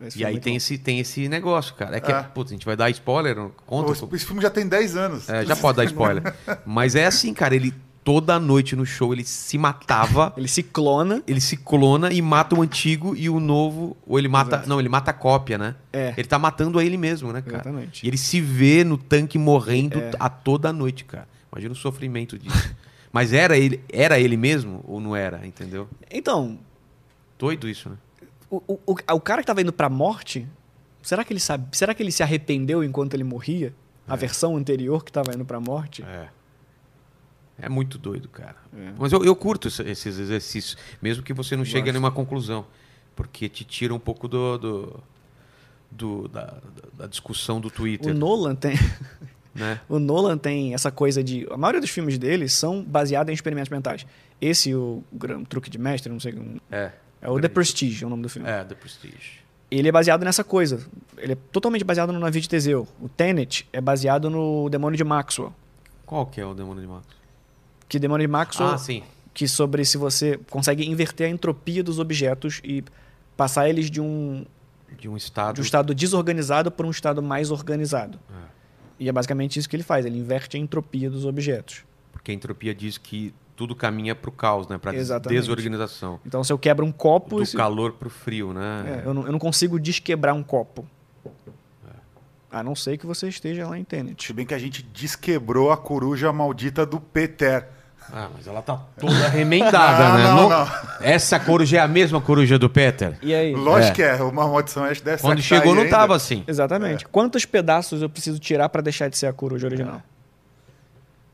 Speaker 2: Esse
Speaker 1: E
Speaker 2: é
Speaker 1: aí tem
Speaker 2: bom.
Speaker 1: esse, tem esse negócio, cara. É que,
Speaker 3: É.
Speaker 1: putz, a gente vai dar spoiler? Conta.
Speaker 3: Esse esse filme já tem 10 anos.
Speaker 1: É, já pode dar spoiler. Mas é assim, cara, ele toda noite no show ele se matava,
Speaker 2: Ele se clona.
Speaker 1: ele se clona e mata o antigo e o novo, ou ele mata,
Speaker 2: Exato.
Speaker 1: não, ele mata a cópia, né?
Speaker 2: É.
Speaker 1: Ele tá matando a ele mesmo, né, cara?
Speaker 2: Exatamente.
Speaker 1: E ele se vê no tanque morrendo
Speaker 2: É.
Speaker 1: a toda noite, cara. Imagina o sofrimento disso. Mas era ele, era ele mesmo ou não era, entendeu?
Speaker 2: Então,
Speaker 1: Doido isso, né?
Speaker 2: o, o, o- o cara que tava indo pra morte, será que ele sabe? Será que ele se arrependeu enquanto ele morria? A versão anterior que tava indo pra morte?
Speaker 1: É. É muito doido, cara.
Speaker 2: É.
Speaker 1: Mas eu, eu curto esse- esses exercícios, mesmo que você não chegue a nenhuma conclusão. Porque te tira um pouco do. do, do- da, da- discussão do
Speaker 2: O
Speaker 1: Twitter.
Speaker 2: Nolan tem.
Speaker 1: Né?
Speaker 2: O Nolan tem essa coisa de. A maioria dos filmes dele são baseados em experimentos mentais. Esse, o Truque de Mestre, não sei.
Speaker 1: É.
Speaker 2: É o The Prestige, é o nome do filme.
Speaker 1: É, The Prestige.
Speaker 2: Ele é baseado nessa coisa. Ele é totalmente baseado no navio de Teseu. O Tenet é baseado no Demônio de Maxwell.
Speaker 1: Qual que é o demônio de Max?
Speaker 2: Que Demônio de Maxwell,
Speaker 1: Ah, sim.
Speaker 2: que sobre se você consegue inverter a entropia dos objetos e passar eles de um,
Speaker 1: De um estado.
Speaker 2: de um estado desorganizado para um estado mais organizado.
Speaker 1: É.
Speaker 2: E é basicamente isso que ele faz. Ele inverte a entropia dos objetos.
Speaker 1: Porque a entropia diz que tudo caminha pro caos, né?
Speaker 2: Exatamente.
Speaker 1: desorganização.
Speaker 2: Então, se eu quebro um copo,
Speaker 1: Do
Speaker 2: esse-
Speaker 1: calor pro frio, né?
Speaker 2: é, eu, não, eu não consigo desquebrar um copo. A não ser que você esteja lá em Tenet.
Speaker 3: Se bem que a gente desquebrou a coruja maldita do Peter.
Speaker 1: Ah, mas ela tá toda remendada,
Speaker 3: Ah,
Speaker 1: né?
Speaker 3: não,
Speaker 1: Não-
Speaker 3: não.
Speaker 1: Essa coruja é a mesma coruja do Peter?
Speaker 2: E aí?
Speaker 3: Lógico
Speaker 1: É.
Speaker 3: que é, uma maldição acho dessa.
Speaker 1: Quando chegou
Speaker 3: tá aí
Speaker 1: não
Speaker 3: ainda.
Speaker 1: tava assim.
Speaker 2: Exatamente. Quantos pedaços eu preciso tirar para deixar de ser a coruja original?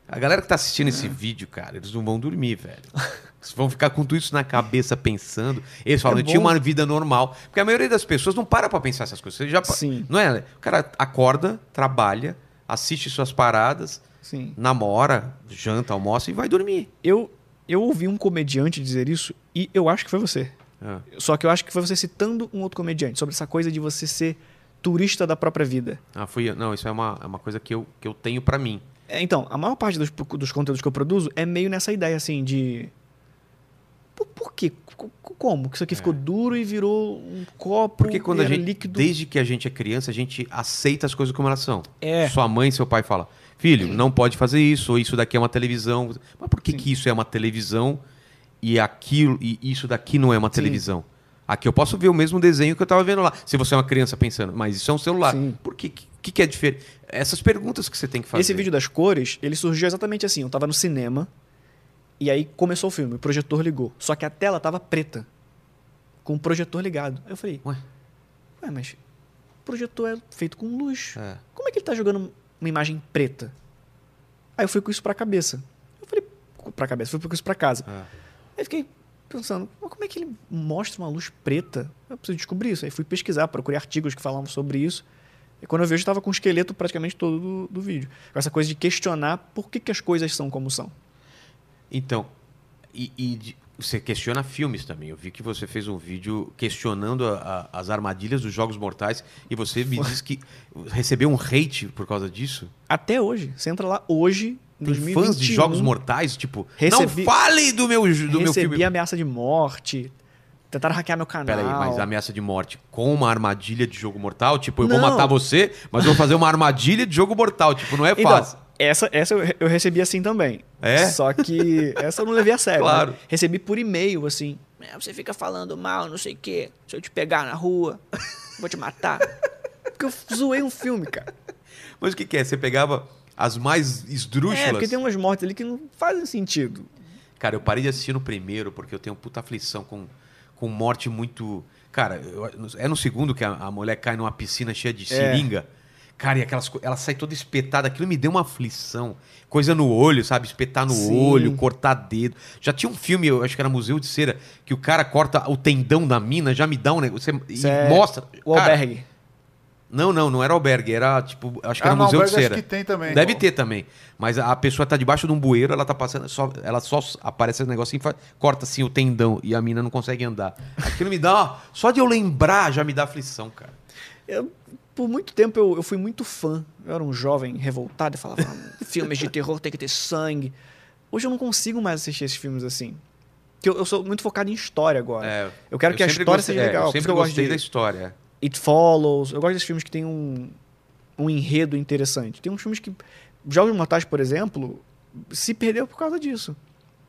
Speaker 1: A galera que tá assistindo esse vídeo, cara, eles não vão dormir, velho. Eles vão ficar com tudo isso na cabeça pensando. Eles falam,
Speaker 2: É
Speaker 1: eu tinha uma vida normal. Porque a maioria das pessoas não para pra pensar essas coisas. Você já
Speaker 2: Sim.
Speaker 1: Não é? O cara acorda, trabalha, assiste suas paradas,
Speaker 2: Sim.
Speaker 1: namora, janta, almoça e vai dormir.
Speaker 2: Eu, eu ouvi um comediante dizer isso e eu acho que foi você.
Speaker 1: É.
Speaker 2: Só que eu acho que foi você citando um outro comediante sobre essa coisa de você ser turista da própria vida.
Speaker 1: Ah, fui eu. Não, isso é uma, é uma coisa que eu, que eu tenho pra mim.
Speaker 2: É, então, a maior parte dos, dos conteúdos que eu produzo é meio nessa ideia assim de. Por, por quê? Co- co- Como? Que isso aqui ficou duro e virou um copo
Speaker 1: Porque quando
Speaker 2: e
Speaker 1: a gente,
Speaker 2: líquido.
Speaker 1: desde que a gente é criança, a gente aceita as coisas como elas são.
Speaker 2: É.
Speaker 1: Sua mãe, seu pai fala, filho, não pode fazer isso, ou isso daqui é uma televisão. Mas por que, que isso é uma televisão e aquilo e isso daqui não é uma
Speaker 2: Sim.
Speaker 1: televisão? Aqui eu posso ver o mesmo desenho que eu estava vendo lá. Se você é uma criança pensando, mas isso é um celular.
Speaker 2: Sim.
Speaker 1: Por que, que, que é diferente? Essas perguntas que você tem que fazer.
Speaker 2: Esse vídeo das cores, ele surgiu exatamente assim. Eu tava no cinema e aí começou o filme, o projetor ligou. Só que a tela tava preta, com o projetor ligado. Aí eu falei,
Speaker 1: Ué?
Speaker 2: ué, mas o projetor é feito com luz.
Speaker 1: É.
Speaker 2: Como é que ele tá jogando uma imagem preta? Aí eu fui com isso pra cabeça. Eu falei, pra cabeça, fui com isso pra casa.
Speaker 1: É.
Speaker 2: Aí fiquei pensando, "Mas como é que ele mostra uma luz preta? Eu preciso descobrir isso. Aí fui pesquisar, procurei artigos que falavam sobre isso. E quando eu vi, eu estava com o esqueleto praticamente todo do, do vídeo. Com essa coisa de questionar por que, que as coisas são como são.
Speaker 1: Então, e, e de- você questiona filmes também. Eu vi que você fez um vídeo questionando a- a- as armadilhas dos Jogos Mortais e você me disse que recebeu um hate por causa disso.
Speaker 2: Até hoje. Você entra lá hoje, em
Speaker 1: Tem
Speaker 2: 2021,
Speaker 1: fãs de Jogos Mortais, tipo,
Speaker 2: Recebi-
Speaker 1: não fale do meu, do meu
Speaker 2: recebi
Speaker 1: filme.
Speaker 2: ameaça de morte. Tentaram hackear meu canal.
Speaker 1: Peraí, mas ameaça de morte com uma armadilha de jogo mortal? Tipo, eu vou
Speaker 2: Não.
Speaker 1: matar você, mas eu vou fazer uma armadilha de jogo mortal. Tipo, não é
Speaker 2: Então,
Speaker 1: fácil.
Speaker 2: Essa, essa eu, eu recebi assim também.
Speaker 1: É?
Speaker 2: Só que essa eu não levei a sério.
Speaker 1: Claro.
Speaker 2: né? Recebi por e-mail, assim. "É, você fica falando mal, não sei o quê. Se eu te pegar na rua, vou te matar. Porque eu zoei um filme, cara.
Speaker 1: Mas o que, que é? Você pegava as mais esdrúxulas?
Speaker 2: É, porque tem umas mortes ali que não fazem sentido.
Speaker 1: Cara, eu parei de assistir no primeiro porque eu tenho puta aflição com, com morte muito. Cara, eu- é no segundo que a, a mulher cai numa piscina cheia de
Speaker 2: É.
Speaker 1: Cara, e aquelas ela sai toda espetada, aquilo me deu uma aflição. Coisa no olho, sabe? Espetar no
Speaker 2: Sim.
Speaker 1: olho, cortar dedo. Já tinha um filme, eu acho que era Museu de Cera, que o cara corta o tendão da mina, já me dá um negócio. Você, e
Speaker 2: é
Speaker 1: mostra.
Speaker 2: O
Speaker 1: Cara,
Speaker 2: albergue.
Speaker 1: Não, não, não era albergue, era tipo, acho que
Speaker 3: Ah,
Speaker 1: era
Speaker 3: no
Speaker 1: Museu de Cera.
Speaker 3: acho que tem também.
Speaker 1: Deve ter também. Mas a pessoa tá debaixo de um bueiro, ela tá passando, só, ela só aparece esse negocinho, fa- corta assim o tendão e a mina não consegue andar. Aquilo me dá, ó, só de eu lembrar já me dá aflição, cara.
Speaker 2: Eu, por muito tempo eu, eu fui muito fã. Eu era um jovem revoltado e falava: "Ah, filmes de terror tem que ter sangue. Hoje eu não consigo mais assistir esses filmes assim. Porque eu, eu sou muito focado em história agora.
Speaker 1: É,
Speaker 2: eu quero que a história
Speaker 1: gostei-
Speaker 2: seja
Speaker 1: é,
Speaker 2: legal.
Speaker 1: eu sempre
Speaker 2: que eu gosto
Speaker 1: gostei
Speaker 2: de
Speaker 1: da história.
Speaker 2: It Follows. Eu gosto desses filmes que tem um, um enredo interessante. Tem uns filmes que. Jogos Mortais, por exemplo, se perdeu por causa disso.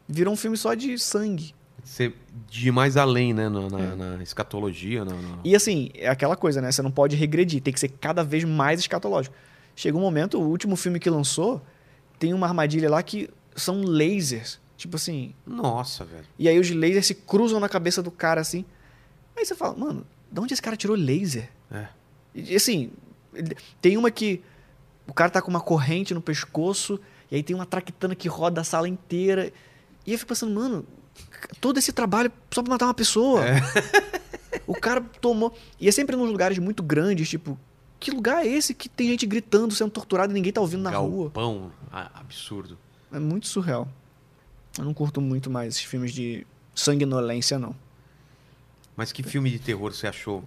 Speaker 2: Virou um filme só de sangue.
Speaker 1: Ser de mais além, né, na, na-
Speaker 2: É.
Speaker 1: na escatologia. na-
Speaker 2: E assim, é aquela coisa, né? Você não pode regredir, tem que ser cada vez mais escatológico. Chega um momento, o último filme que lançou, tem uma armadilha lá que são lasers. Tipo assim.
Speaker 1: Nossa, velho.
Speaker 2: E aí os lasers se cruzam na cabeça do cara assim. Aí você fala, mano, de onde esse cara tirou laser?
Speaker 1: É.
Speaker 2: E assim, tem uma que o cara tá com uma corrente no pescoço, e aí tem uma traquitana que roda a sala inteira. E eu fico pensando, mano, todo esse trabalho só pra matar uma pessoa. O cara tomou. E é sempre nos lugares muito grandes, tipo, que lugar é esse que tem gente gritando, sendo torturado e ninguém tá ouvindo na rua?
Speaker 1: Galpão ah, absurdo.
Speaker 2: É muito surreal. Eu não curto muito mais esses filmes de sanguinolência, não.
Speaker 1: Mas que filme de terror você achou?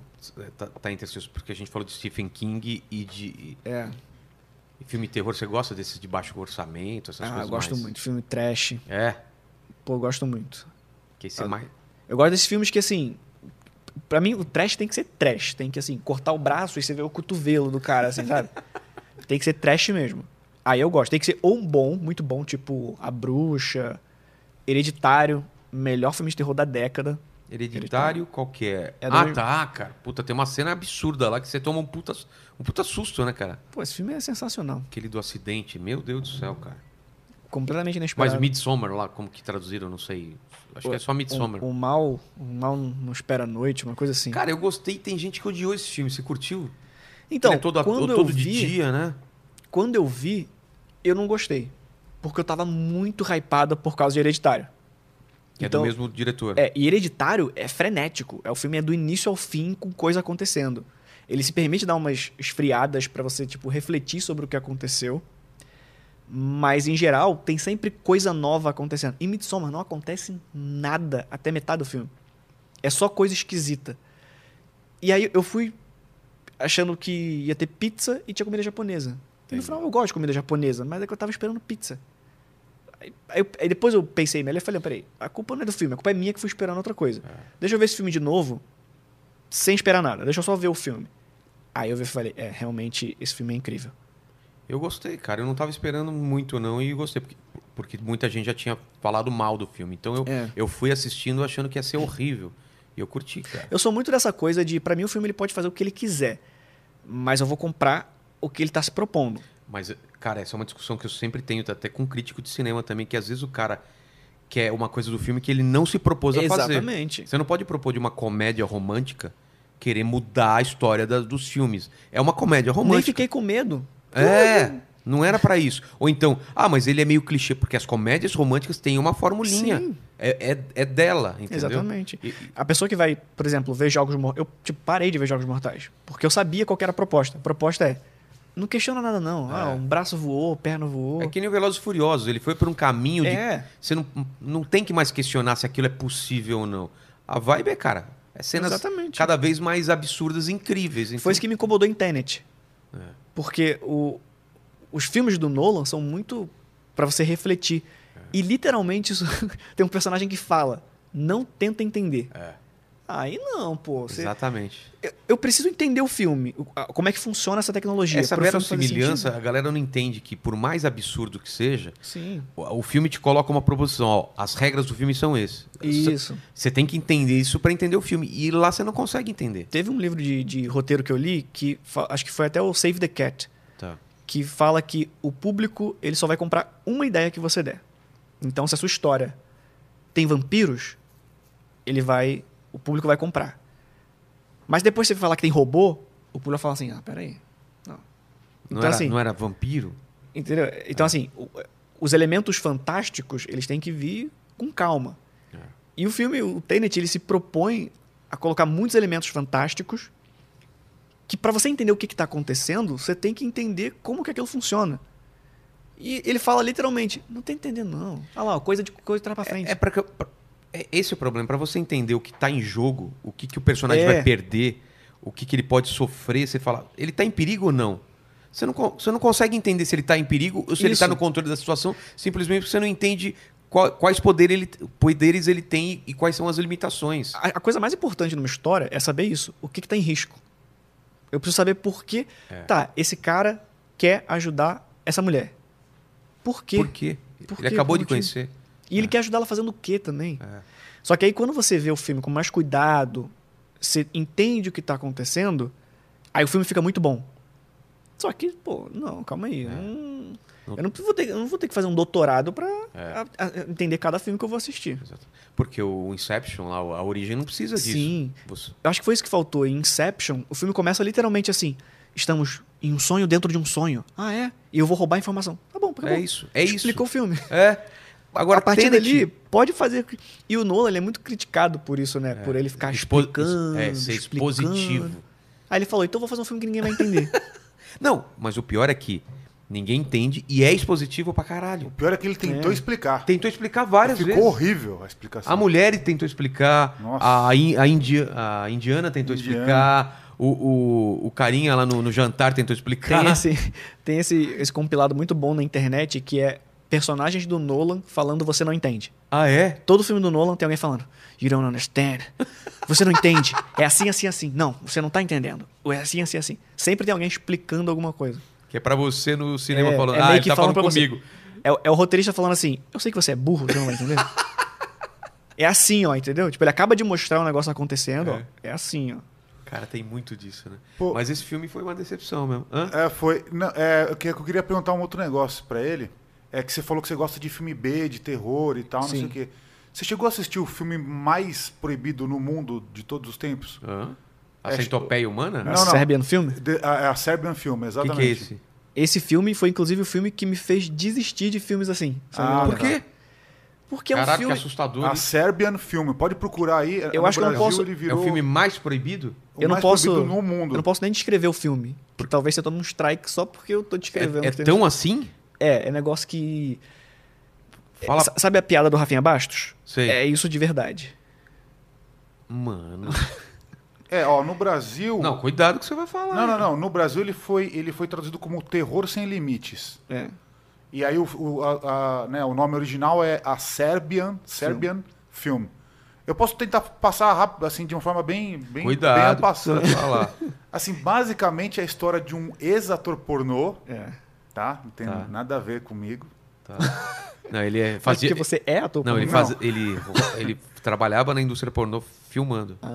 Speaker 1: Tá, tá entre seus. Porque a gente falou de Stephen King e de.
Speaker 2: É.
Speaker 1: e filme de terror, você gosta desses de baixo orçamento, essas
Speaker 2: Ah,
Speaker 1: coisas
Speaker 2: eu gosto
Speaker 1: mais-
Speaker 2: muito. Filme trash.
Speaker 1: É.
Speaker 2: Pô, eu gosto muito.
Speaker 1: Que esse
Speaker 2: Ah.
Speaker 1: mais.
Speaker 2: Eu gosto desses filmes que, assim. Pra mim, o trash tem que ser trash. Tem que, assim, cortar o braço e você vê o cotovelo do cara, assim, sabe? tem que ser trash mesmo. Aí eu gosto. Tem que ser ou um bom, muito bom, tipo A Bruxa, Hereditário, melhor filme de terror da década.
Speaker 1: Hereditário, qual que é?
Speaker 2: É do-
Speaker 1: ah, tá, cara. Puta, tem uma cena absurda lá que você toma um puta, um puta susto, né, cara?
Speaker 2: Pô, esse filme é sensacional.
Speaker 1: Aquele do acidente. Meu Deus do céu, cara.
Speaker 2: Completamente
Speaker 1: Mas
Speaker 2: inesperado.
Speaker 1: Midsommar lá, como que traduziram, não sei. Acho que é só Midsommar.
Speaker 2: O, o mal, o mal não espera a noite, uma coisa assim.
Speaker 1: Cara, eu gostei. Tem gente que odiou esse filme. Você curtiu?
Speaker 2: então,
Speaker 1: Ele é todo,
Speaker 2: quando
Speaker 1: todo
Speaker 2: eu
Speaker 1: de
Speaker 2: vi,
Speaker 1: dia, né?
Speaker 2: quando eu vi, eu não gostei. Porque eu tava muito hypado por causa de Hereditário.
Speaker 1: Que
Speaker 2: Então,
Speaker 1: é do mesmo diretor.
Speaker 2: É, e Hereditário é frenético. É o filme é do início ao fim com coisa acontecendo. Ele se permite dar umas esfriadas pra você, tipo, refletir sobre o que aconteceu. Mas, em geral, tem sempre coisa nova acontecendo. Em Midsommar não acontece nada até metade do filme. É só coisa esquisita. E aí eu fui achando que ia ter pizza e tinha comida japonesa. E no final eu gosto de comida japonesa, mas é que eu tava esperando pizza. Aí, aí aí depois eu pensei melhor e falei, peraí, a culpa não é do filme, a culpa é minha que fui esperando outra coisa. Deixa eu ver esse filme de novo, sem esperar nada. Deixa eu só ver o filme. Aí eu vi e falei, é, realmente esse filme é incrível.
Speaker 1: Eu gostei, cara. Eu não tava esperando muito, não, e gostei. Porque, porque muita gente já tinha falado mal do filme. Então eu,
Speaker 2: É.
Speaker 1: eu fui assistindo achando que ia ser horrível. E eu curti, cara.
Speaker 2: Eu sou muito dessa coisa de, pra mim, o filme ele pode fazer o que ele quiser, mas eu vou comprar o que ele tá se propondo.
Speaker 1: Mas, cara, essa é uma discussão que eu sempre tenho, até com crítico de cinema também, que às vezes o cara quer uma coisa do filme que ele não se propôs a fazer.
Speaker 2: Exatamente.
Speaker 1: Você não pode propor de uma comédia romântica querer mudar a história da- dos filmes. É uma comédia
Speaker 2: Nem
Speaker 1: romântica.
Speaker 2: fiquei com medo.
Speaker 1: É, não era pra isso. Ou então, ah, mas ele é meio clichê, porque as comédias românticas têm uma formulinha.
Speaker 2: Sim.
Speaker 1: É, é, é dela, entendeu?
Speaker 2: Exatamente.
Speaker 1: E-
Speaker 2: A pessoa que vai, por exemplo, ver Jogos Mortais. Eu tipo, parei de ver Jogos Mortais. Porque eu sabia qual que era a proposta. A proposta é. Não questiona nada, não. Ah,
Speaker 1: É.
Speaker 2: um braço voou, perna voou.
Speaker 1: É que nem o Velozes Furiosos, ele foi por um caminho de...
Speaker 2: É.
Speaker 1: Você não, não tem que mais questionar se aquilo é possível ou não. A vibe é, cara, é cenas
Speaker 2: Exatamente.
Speaker 1: cada vez mais absurdas e incríveis. Então,
Speaker 2: Foi isso que me incomodou em Tenet.
Speaker 1: É.
Speaker 2: Porque o, os filmes do Nolan são muito pra você refletir.
Speaker 1: É.
Speaker 2: E literalmente isso- tem um personagem que fala: não tenta entender.
Speaker 1: É.
Speaker 2: Aí não, pô. você-
Speaker 1: Exatamente.
Speaker 2: eu, eu preciso entender o filme. Como é que funciona essa tecnologia.
Speaker 1: Essa verossimilhança, a galera não entende que, por mais absurdo que seja,
Speaker 2: Sim.
Speaker 1: o, o filme te coloca uma proposição. Ó, as regras do filme são essas.
Speaker 2: Isso.
Speaker 1: Você tem que entender isso pra entender o filme. E lá você não consegue entender.
Speaker 2: Teve um livro de, de roteiro que eu li, que acho que foi até o Save the Cat,
Speaker 1: Tá.
Speaker 2: que fala que o público ele só vai comprar uma ideia que você der. Então, se a sua história tem vampiros, ele vai, o público vai comprar. Mas depois você falar que tem robô, o público vai falar assim: ah, peraí. Não.
Speaker 1: Não,
Speaker 2: Então,
Speaker 1: era,
Speaker 2: assim-
Speaker 1: não era vampiro?
Speaker 2: Entendeu? Então, assim, o- os elementos fantásticos, eles têm que vir com calma.
Speaker 1: É.
Speaker 2: E o filme, o Tenet, ele se propõe a colocar muitos elementos fantásticos que para você entender o que está acontecendo, você tem que entender como que aquilo funciona. E ele fala literalmente, não tá entendendo não. Olha lá, coisa de coisa de trás pra frente.
Speaker 1: É para é, esse é o problema, para você entender o que tá em jogo, o que, que o personagem
Speaker 2: É.
Speaker 1: vai perder, o que, que ele pode sofrer, você fala, ele tá em perigo ou não? Você não, você não consegue entender se ele tá em perigo ou se ele
Speaker 2: Isso.
Speaker 1: tá no controle da situação, simplesmente porque você não entende qual- quais poderes ele, poderes ele tem e quais são as limitações.
Speaker 2: A, a coisa mais importante numa história é saber isso. O que, que tá em risco? Eu preciso saber por que.
Speaker 1: É.
Speaker 2: Tá, esse cara quer ajudar essa mulher. Por quê?
Speaker 1: Por quê?
Speaker 2: Por
Speaker 1: ele
Speaker 2: quê?
Speaker 1: acabou
Speaker 2: Qual
Speaker 1: de conhecer.
Speaker 2: E ele quer ajudar ela fazendo o quê também?
Speaker 1: É.
Speaker 2: Só que aí quando você vê o filme com mais cuidado, você entende o que tá acontecendo, aí o filme fica muito bom. Só que, pô, não, calma aí. eu não-
Speaker 1: Não-
Speaker 2: Eu não vou, ter, não vou ter que fazer um doutorado pra
Speaker 1: É.
Speaker 2: entender cada filme que eu vou assistir.
Speaker 1: Exato. Porque o Inception, lá, a origem não precisa disso.
Speaker 2: Sim.
Speaker 1: Você-
Speaker 2: Eu acho que foi isso que faltou. Em Inception, o filme começa literalmente assim: estamos em um sonho dentro de um sonho. Ah, é? E eu vou roubar a informação. Tá bom, acabou.
Speaker 1: É isso, é isso.
Speaker 2: Explicou o filme.
Speaker 1: É. Agora,
Speaker 2: a partir dali, pode fazer. E o Nolan ele é muito criticado por isso, né? Por ele ficar
Speaker 1: Expo-
Speaker 2: explicando.
Speaker 1: É, ser
Speaker 2: explicando.
Speaker 1: expositivo.
Speaker 2: Aí ele falou: então eu vou fazer um filme que ninguém vai entender.
Speaker 1: Não, mas o pior é que ninguém entende e é expositivo pra caralho.
Speaker 3: O pior é que ele tentou
Speaker 2: É.
Speaker 3: explicar.
Speaker 1: Tentou explicar várias
Speaker 3: Ficou
Speaker 1: vezes.
Speaker 3: horrível a explicação.
Speaker 1: A mulher tentou explicar,
Speaker 3: Nossa.
Speaker 1: a, in- a, indi- a indiana tentou
Speaker 3: Indiana.
Speaker 1: explicar, o, o, o carinha lá no, no jantar tentou explicar.
Speaker 2: tem esse, tem esse, esse compilado muito bom na internet que é personagens do Nolan falando você não entende.
Speaker 1: Ah, é?
Speaker 2: Todo filme do Nolan tem alguém falando You don't understand. Você não entende. É assim, assim, assim. Não, você não tá entendendo. Ou é assim, assim, assim. Sempre tem alguém explicando alguma coisa.
Speaker 1: Que é pra você no cinema
Speaker 2: É,
Speaker 1: falando,
Speaker 2: é
Speaker 1: ah, ele
Speaker 2: que
Speaker 1: tá falando
Speaker 2: falando
Speaker 1: comigo.
Speaker 2: É, o- é o roteirista falando assim: Eu sei que você é burro, você não vai entender. é assim, ó, entendeu? Tipo, ele acaba de mostrar um negócio acontecendo,
Speaker 1: É.
Speaker 2: ó. É assim, ó.
Speaker 1: Cara, tem muito disso, né?
Speaker 3: Pô.
Speaker 1: Mas esse filme foi uma decepção mesmo. Hã?
Speaker 3: É, foi. Não, é, eu que- eu queria perguntar um outro negócio pra ele. É que você falou que você gosta de filme B, de terror e tal, não sei o quê. Você chegou a assistir o filme mais proibido no mundo de todos os tempos?
Speaker 1: Hã? A
Speaker 3: É,
Speaker 1: centopeia humana?
Speaker 3: Não,
Speaker 2: A
Speaker 3: não.
Speaker 2: Serbian Film?
Speaker 3: De- a, é a Serbian Film,
Speaker 1: O que,
Speaker 3: exatamente.
Speaker 1: que é esse?
Speaker 2: Esse filme foi, inclusive, o filme que me fez desistir de filmes assim.
Speaker 3: Ah,
Speaker 1: Por
Speaker 3: tá.
Speaker 1: quê?
Speaker 2: Porque é um
Speaker 1: Caraca,
Speaker 2: filme.
Speaker 1: que assustador.
Speaker 3: A Serbian Film, pode procurar aí.
Speaker 2: Eu
Speaker 3: no
Speaker 2: acho que eu não
Speaker 3: Brasil,
Speaker 2: posso-
Speaker 3: Ele
Speaker 1: É
Speaker 3: virou
Speaker 1: o filme mais proibido?
Speaker 3: o
Speaker 2: eu não
Speaker 3: mais
Speaker 2: posso.
Speaker 3: proibido no mundo.
Speaker 2: Eu não posso nem descrever o filme. Porque talvez você tome um strike só porque eu tô descrevendo.
Speaker 1: É, é tão assim?
Speaker 2: É, é negócio que.
Speaker 1: Fala.
Speaker 2: Sabe a piada do Rafinha Bastos?
Speaker 1: Sei.
Speaker 2: É isso de verdade.
Speaker 1: Mano.
Speaker 3: É, ó, no Brasil.
Speaker 1: Não, cuidado que você vai falar.
Speaker 3: Não, não, não. No Brasil ele foi, ele foi traduzido como Terror Sem Limites.
Speaker 2: É.
Speaker 3: E aí o, o, a- a- né, o nome original é a Serbian, Serbian Film. Eu posso tentar passar rápido, assim, de uma forma bem, bem, bem
Speaker 1: Cuidado.
Speaker 3: passando.
Speaker 1: Vai falar.
Speaker 3: Assim, basicamente é a história de um ex-ator pornô,
Speaker 2: É.
Speaker 3: tá? Não tem
Speaker 1: Tá.
Speaker 3: nada a ver comigo.
Speaker 1: Tá. Não, ele é, fazia.
Speaker 2: porque você é ator
Speaker 1: Não, ele,
Speaker 2: pornô?
Speaker 1: faz, ele, ele trabalhava na indústria pornô filmando.
Speaker 2: Ah,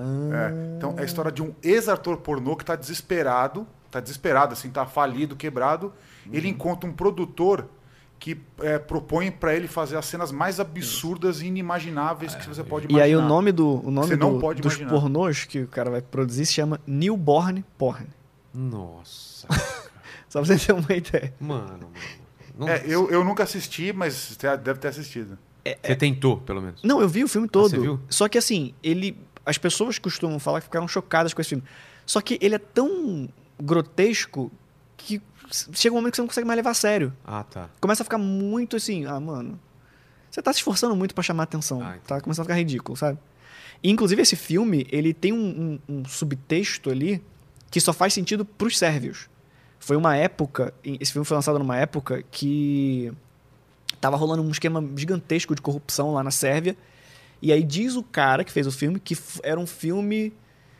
Speaker 3: É. Então é a história de um ex-ator pornô que tá desesperado, tá desesperado, assim, tá falido, quebrado. Ele encontra um produtor que é, propõe pra ele fazer as cenas mais absurdas e inimagináveis que você pode
Speaker 2: E
Speaker 3: imaginar.
Speaker 2: aí o nome, do, o nome do-
Speaker 3: pode
Speaker 2: dos
Speaker 3: imaginar.
Speaker 2: pornôs que o cara vai produzir se chama Newborn Porn.
Speaker 1: Nossa.
Speaker 2: Só pra você ter uma ideia.
Speaker 1: mano, mano. Não-
Speaker 3: É, eu, eu nunca assisti, mas você deve ter assistido.
Speaker 1: Você tentou, pelo menos.
Speaker 2: Não, eu vi o filme todo.
Speaker 1: você viu?
Speaker 2: Só que assim, ele. As pessoas costumam falar que ficaram chocadas com esse filme. Só que ele é tão grotesco que chega um momento que você não consegue mais levar a sério.
Speaker 1: Ah, tá.
Speaker 2: Começa a ficar muito assim, ah, mano. Você tá se esforçando muito pra chamar atenção.
Speaker 1: Ah, entendi.
Speaker 2: tá começando a ficar ridículo, sabe? E, inclusive, esse filme, ele tem um, um- um subtexto ali que só faz sentido pros sérvios. Foi uma época, esse filme foi lançado numa época que tava rolando um esquema gigantesco de corrupção lá na Sérvia. E aí diz o cara que fez o filme que era um filme.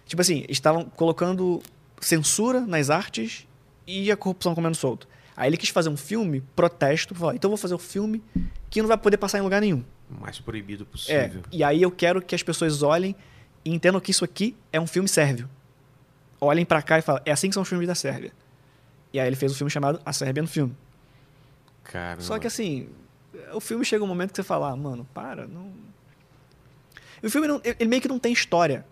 Speaker 2: Tipo assim, estavam colocando censura nas artes e a corrupção comendo solto. Aí ele quis fazer um filme, protesto, falou: então vou fazer um filme que não vai poder passar em lugar nenhum.
Speaker 1: O mais proibido
Speaker 2: É,
Speaker 1: possível.
Speaker 2: e aí eu quero que as pessoas olhem e entendam que isso aqui é um filme sérvio. Olhem pra cá e falem: é assim que são os filmes da Sérvia. E aí ele fez um filme chamado A Serbian Film.
Speaker 1: Caramba.
Speaker 2: Só que assim, o filme chega um momento que você fala, ah, mano, para, não. E o filme não, ele meio que não tem história.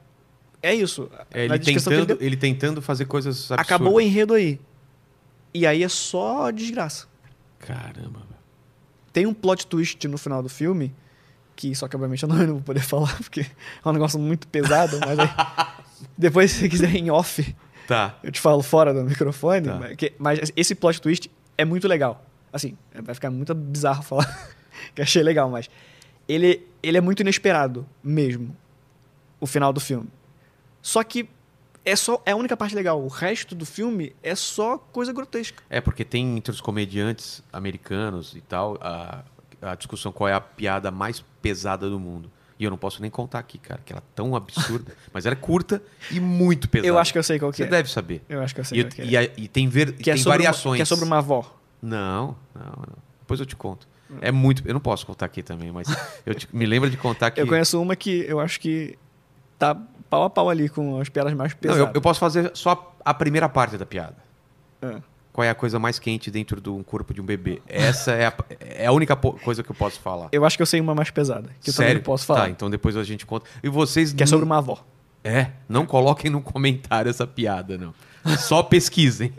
Speaker 2: É isso.
Speaker 1: É, ele, tentando,
Speaker 2: deu,
Speaker 1: ele tentando fazer coisas absurdas.
Speaker 2: acabou o enredo aí. E aí é só desgraça.
Speaker 1: Caramba. velho.
Speaker 2: Tem um plot twist no final do filme, que só que obviamente eu não, eu não vou poder falar, porque é um negócio muito pesado, mas aí, depois se você quiser em off,
Speaker 1: Tá.
Speaker 2: eu te falo fora do microfone,
Speaker 1: Tá.
Speaker 2: mas, que- mas esse plot twist é muito legal. Assim, vai ficar muito bizarro falar que achei legal, mas ele, ele é muito inesperado mesmo, o final do filme. Só que é só é a única parte legal. O resto do filme é só coisa grotesca.
Speaker 1: É, porque tem entre os comediantes americanos e tal a, a discussão qual é a piada mais pesada do mundo. E eu não posso nem contar aqui, cara, que ela é tão absurda. mas ela é curta e muito pesada.
Speaker 2: Eu acho que eu sei qual que
Speaker 1: Você
Speaker 2: é.
Speaker 1: deve saber.
Speaker 2: Eu acho que eu sei
Speaker 1: E,
Speaker 2: qual que é.
Speaker 1: e e tem, ver,
Speaker 2: que é
Speaker 1: tem
Speaker 2: sobre
Speaker 1: variações.
Speaker 2: Uma, que é sobre uma avó.
Speaker 1: Não, não, não. Depois eu te conto. É muito. Eu não posso contar aqui também, mas eu te- me lembro de contar que.
Speaker 2: Eu conheço uma que eu acho que tá pau a pau ali com as piadas mais
Speaker 1: Não,
Speaker 2: pesadas.
Speaker 1: eu, eu posso fazer só a primeira parte da piada.
Speaker 2: É.
Speaker 1: Qual é a coisa mais quente dentro do corpo de um bebê? Essa é a, é a única coisa que eu posso falar.
Speaker 2: Eu acho que eu sei uma mais pesada, que eu também não posso falar.
Speaker 1: Tá, então depois a gente conta. E vocês.
Speaker 2: Que é sobre uma avó.
Speaker 1: É, não coloquem no comentário essa piada, não. Só pesquisem.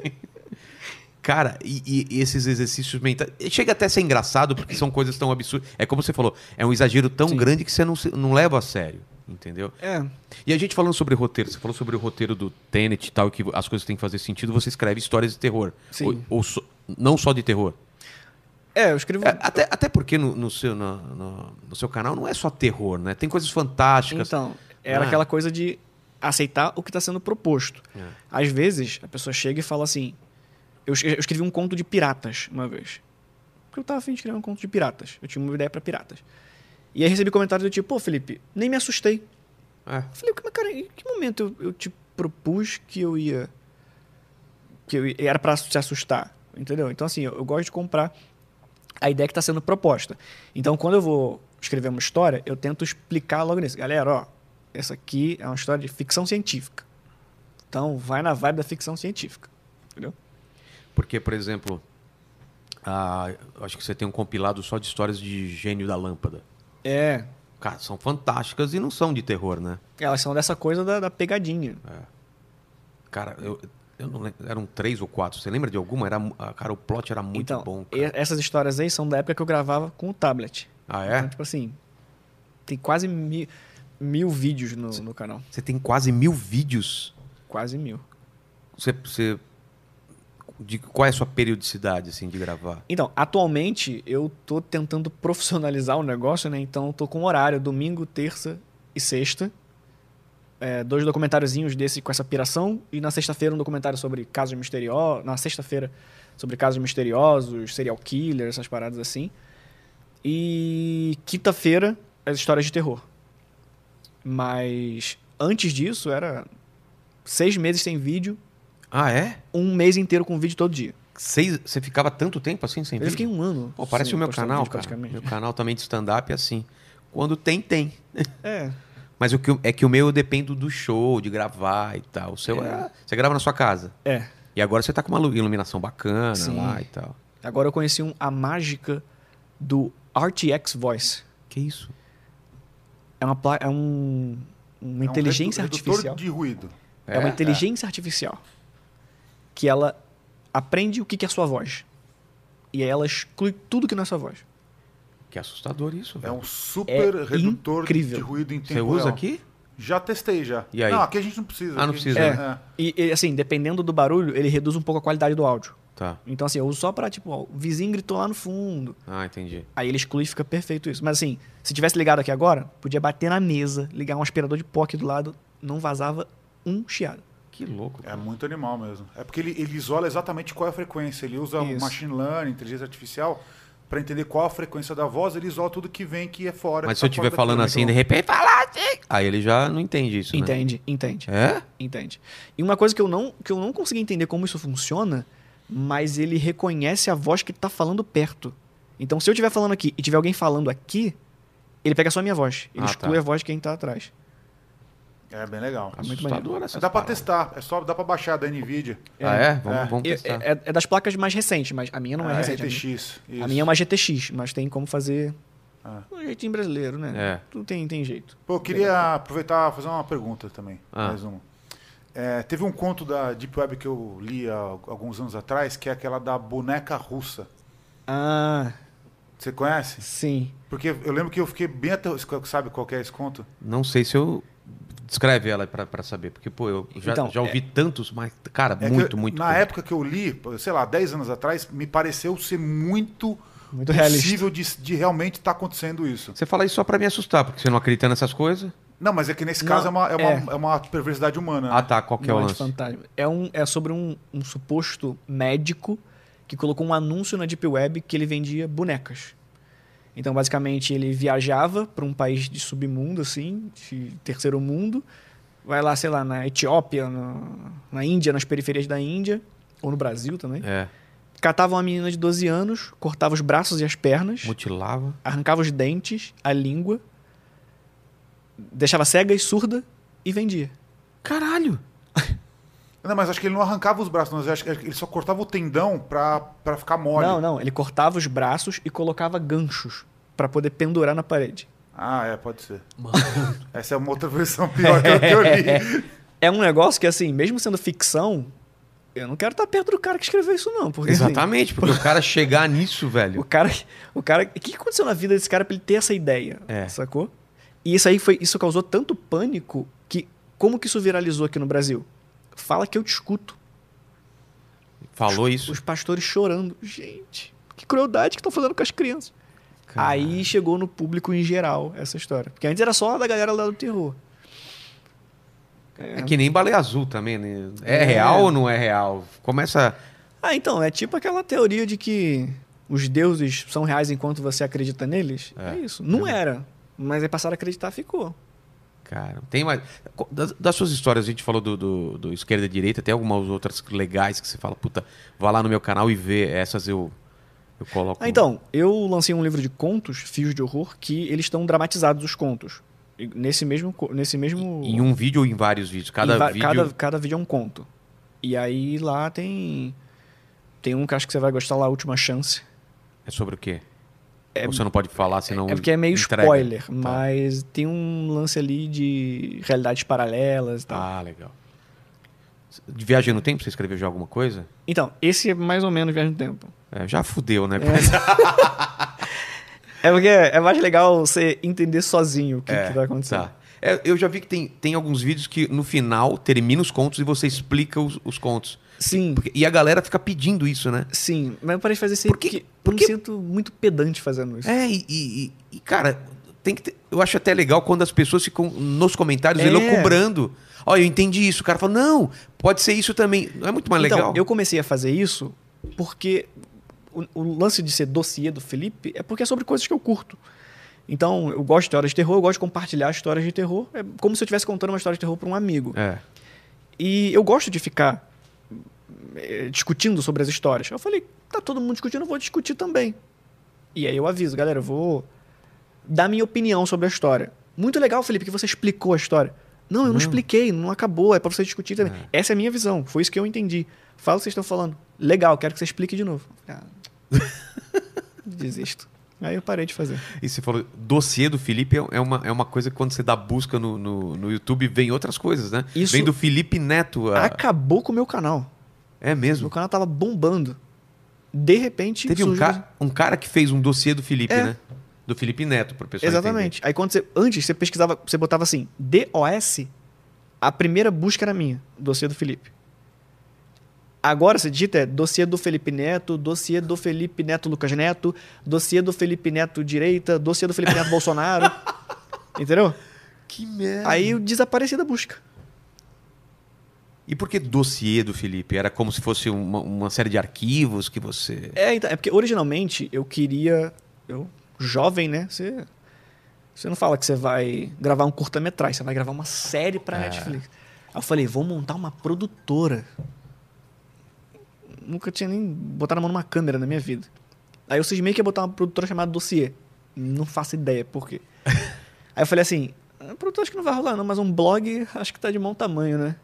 Speaker 1: Cara, e, e esses exercícios mentais. Chega até a ser engraçado, porque são coisas tão absurdas. É como você falou, é um exagero tão
Speaker 2: Sim.
Speaker 1: grande que você não, não leva a sério. Entendeu?
Speaker 2: É.
Speaker 1: E a gente falando sobre roteiro, você falou sobre o roteiro do Tenet e tal, que as coisas têm que fazer sentido, você escreve histórias de terror.
Speaker 2: Sim.
Speaker 1: Ou, ou só- não só de terror.
Speaker 2: É, eu escrevo.
Speaker 1: É, até, até porque no, no seu, no, no- no seu canal não é só terror, né? Tem coisas fantásticas.
Speaker 2: Então, era
Speaker 1: Ah.
Speaker 2: aquela coisa de aceitar o que está sendo proposto.
Speaker 1: É.
Speaker 2: Às vezes, a pessoa chega e fala assim: eu, eu escrevi um conto de piratas uma vez. Porque eu tava afim de escrever um conto de piratas. Eu tinha uma ideia para piratas. E aí recebi comentários do tipo: pô, Felipe, nem me assustei.
Speaker 1: É.
Speaker 2: Eu falei, mas cara, em que momento eu, eu te propus que eu ia. que eu ia- era pra se assustar? Entendeu? Então, assim, eu, eu gosto de comprar a ideia que está sendo proposta. Então, quando eu vou escrever uma história, eu tento explicar logo nisso. Galera, ó, essa aqui é uma história de ficção científica. Então, vai na vibe da ficção científica. Entendeu?
Speaker 1: Porque, por exemplo, ah, eu acho que você tem um compilado só de histórias de gênio da lâmpada.
Speaker 2: É.
Speaker 1: Cara, são fantásticas e não são de terror, né?
Speaker 2: Elas são dessa coisa da, da pegadinha.
Speaker 1: Cara, eu, eu não lembro, eram três ou quatro. Você lembra de alguma? Era, ah, cara, o plot era muito
Speaker 2: então,
Speaker 1: bom. Cara.
Speaker 2: essas histórias aí são da época que eu gravava com o tablet.
Speaker 1: Ah,
Speaker 2: Então,
Speaker 1: é?
Speaker 2: tipo assim, tem quase mil, mil vídeos no, no canal.
Speaker 1: Você tem quase mil vídeos.
Speaker 2: Quase mil.
Speaker 1: Você, você- de, qual é a sua periodicidade, assim, de gravar?
Speaker 2: Então, atualmente eu tô tentando profissionalizar o negócio, né? Então tô com horário, domingo, terça e sexta. É, dois documentáriozinhos desse com essa piração. E na sexta-feira um documentário sobre casos misteriosos. Na sexta-feira sobre casos misteriosos, serial killer, essas paradas assim. E quinta-feira as histórias de terror. Mas antes disso era seis meses sem vídeo,
Speaker 1: Ah, é?
Speaker 2: um mês inteiro com vídeo todo dia.
Speaker 1: Seis, você ficava tanto tempo assim sem
Speaker 2: Eu
Speaker 1: vídeo?
Speaker 2: fiquei um ano.
Speaker 1: Pô, parece
Speaker 2: sem
Speaker 1: o meu canal,
Speaker 2: vídeo,
Speaker 1: cara.
Speaker 2: praticamente.
Speaker 1: Meu canal também de stand-up é assim. Quando tem, tem.
Speaker 2: É.
Speaker 1: Mas o que, eu- é que o meu eu dependo do show, de gravar e tal. O seu
Speaker 2: É.
Speaker 1: é. Você grava na sua casa.
Speaker 2: É.
Speaker 1: E agora você tá com uma lu- iluminação bacana
Speaker 2: Sim.
Speaker 1: lá e tal.
Speaker 2: Agora eu conheci um, a mágica do RTX Voice.
Speaker 1: Que isso?
Speaker 2: É uma, é um, uma
Speaker 3: É um
Speaker 2: inteligência
Speaker 3: redu- redutor
Speaker 2: artificial.
Speaker 3: de ruído.
Speaker 2: É, uma inteligência artificial. Que ela aprende o que que é a sua voz. E aí ela exclui tudo que não é sua voz.
Speaker 1: Que assustador isso,
Speaker 3: É
Speaker 1: velho.
Speaker 3: um super
Speaker 2: É
Speaker 3: redutor
Speaker 2: incrível.
Speaker 3: de ruído em tempo
Speaker 1: Você usa
Speaker 3: real.
Speaker 1: aqui?
Speaker 3: Já testei já.
Speaker 1: E aí?
Speaker 3: Não, aqui a gente não precisa.
Speaker 1: Ah, não precisa,
Speaker 3: é.
Speaker 2: E, e, assim, dependendo do barulho, ele reduz um pouco a qualidade do áudio.
Speaker 1: Tá.
Speaker 2: Então, assim, eu uso só pra, tipo, ó, o vizinho gritou lá no fundo.
Speaker 1: Ah, entendi.
Speaker 2: Aí ele exclui e fica perfeito isso. Mas assim, se tivesse ligado aqui agora, podia bater na mesa, ligar um aspirador de pó aqui do lado, não vazava um chiado.
Speaker 1: Que louco.
Speaker 3: É
Speaker 1: cara.
Speaker 3: muito animal mesmo. É porque ele, ele isola exatamente qual é a frequência. Ele usa
Speaker 2: Isso.
Speaker 3: machine learning, inteligência artificial, para entender qual a frequência da voz. Ele isola tudo que vem que é fora.
Speaker 1: Mas se eu
Speaker 3: tá
Speaker 1: estiver
Speaker 3: fora
Speaker 1: falando assim, de repente, fala assim. Aí ele já não entende isso, né?
Speaker 2: Entende, entende,
Speaker 1: É?
Speaker 2: entende. E uma coisa que eu não, que eu não consegui entender como isso funciona, mas ele reconhece a voz que tá falando perto. Então, se eu estiver falando aqui e tiver alguém falando aqui, ele pega só a minha voz. Ele
Speaker 1: Ah,
Speaker 2: exclui
Speaker 1: tá.
Speaker 2: a voz de quem tá atrás.
Speaker 3: É bem legal.
Speaker 2: muito
Speaker 1: Assustador essas
Speaker 3: Dá para testar. É só dá para baixar da Nvidia.
Speaker 1: Ah, é? Vamos,
Speaker 3: É.
Speaker 1: vamos
Speaker 2: É,
Speaker 1: testar.
Speaker 2: é- é das placas mais recentes, mas a minha não é,
Speaker 3: É,
Speaker 2: recente. a minha-. A minha é uma GTX, mas tem como fazer
Speaker 3: Ah.
Speaker 2: um jeitinho brasileiro, né?
Speaker 1: É.
Speaker 2: Tudo tem, tem jeito.
Speaker 3: Pô, eu queria aproveitar e fazer uma pergunta também.
Speaker 1: Ah.
Speaker 3: Mais uma. É, teve um conto da Deep Web que eu li há alguns anos atrás, que é aquela da boneca russa.
Speaker 2: Ah,
Speaker 3: Você conhece?
Speaker 2: sim.
Speaker 3: Porque eu lembro que eu fiquei bem até. Sabe qual que é esse conto?
Speaker 1: Não sei se eu. Descreve ela pra, pra saber, porque, pô, eu já,
Speaker 2: Então,
Speaker 1: já ouvi tantos, mas, cara,
Speaker 3: É
Speaker 1: muito,
Speaker 3: eu-
Speaker 1: muito.
Speaker 3: Na época que eu li, sei lá, 10 anos atrás, me pareceu ser muito,
Speaker 2: Muito
Speaker 3: possível de, de realmente estar acontecendo isso.
Speaker 1: Você fala isso só pra me assustar, porque você não acredita nessas coisas.
Speaker 3: Não, mas é que nesse
Speaker 2: Não,
Speaker 3: caso é uma, é, uma,
Speaker 2: é.
Speaker 3: é uma perversidade humana.
Speaker 1: Ah,
Speaker 3: né?
Speaker 1: tá. Qual que é o
Speaker 2: Não é
Speaker 1: lance?
Speaker 2: fantasma. É, um, é sobre um, um suposto médico que colocou um anúncio na Deep Web que ele vendia bonecas. Então, basicamente, ele viajava para um país de submundo, assim, de terceiro mundo. Vai lá, sei lá, na Etiópia, na, na Índia, nas periferias da Índia, ou no Brasil também.
Speaker 1: É.
Speaker 2: Catava uma menina de 12 anos, cortava os braços e as pernas,
Speaker 1: Mutilava.
Speaker 2: arrancava os dentes, a língua, deixava cega e surda e vendia.
Speaker 1: Caralho!
Speaker 3: Não, mas acho que ele não arrancava os braços, mas acho que ele só cortava o tendão pra, pra ficar mole.
Speaker 2: Não, não. Ele cortava os braços e colocava ganchos pra poder pendurar na parede.
Speaker 3: Ah, é, pode ser. Essa é uma outra versão pior que, eu- que eu li.
Speaker 2: É um negócio que, assim, mesmo sendo ficção, eu não quero estar perto do cara que escreveu isso, não. Porque, assim,
Speaker 1: Exatamente, porque o cara chegar nisso,
Speaker 2: o
Speaker 1: velho.
Speaker 2: cara. O cara. O que aconteceu na vida desse cara pra ele ter essa ideia?
Speaker 1: É.
Speaker 2: Sacou? E isso aí foi. Isso causou tanto pânico que. Como que isso viralizou aqui no Brasil? Fala que eu te escuto.
Speaker 1: Falou isso.
Speaker 2: Os pastores chorando. Gente, que crueldade que estão fazendo com as crianças.
Speaker 1: Cara.
Speaker 2: Aí chegou no público em geral essa história. Porque antes era só da galera lá do terror.
Speaker 1: É que nem baleia azul também, né? É,
Speaker 2: É.
Speaker 1: real ou não é real? Começa.
Speaker 2: Ah, então, é tipo aquela teoria de que os deuses são reais enquanto você acredita neles. É,
Speaker 1: É.
Speaker 2: isso. Não era. Mas aí passaram a acreditar, ficou.
Speaker 1: Cara, tem mais. Das, das suas histórias, a gente falou do, do, do esquerda e direita, tem algumas outras legais que você fala, puta, vá lá no meu canal e vê. Essas eu, eu coloco.
Speaker 2: Ah, então, eu lancei um livro de contos, Fios de Horror, que eles estão dramatizados os contos. Nesse mesmo. Nesse mesmo
Speaker 1: Em um vídeo ou em vários vídeos? Cada
Speaker 2: va-
Speaker 1: vídeo.
Speaker 2: cada, cada vídeo é um conto. E aí lá tem. Tem um que acho que você vai gostar lá, A Última Chance.
Speaker 1: É sobre o quê?
Speaker 2: É-
Speaker 1: você não pode falar, senão.
Speaker 2: é porque é meio
Speaker 1: entrega?
Speaker 2: spoiler,
Speaker 1: Tá.
Speaker 2: mas tem um lance ali de realidades paralelas e tal.
Speaker 1: Ah, legal. De viagem no tempo, você escreveu já alguma coisa?
Speaker 2: Então, esse é mais ou menos Viagem no Tempo.
Speaker 1: É, já fudeu, né?
Speaker 2: É porque é mais legal você entender sozinho o que,
Speaker 1: É,
Speaker 2: que vai acontecer.
Speaker 1: Tá. É, eu já vi que tem, tem alguns vídeos que no final termina os contos e você explica os, os contos.
Speaker 2: Sim,
Speaker 1: Porque- e a galera fica pedindo isso, né?
Speaker 2: sim. Mas eu parei de fazer isso
Speaker 1: Por
Speaker 2: porque,
Speaker 1: que-
Speaker 2: porque
Speaker 1: por
Speaker 2: eu me sinto muito pedante fazendo isso.
Speaker 1: É, e, e- e, cara, tem que ter- eu acho até legal quando as pessoas ficam nos comentários
Speaker 2: É.
Speaker 1: elucubrando. Ó, eu entendi isso. O cara fala, não, pode ser isso também. Não é muito mais
Speaker 2: então,
Speaker 1: legal?
Speaker 2: eu comecei a fazer isso porque o, o lance de ser dossiê do Felipe é porque é sobre coisas que eu curto. Então, eu gosto de histórias de terror, eu gosto de compartilhar histórias de terror. É como se eu estivesse contando uma história de terror para um amigo.
Speaker 1: É.
Speaker 2: E eu gosto de ficar discutindo sobre as histórias. Eu falei, tá todo mundo discutindo, eu vou discutir também. E aí eu aviso, galera, eu vou dar minha opinião sobre a história. Muito legal, Felipe, que você explicou a história. Não, eu não,
Speaker 1: Não.
Speaker 2: expliquei, não acabou, é pra você discutir também. Essa é a minha visão, foi isso que eu entendi. Fala o que vocês estão falando. Legal, quero que você explique de novo. Ah, desisto. Aí eu parei de fazer.
Speaker 1: E você falou, dossiê do Felipe é- é uma, é uma coisa que quando você dá busca no, no, no YouTube vem outras coisas, né?
Speaker 2: Isso-
Speaker 1: Vem do Felipe Neto. a-
Speaker 2: Acabou com o meu canal.
Speaker 1: É mesmo.
Speaker 2: Meu canal tava bombando. De repente.
Speaker 1: Teve um, ca... um cara que fez um dossiê do Felipe,
Speaker 2: É.
Speaker 1: né? Do Felipe Neto, pro pessoal
Speaker 2: Exatamente. Aí quando você. Antes, você pesquisava, você botava assim, DOS, a primeira busca era minha, dossiê do Felipe. Agora você digita é dossiê do Felipe Neto, dossiê do Felipe Neto Lucas Neto, dossiê do Felipe Neto direita, dossiê do Felipe Neto Bolsonaro. Entendeu?
Speaker 1: entender. Que merda.
Speaker 2: Aí eu desapareci da busca.
Speaker 1: E por que dossiê do Felipe? Era como se fosse uma, uma série de arquivos que você.
Speaker 2: É, então, é porque originalmente eu queria. Eu, jovem, né? Você, você não fala que você vai gravar um curta-metragem, você vai gravar uma série pra
Speaker 1: É.
Speaker 2: Netflix. Aí eu falei, vou montar uma produtora. Nunca tinha nem botado a mão numa câmera na minha vida. Aí eu cismei que ia botar uma produtora chamada Dossiê. Não faço ideia por quê. Aí eu falei assim, produtora acho que não vai rolar não, mas um blog acho que tá de bom tamanho, né?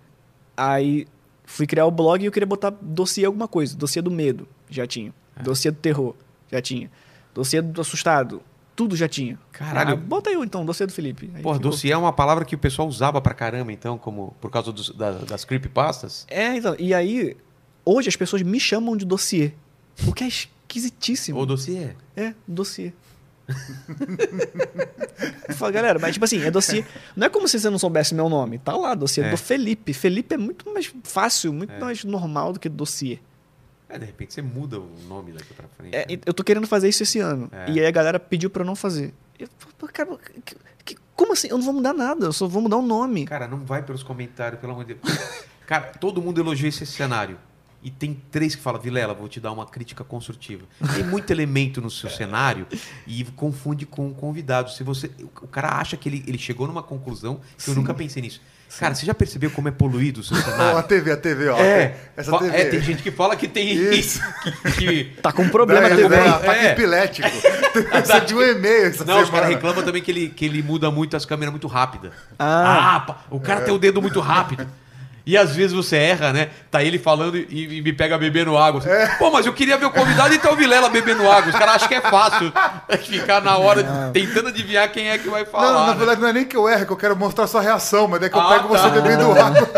Speaker 2: Aí fui criar o blog e eu queria botar dossiê alguma coisa. Dossiê do medo, já tinha. Dossiê do terror, já tinha. Dossiê do assustado. tudo já tinha.
Speaker 1: Caralho.
Speaker 2: Ah, bota aí então, dossiê do Felipe. Aí
Speaker 1: Porra,
Speaker 2: ficou-
Speaker 1: dossiê é uma palavra que o pessoal usava pra caramba, então, como por causa dos- da- das creepypastas.
Speaker 2: É, então, e aí, hoje as pessoas me chamam de dossiê. O que é esquisitíssimo.
Speaker 1: Ou dossiê.
Speaker 2: É, dossiê. Eu falo, galera, mas tipo assim, é dossiê. Não é como se você não soubesse meu nome. Tá lá, dossiê
Speaker 1: É.
Speaker 2: do Felipe. Felipe é muito mais fácil, muito mais normal do que dossiê.
Speaker 1: É, de repente você muda o nome daqui pra frente.
Speaker 2: É,
Speaker 1: né?
Speaker 2: eu tô querendo fazer isso esse ano.
Speaker 1: É.
Speaker 2: E aí a galera pediu pra eu não fazer. Eu falo, "Pô, cara, que- que- como assim? Eu não vou mudar nada, eu só vou mudar o nome.
Speaker 1: Cara, não vai pelos comentários, pelo amor de Deus. Cara, todo mundo elogia esse cenário. E tem três que falam, Vilela, vou te dar uma crítica construtiva. Tem muito elemento no seu cenário e confunde com o convidado. Se você, o cara acha que ele, ele chegou numa conclusão que eu nunca pensei nisso. Cara, você já percebeu como é poluído o seu
Speaker 3: Ó, a
Speaker 1: cenário?
Speaker 3: TV, a TV, ó.
Speaker 2: É.
Speaker 3: Essa TV.
Speaker 1: é, tem gente que fala que tem
Speaker 3: Isso.
Speaker 1: que, que-
Speaker 2: Tá com problema
Speaker 3: Daí,
Speaker 2: a TV.
Speaker 3: daí,
Speaker 2: hein?
Speaker 3: Ataque
Speaker 1: É.
Speaker 3: epilético. Você de um e-mail essa
Speaker 1: Não, os
Speaker 3: semana.
Speaker 1: caras reclamam também que ele, que ele muda muito as câmeras muito rápida.
Speaker 2: Ah.
Speaker 1: Ah, o cara tem o dedo muito rápido. E às vezes você erra, né? Tá ele falando e, e me pega bebendo água. assim. Pô, mas eu queria ver o convidado e tá o Vilela bebendo água. Os caras acham que é fácil ficar na hora tentando adivinhar quem é que vai
Speaker 3: Não,
Speaker 1: falar.
Speaker 3: na
Speaker 1: né?
Speaker 3: verdade não é nem que eu erro, é que eu quero mostrar sua reação, mas é que eu
Speaker 1: Ah,
Speaker 3: pego
Speaker 1: tá.
Speaker 3: você bebendo água.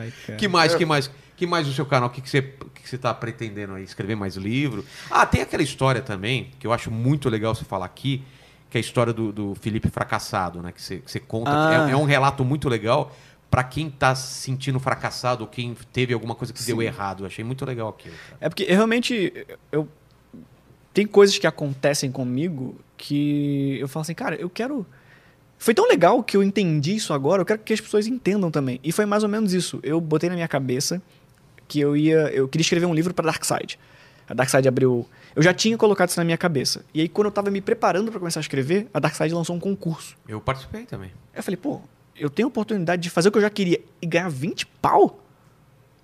Speaker 2: Ai, cara.
Speaker 1: Que mais, que mais? Que mais no seu canal? O que, que, você, que, que você tá pretendendo aí? Escrever mais livro? Ah, tem aquela história também, que eu acho muito legal você falar aqui, que é a história do, do Felipe fracassado, né? Que você, que você conta.
Speaker 2: Ah.
Speaker 1: É, é um relato muito legal pra quem tá se sentindo fracassado ou quem teve alguma coisa que deu errado. Eu achei muito legal aquilo. cara.
Speaker 2: É porque realmente. Eu, tem coisas que acontecem comigo que eu falo assim, cara, eu quero. Foi tão legal que eu entendi isso agora, eu quero que as pessoas entendam também. E foi mais ou menos isso. Eu botei na minha cabeça que eu ia. Eu queria escrever um livro para Darkseid. A Darkseid abriu. Eu já tinha colocado isso na minha cabeça. E aí, quando eu tava me preparando para começar a escrever, a Darkseid lançou um concurso.
Speaker 1: Eu participei também.
Speaker 2: Eu falei, pô, eu tenho a oportunidade de fazer o que eu já queria e ganhar 20 pau?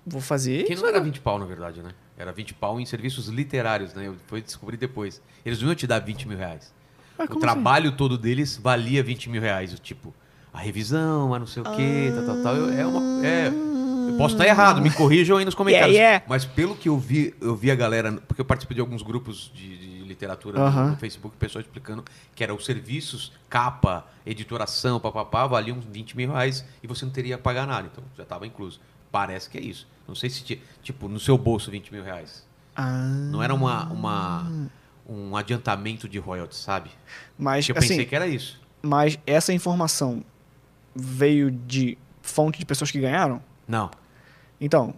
Speaker 2: Vou fazer.
Speaker 1: Que
Speaker 2: isso
Speaker 1: não era
Speaker 2: agora.
Speaker 1: 20 pau, na verdade, né? Era 20 pau em serviços literários, né? Eu fui descobrir depois. Eles não iam te dar 20 mil reais.
Speaker 2: Ué,
Speaker 1: o
Speaker 2: como
Speaker 1: trabalho todo deles valia 20 mil reais. o Tipo, a revisão, a não sei o quê, tal, tal, tal. Eu- É uma. É, posso estar errado, me corrijam aí nos comentários.
Speaker 2: Yeah, yeah.
Speaker 1: Mas pelo que eu vi, eu vi a galera. Porque eu participei de alguns grupos de, de literatura no-
Speaker 2: Aham.
Speaker 1: no Facebook, pessoal explicando que eram os serviços, capa, editoração, papapá, valiam 20 mil reais e você não teria que pagar nada. Então já estava incluso. Parece que é isso. Não sei se, ti- tipo, no seu bolso 20 mil reais.
Speaker 2: Ah,
Speaker 1: Não era uma, uma, um adiantamento de royalties, sabe?
Speaker 2: mas
Speaker 1: eu
Speaker 2: assim,
Speaker 1: pensei que era isso.
Speaker 2: mas essa informação veio de fonte de pessoas que ganharam?
Speaker 1: Não.
Speaker 2: Então,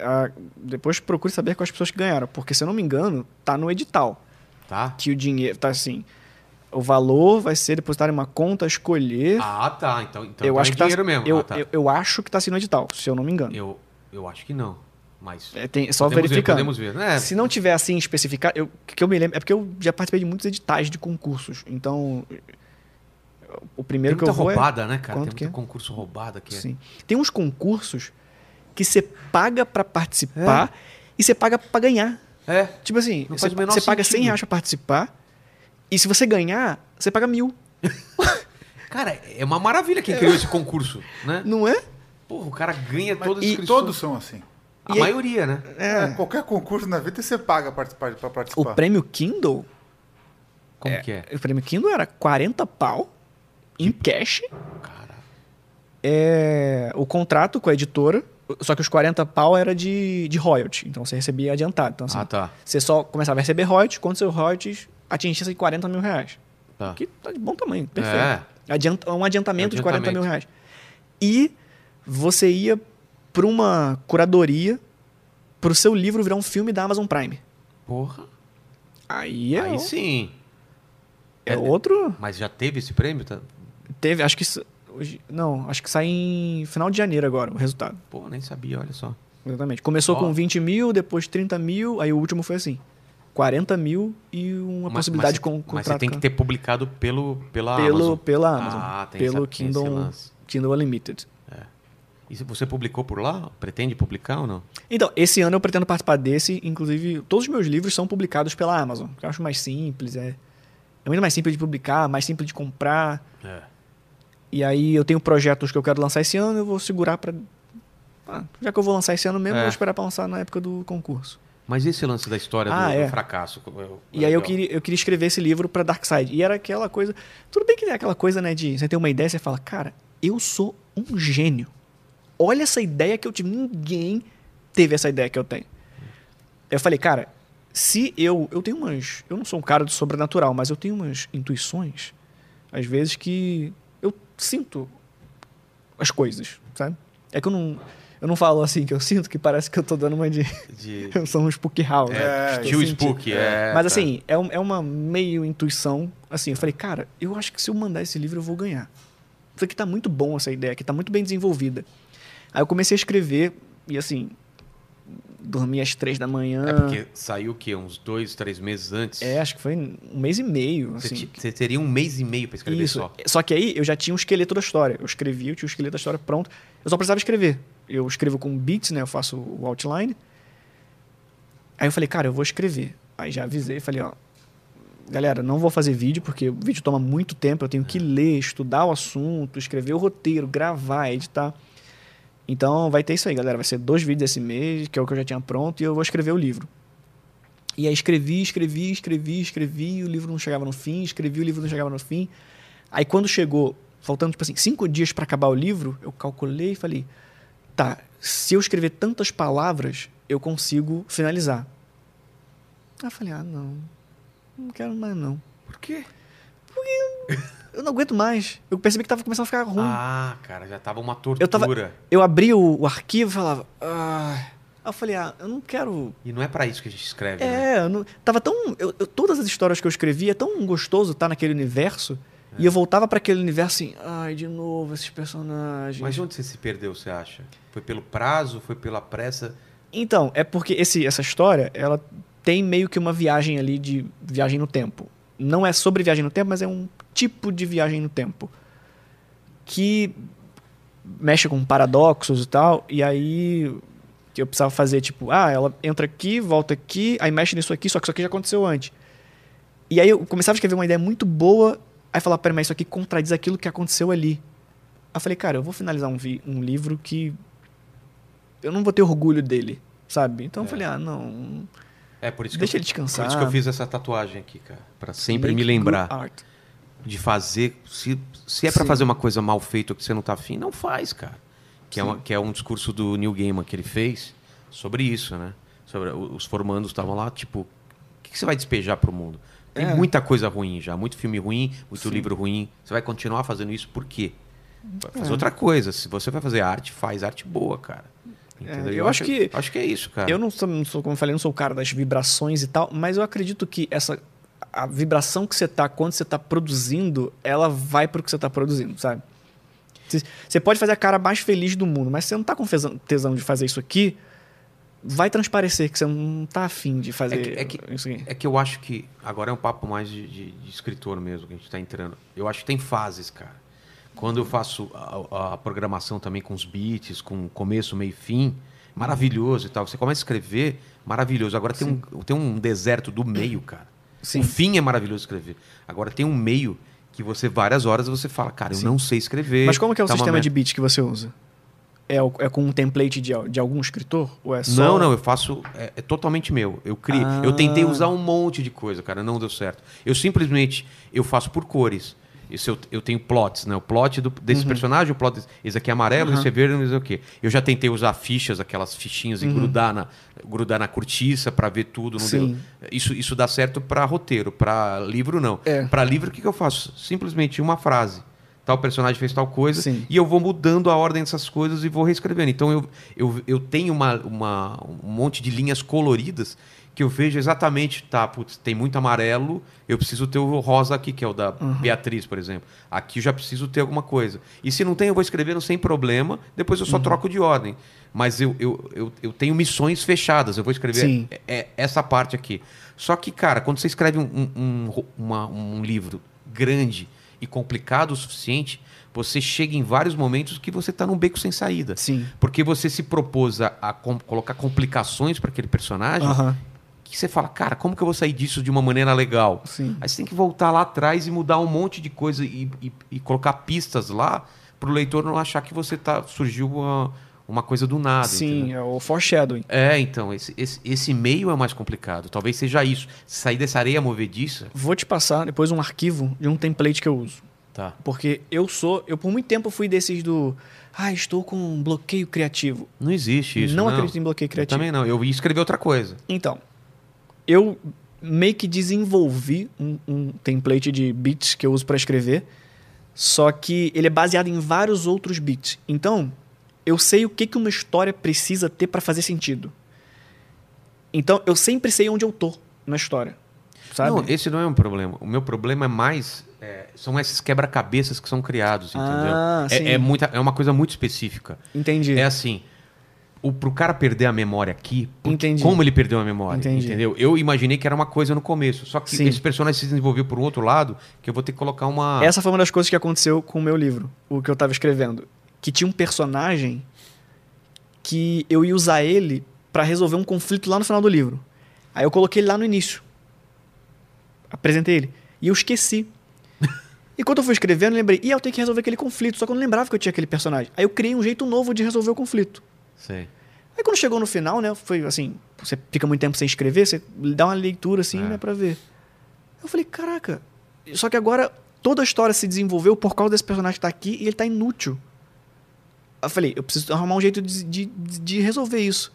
Speaker 2: a- depois procure saber quais pessoas que ganharam, porque se eu não me engano, tá no edital
Speaker 1: Tá?
Speaker 2: que o dinheiro tá assim, o valor vai ser depositado em uma conta escolher.
Speaker 1: Ah, tá. Então, então
Speaker 2: eu
Speaker 1: então
Speaker 2: acho
Speaker 1: é
Speaker 2: que tá,
Speaker 1: dinheiro mesmo.
Speaker 2: eu,
Speaker 1: Ah, tá.
Speaker 2: eu, eu acho que tá assim no edital, se eu não me engano.
Speaker 1: Eu, eu acho que não. Mas.
Speaker 2: É, tem, só
Speaker 1: podemos
Speaker 2: verificando.
Speaker 1: Ver, podemos ver. né?
Speaker 2: Se não tiver assim especificado, eu, que eu me lembro, é porque eu já participei de muitos editais de concursos. Então, o
Speaker 1: Tem
Speaker 2: primeiro que
Speaker 1: muita
Speaker 2: eu vou é-
Speaker 1: roubada, né, cara?
Speaker 2: Quanto
Speaker 1: Tem
Speaker 2: que
Speaker 1: muito
Speaker 2: é?
Speaker 1: concurso roubado aqui.
Speaker 2: Sim. Tem uns concursos que você paga pra participar e você paga pra ganhar.
Speaker 1: É.
Speaker 2: Tipo assim, você, paga 100
Speaker 1: sentido.
Speaker 2: reais pra participar e se você ganhar, você paga mil.
Speaker 1: Cara, é uma maravilha quem criou esse concurso, né?
Speaker 2: Não é?
Speaker 1: Porra, o cara ganha
Speaker 3: Mas
Speaker 1: todas as
Speaker 2: e
Speaker 1: inscrições.
Speaker 3: todos são assim.
Speaker 1: A
Speaker 2: E
Speaker 1: maioria, né?
Speaker 3: É, qualquer concurso na vida você paga pra participar. Pra
Speaker 2: O
Speaker 3: participar.
Speaker 2: prêmio Kindle,
Speaker 1: Como que é?
Speaker 2: o prêmio Kindle era 40 pau em cash.
Speaker 1: Cara.
Speaker 2: É, o contrato com a editora, só que os 40 pau era de, de royalty, então você recebia adiantado. Então, assim,
Speaker 1: Ah, tá.
Speaker 2: você só começava a receber royalties quando seus royalties atingissem 40 mil reais.
Speaker 1: tá.
Speaker 2: Que tá de bom tamanho, perfeito.
Speaker 1: É.
Speaker 2: Adianta, um adiantamento, de 40 mil
Speaker 1: Adiantamento.
Speaker 2: reais. E você ia para uma curadoria para o seu livro virar um filme da Amazon Prime.
Speaker 1: Porra.
Speaker 2: Aí é,
Speaker 1: Aí sim.
Speaker 2: é
Speaker 1: É-
Speaker 2: outro.
Speaker 1: Mas já teve esse prêmio? Tá?
Speaker 2: Teve, acho que. Hoje, não, acho que sai em final de janeiro agora o resultado.
Speaker 1: Pô, nem sabia, olha só.
Speaker 2: Exatamente. Começou
Speaker 1: Ó.
Speaker 2: com 20 mil, depois 30 mil, aí o último foi assim: 40 mil e uma
Speaker 1: Mas-
Speaker 2: possibilidade
Speaker 1: mas,
Speaker 2: de con
Speaker 1: Mas
Speaker 2: contrato
Speaker 1: você tem que ter publicado pelo, pela
Speaker 2: pelo,
Speaker 1: Amazon.
Speaker 2: pela Amazon.
Speaker 1: Ah, tem
Speaker 2: pelo
Speaker 1: essa-
Speaker 2: Kindle. Kindle Unlimited.
Speaker 1: E se você publicou por lá? Pretende publicar ou não?
Speaker 2: Então, esse ano eu pretendo participar desse, inclusive todos os meus livros são publicados pela Amazon, que eu acho mais simples, é, é muito mais simples de publicar, mais simples de comprar.
Speaker 1: É.
Speaker 2: E aí eu tenho projetos que eu quero lançar esse ano, eu vou segurar pra. Ah, já que eu vou lançar esse ano mesmo,
Speaker 1: É.
Speaker 2: eu vou esperar pra lançar na época do concurso.
Speaker 1: Mas esse lance da história
Speaker 2: Ah,
Speaker 1: do, do
Speaker 2: é.
Speaker 1: fracasso. eu-
Speaker 2: E aí eu queria, eu queria escrever esse livro pra Darkseid. E era aquela coisa. Tudo bem que é aquela coisa, né? De você ter uma ideia, você fala, cara, eu sou um gênio. Olha essa ideia que eu tive. Ninguém teve essa ideia que eu tenho. Eu falei, cara, se eu. Eu tenho umas. Eu não sou um cara do sobrenatural, mas eu tenho umas intuições, às vezes, que sinto as coisas, sabe? É que eu não. Eu não falo assim que eu sinto, que parece que eu tô dando uma de.
Speaker 1: De...
Speaker 2: eu sou um spook house.
Speaker 1: É,
Speaker 2: né? Estou
Speaker 1: tio
Speaker 2: sentindo.
Speaker 1: Spook, é.
Speaker 2: Mas
Speaker 1: tá.
Speaker 2: assim, é, um- é uma meio intuição. Assim, eu falei, cara, eu acho que se eu mandar esse livro eu vou ganhar. Isso aqui tá muito bom, essa ideia aqui, tá muito bem desenvolvida. Aí eu comecei a escrever e assim, dormi às três da manhã.
Speaker 1: É porque saiu o quê? Uns dois, três meses antes?
Speaker 2: É, acho que foi um mês e meio.
Speaker 1: Você,
Speaker 2: Assim.
Speaker 1: você teria um mês e meio pra escrever
Speaker 2: Isso.
Speaker 1: só.
Speaker 2: Só que aí eu já tinha um esqueleto da história. Eu escrevi, eu tinha o esqueleto da história pronto. Eu só precisava escrever. Eu escrevo com beats, né? Eu faço o outline. Aí eu falei, cara, eu vou escrever. Aí já avisei, falei, ó, galera, não vou fazer vídeo porque o vídeo toma muito tempo. Eu tenho que ler, estudar o assunto, escrever o roteiro, gravar, editar. Então vai ter isso aí, galera. Vai ser dois vídeos esse mês, que é o que eu já tinha pronto, e eu vou escrever o livro. E aí escrevi, escrevi, escrevi, escrevi, o livro não chegava no fim, escrevi, o livro não chegava no fim. Aí quando chegou, faltando tipo assim, cinco dias para acabar o livro, eu calculei e falei, tá, se eu escrever tantas palavras, eu consigo finalizar. Aí eu falei, ah, não, não quero mais não.
Speaker 1: Por quê?
Speaker 2: Eu não aguento mais. Eu percebi que tava começando a ficar ruim.
Speaker 1: Ah, cara, já tava uma tortura.
Speaker 2: eu tava, eu abri o, o arquivo e falava, ah. Aí eu falei, ah, eu não quero
Speaker 1: E não é pra isso que a gente escreve, né?
Speaker 2: É, não, tava tão. eu- eu- todas as histórias que eu escrevi é tão gostoso estar naquele universo. E eu voltava para aquele universo assim, ai, de novo, esses personagens.
Speaker 1: Mas onde você se perdeu, você acha? Foi pelo prazo? Foi pela pressa?
Speaker 2: Então, é porque esse, essa história, ela tem meio que uma viagem ali de viagem no tempo. Não é sobre viagem no tempo, mas é um tipo de viagem no tempo. Que mexe com paradoxos e tal. E aí eu precisava fazer, tipo, ah, ela entra aqui, volta aqui, aí mexe nisso aqui, só que isso aqui já aconteceu antes. E aí eu começava a escrever uma ideia muito boa, aí falava, pera, mas isso aqui contradiz aquilo que aconteceu ali. Aí eu falei, cara, eu vou finalizar um, vi- um livro que eu não vou ter orgulho dele, sabe? Então eu
Speaker 1: É.
Speaker 2: falei, ah, não,
Speaker 1: É por isso que
Speaker 2: deixa
Speaker 1: eu,
Speaker 2: ele descansar.
Speaker 1: Por isso que eu fiz essa tatuagem aqui, cara. Pra sempre
Speaker 2: Make
Speaker 1: me lembrar de fazer. Se, se é pra
Speaker 2: Sim.
Speaker 1: fazer uma coisa mal feita ou que você não tá afim, não faz, cara. Que é, uma- que é um discurso do Neil Gaiman que ele fez sobre isso, né? Sobre, os formandos estavam lá, tipo, o que, que você vai despejar pro mundo? Tem
Speaker 2: É.
Speaker 1: muita coisa ruim já, muito filme ruim, muito
Speaker 2: Sim.
Speaker 1: livro ruim. Você vai continuar fazendo isso por quê? Vai fazer
Speaker 2: É.
Speaker 1: outra coisa. Se você vai fazer arte, faz arte boa, cara. Entendeu?
Speaker 2: eu acho que-
Speaker 1: Acho que é isso, cara.
Speaker 2: Eu não sou, não sou, como eu falei, não sou o cara das vibrações e tal, mas eu acredito que essa a vibração que você tá quando você tá produzindo, ela vai pro que você tá produzindo, sabe? Você- pode fazer a cara mais feliz do mundo, mas se você não tá com tesão- de fazer isso aqui, vai transparecer que você não tá afim de fazer
Speaker 1: É que- é que-
Speaker 2: isso aqui.
Speaker 1: É que eu acho que. Agora é um papo mais de, de- de escritor mesmo que a gente está entrando. Eu acho que tem fases, cara. Quando eu faço a, a programação também com os beats, com começo, meio e fim, maravilhoso e tal. Você começa a escrever, maravilhoso. Agora tem um, tem um deserto do meio, cara.
Speaker 2: Sim.
Speaker 1: O fim é maravilhoso escrever. Agora tem um meio que você, várias horas, você fala, cara, eu
Speaker 2: Sim.
Speaker 1: não sei escrever.
Speaker 2: Mas como que é o
Speaker 1: tá
Speaker 2: sistema de beat que você usa? É, é com um template de, de algum escritor? Ou é só...
Speaker 1: Não, não, eu faço. É, é totalmente meu. Eu criei.
Speaker 2: Ah.
Speaker 1: Eu tentei usar um monte de coisa, cara, não deu certo. Eu simplesmente eu faço por cores. Isso eu, eu tenho plots, né? O plot do- desse personagem, o plot. desse- Esse aqui é amarelo,
Speaker 2: Uhum.
Speaker 1: esse é verde, não sei o quê. Eu já tentei usar fichas, aquelas fichinhas e grudar na, grudar na cortiça pra ver tudo.
Speaker 2: Uhum.
Speaker 1: Isso, isso dá certo pra roteiro, pra livro não.
Speaker 2: É.
Speaker 1: Pra livro o que, que eu faço? Simplesmente uma frase. Tal personagem fez tal coisa
Speaker 2: Sim.
Speaker 1: e eu vou mudando a ordem dessas coisas e vou reescrevendo. Então eu, eu, eu tenho uma, uma- um monte de linhas coloridas que eu vejo exatamente, tá, putz, tem muito amarelo, eu preciso ter o rosa aqui, que é o da Beatriz, por exemplo. Aqui eu já preciso ter alguma coisa. E se não tem, eu vou escrevendo sem problema, depois eu só troco de ordem. Mas eu, eu, eu, eu tenho missões fechadas, eu vou escrever é- é essa parte aqui. Só que, cara, quando você escreve um, um, um uma- um livro grande e complicado o suficiente, você chega em vários momentos que você está num beco sem saída.
Speaker 2: Sim.
Speaker 1: Porque você se propôs a, a com- colocar complicações para aquele personagem,
Speaker 2: Aham.
Speaker 1: Que você fala, cara, como que eu vou sair disso de uma maneira legal?
Speaker 2: Sim.
Speaker 1: Aí você tem que voltar lá atrás e mudar um monte de coisa e, e- e colocar pistas lá para o leitor não achar que você tá surgiu uma, uma coisa do nada.
Speaker 2: Sim,
Speaker 1: entendeu?
Speaker 2: é o foreshadowing.
Speaker 1: É, então, esse, esse, esse meio é mais complicado. Talvez seja isso. Sair dessa areia movediça.
Speaker 2: Vou te passar depois um arquivo de um template que eu uso.
Speaker 1: Tá.
Speaker 2: Porque eu sou, eu por muito tempo fui desses do, ah, estou com um bloqueio criativo.
Speaker 1: Não existe isso.
Speaker 2: não,
Speaker 1: Não,
Speaker 2: acredito em bloqueio
Speaker 1: Eu
Speaker 2: criativo.
Speaker 1: também não. Eu ia escrever outra coisa.
Speaker 2: Então, eu meio que desenvolvi um, um template de beats que eu uso para escrever, só que ele é baseado em vários outros beats. Então, eu sei o que, que uma história precisa ter para fazer sentido. Então, eu sempre sei onde eu tô na história. Sabe?
Speaker 1: Não, esse não é um problema. O meu problema é mais. é, são esses quebra-cabeças que são criados, entendeu?
Speaker 2: Ah,
Speaker 1: é, é, muita, é uma coisa muito específica.
Speaker 2: Entendi.
Speaker 1: É assim. O, pro cara perder a memória aqui,
Speaker 2: Entendi.
Speaker 1: como ele perdeu a memória?
Speaker 2: Entendi.
Speaker 1: Entendeu? Eu imaginei que era uma coisa no começo. Só que
Speaker 2: Sim.
Speaker 1: esse personagem se desenvolveu por um outro lado, que eu vou ter que colocar uma.
Speaker 2: Essa foi uma das coisas que aconteceu com o meu livro, o que eu tava escrevendo. Que tinha um personagem que eu ia usar ele pra resolver um conflito lá no final do livro. Aí eu coloquei ele lá no início. Apresentei ele. E eu esqueci. E quando eu fui escrevendo, eu lembrei, e eu tenho que resolver aquele conflito, só que eu não lembrava que eu tinha aquele personagem. Aí eu criei um jeito novo de resolver o conflito.
Speaker 1: Sei.
Speaker 2: Aí quando chegou no final, né, foi assim, você fica muito tempo sem escrever, você dá uma leitura assim,
Speaker 1: É.
Speaker 2: né, pra ver. Eu falei, caraca, só que agora toda a história se desenvolveu por causa desse personagem que tá aqui e ele tá inútil. Eu falei, eu preciso arrumar um jeito de, de, de resolver isso.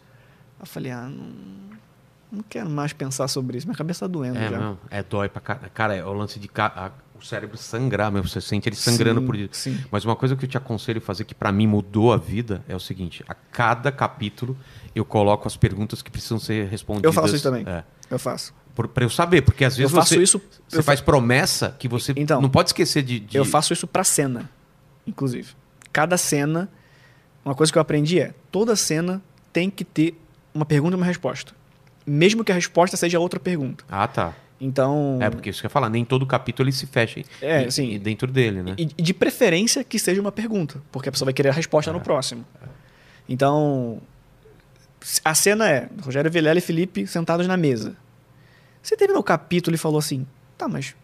Speaker 2: Eu falei, ah, não, não quero mais pensar sobre isso, minha cabeça tá doendo
Speaker 1: É,
Speaker 2: já.
Speaker 1: não, é dói pra cara. Cara, é o lance de ca- o cérebro sangrar mesmo. Você sente ele sangrando
Speaker 2: Sim,
Speaker 1: por isso. Mas uma coisa que eu te aconselho a fazer que pra mim mudou a vida é o seguinte: a cada capítulo eu coloco as perguntas que precisam ser respondidas.
Speaker 2: Eu faço isso também.
Speaker 1: É,
Speaker 2: Eu faço.
Speaker 1: por, pra eu saber, porque às
Speaker 2: Eu
Speaker 1: vezes
Speaker 2: faço
Speaker 1: você,
Speaker 2: isso.
Speaker 1: você
Speaker 2: eu,
Speaker 1: faz promessa que você
Speaker 2: Então,
Speaker 1: não pode esquecer de. de-
Speaker 2: eu faço isso pra cena, inclusive. Cada cena, uma coisa que eu aprendi é, toda cena tem que ter uma pergunta e uma resposta. Mesmo que a resposta seja outra pergunta.
Speaker 1: Ah, tá.
Speaker 2: Então,
Speaker 1: É, porque isso que eu ia falar, nem todo capítulo ele se fecha
Speaker 2: É,
Speaker 1: em-
Speaker 2: sim.
Speaker 1: em- dentro dele, né?
Speaker 2: e, e de preferência que seja uma pergunta, porque a pessoa vai querer a resposta
Speaker 1: É.
Speaker 2: no próximo. Então, a cena é Rogério Vilela e Felipe sentados na mesa. Você terminou o capítulo e falou assim, tá, mas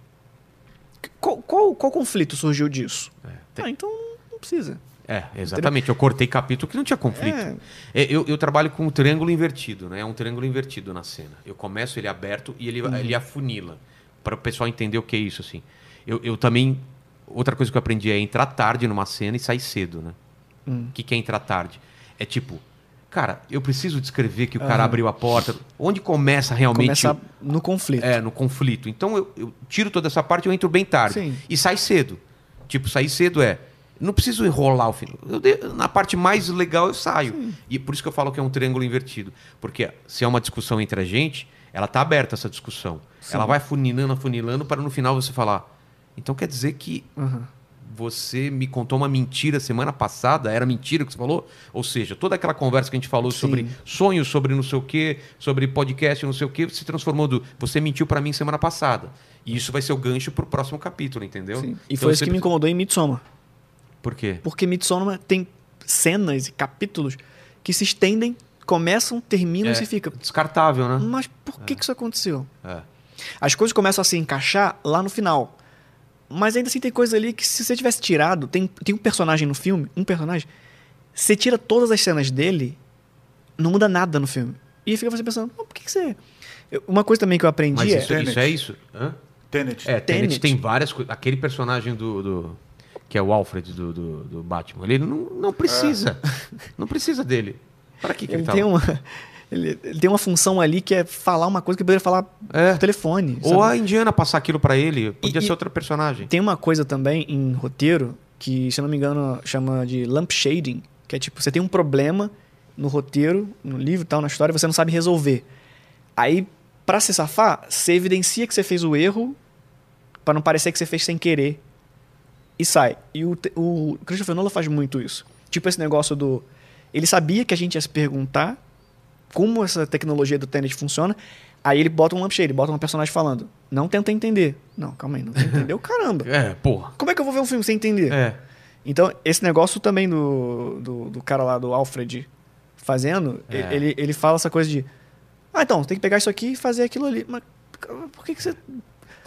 Speaker 2: qual, qual, qual conflito surgiu disso?
Speaker 1: É, tem-
Speaker 2: Ah, então não precisa.
Speaker 1: É, exatamente. Eu cortei capítulo que não tinha conflito.
Speaker 2: É.
Speaker 1: É, Eu, eu trabalho com um triângulo invertido, né? É um triângulo invertido na cena. Eu começo ele aberto e ele,
Speaker 2: Uhum.
Speaker 1: ele afunila. Para o pessoal entender o que é isso, assim. Eu, eu também... Outra coisa que eu aprendi é entrar tarde numa cena e sair cedo, né?
Speaker 2: Hum.
Speaker 1: O que, que é entrar tarde? É tipo... Cara, eu preciso descrever que o cara abriu a porta. Onde começa realmente...
Speaker 2: Começa no conflito.
Speaker 1: é, no conflito. Então eu, eu tiro toda essa parte e eu entro bem tarde.
Speaker 2: Sim.
Speaker 1: E sai cedo. Tipo, sair cedo é. Não preciso enrolar o final. Eu na parte mais legal eu saio. E por isso que eu falo que é um triângulo invertido. Porque se é uma discussão entre a gente, ela tá aberta essa discussão.
Speaker 2: Sim.
Speaker 1: Ela vai afunilando, afunilando, para no final você falar. Então quer dizer que
Speaker 2: Aham.
Speaker 1: você me contou uma mentira semana passada? Era mentira o que você falou? Ou seja, toda aquela conversa que a gente falou
Speaker 2: Sim.
Speaker 1: sobre sonhos, sobre não sei o quê, sobre podcast, não sei o quê, se transformou do você mentiu pra mim semana passada. E isso vai ser o gancho pro próximo capítulo, entendeu?
Speaker 2: Sim. E
Speaker 1: Então
Speaker 2: foi isso que me incomodou em Midsommar.
Speaker 1: Por quê?
Speaker 2: Porque Midsommar tem cenas e capítulos que se estendem, começam, terminam
Speaker 1: É.
Speaker 2: e se fica.
Speaker 1: Descartável, né?
Speaker 2: Mas por que, que isso aconteceu?
Speaker 1: É.
Speaker 2: As coisas começam a se encaixar lá no final. Mas ainda assim tem coisa ali que se você tivesse tirado, tem, tem um personagem no filme, um personagem, você tira todas as cenas dele, não muda nada no filme. E fica você pensando, "Mas por que, que você. Uma coisa também que eu aprendi
Speaker 1: Mas
Speaker 2: é.
Speaker 1: isso, isso é isso? Hã?
Speaker 3: Tenet.
Speaker 1: É, Tenet,
Speaker 2: Tenet.
Speaker 1: tem várias coisas. Aquele personagem do, do- que é o Alfred do, do, do Batman, ele não, não precisa. Não precisa dele. Para que, que ele,
Speaker 2: Ele
Speaker 1: tá
Speaker 2: tem,
Speaker 1: lá?
Speaker 2: uma, ele, ele tem uma função ali que é falar uma coisa que poderia falar
Speaker 1: É.
Speaker 2: por telefone.
Speaker 1: Ou
Speaker 2: sabe?
Speaker 1: a Indiana passar aquilo pra ele. Podia
Speaker 2: E-
Speaker 1: ser outra personagem.
Speaker 2: Tem uma coisa também em roteiro que, se eu não me engano, chama de lamp shading, que é tipo, você tem um problema no roteiro, no livro e tal, na história, e você não sabe resolver. Aí, pra se safar, você evidencia que você fez o erro pra não parecer que você fez sem querer e sai. E o, o Christopher Nolan faz muito isso. Tipo esse negócio do... Ele sabia que a gente ia se perguntar como essa tecnologia do Tenet funciona, aí ele bota um lampshade, bota um personagem falando. Não tenta entender. Não, calma aí, não o caramba.
Speaker 1: É, porra.
Speaker 2: Como é que eu vou ver um filme sem entender?
Speaker 1: É.
Speaker 2: Então, esse negócio também do, do, do cara lá, do Alfred, fazendo,
Speaker 1: É.
Speaker 2: ele, ele fala essa coisa de. Ah, então, tem que pegar isso aqui e fazer aquilo ali. Mas por que, que você.
Speaker 1: Tem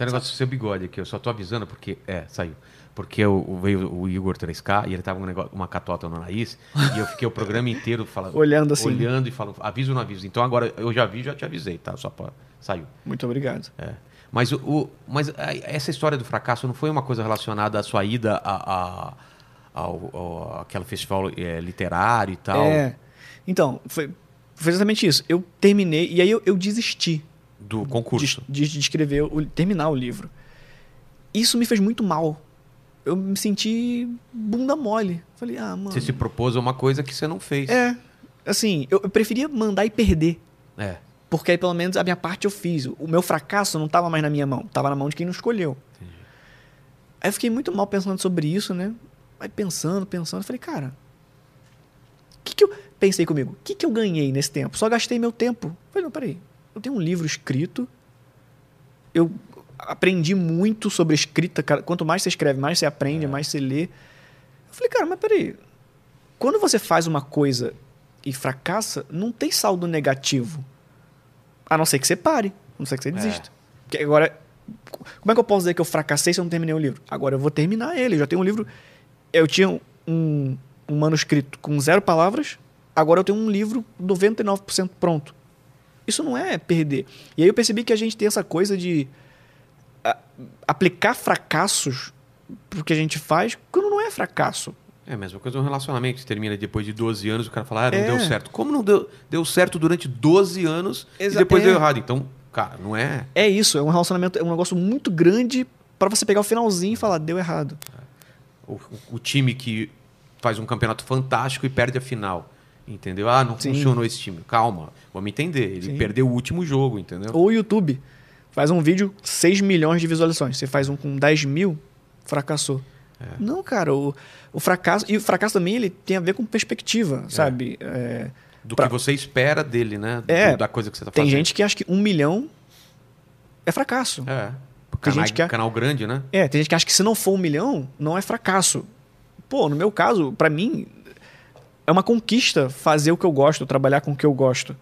Speaker 1: um negócio do seu bigode aqui, eu só tô avisando porque. É, saiu. Porque eu, veio o Igor 3K e ele tava com um negócio, uma catota no nariz e eu fiquei o programa inteiro falando.
Speaker 2: Olhando assim.
Speaker 1: Olhando e falando, aviso ou não aviso. Então agora eu já vi, já te avisei, tá? Só pra. Saiu.
Speaker 2: Muito obrigado.
Speaker 1: É. Mas, o, o- mas essa história do fracasso não foi uma coisa relacionada à sua ida a, a, ao, ao- àquele festival eh, literário e tal?
Speaker 2: É. Então, foi, foi exatamente isso. Eu terminei, e aí eu, eu desisti
Speaker 1: Do
Speaker 2: de,
Speaker 1: concurso.
Speaker 2: de, de escrever, o, terminar o livro. Isso me fez muito mal. Eu me senti bunda mole. Falei, ah, mano.
Speaker 1: Você se propôs a uma coisa que você não fez.
Speaker 2: É. Assim, eu, eu preferia mandar e perder.
Speaker 1: É.
Speaker 2: Porque aí pelo menos a minha parte eu fiz. O meu fracasso não estava mais na minha mão, estava na mão de quem não escolheu. Aí eu fiquei muito mal pensando sobre isso, né? Aí pensando, pensando, falei, cara, o que, que eu. Pensei comigo, o que, que eu ganhei nesse tempo? Só gastei meu tempo. Falei, não, peraí. Eu tenho um livro escrito, eu aprendi muito sobre escrita. cara. Quanto mais você escreve, mais você aprende, mais você lê. Eu falei, cara, mas peraí. Quando você faz uma coisa e fracassa, não tem saldo negativo. A não ser que você pare. A não ser que você desista. Porque agora, como é que eu posso dizer que eu fracassei se eu não terminei o livro? Agora eu vou terminar ele. Eu já tenho um livro. Eu tinha um, um manuscrito com zero palavras. Agora eu tenho um livro 99% pronto. Isso não é perder. E aí eu percebi que a gente tem essa coisa de aplicar fracassos pro que a gente faz quando não é fracasso.
Speaker 1: É a mesma coisa um relacionamento que termina depois de 12 anos, o cara fala, ah, não
Speaker 2: É.
Speaker 1: deu certo. Como não deu? Deu certo durante 12 anos
Speaker 2: Exa-
Speaker 1: e depois
Speaker 2: é.
Speaker 1: deu errado. Então, cara, não é.
Speaker 2: É isso, é um relacionamento, é um negócio muito grande para você pegar o finalzinho e falar, deu errado.
Speaker 1: O, o- o time que faz um campeonato fantástico e perde a final. Entendeu? Ah, não
Speaker 2: Sim.
Speaker 1: funcionou esse time. Calma, vamos entender. Ele
Speaker 2: Sim.
Speaker 1: perdeu o último jogo, entendeu?
Speaker 2: Ou o YouTube, faz um vídeo, 6 milhões de visualizações. Você faz um com 10 mil, fracassou.
Speaker 1: É.
Speaker 2: Não, cara, o, o fracasso. E o fracasso também ele tem a ver com perspectiva, sabe? É,
Speaker 1: Do
Speaker 2: pra-
Speaker 1: que você espera dele, né? Do-
Speaker 2: É,
Speaker 1: da coisa que você tá
Speaker 2: tem
Speaker 1: fazendo.
Speaker 2: gente que acha que um milhão é fracasso.
Speaker 1: É.
Speaker 2: Tem
Speaker 1: Canal,
Speaker 2: gente que é-
Speaker 1: canal grande, né?
Speaker 2: É, tem gente que acha que se não for um milhão, não é fracasso. Pô, no meu caso, pra mim, é uma conquista fazer o que eu gosto, trabalhar com o que eu gosto.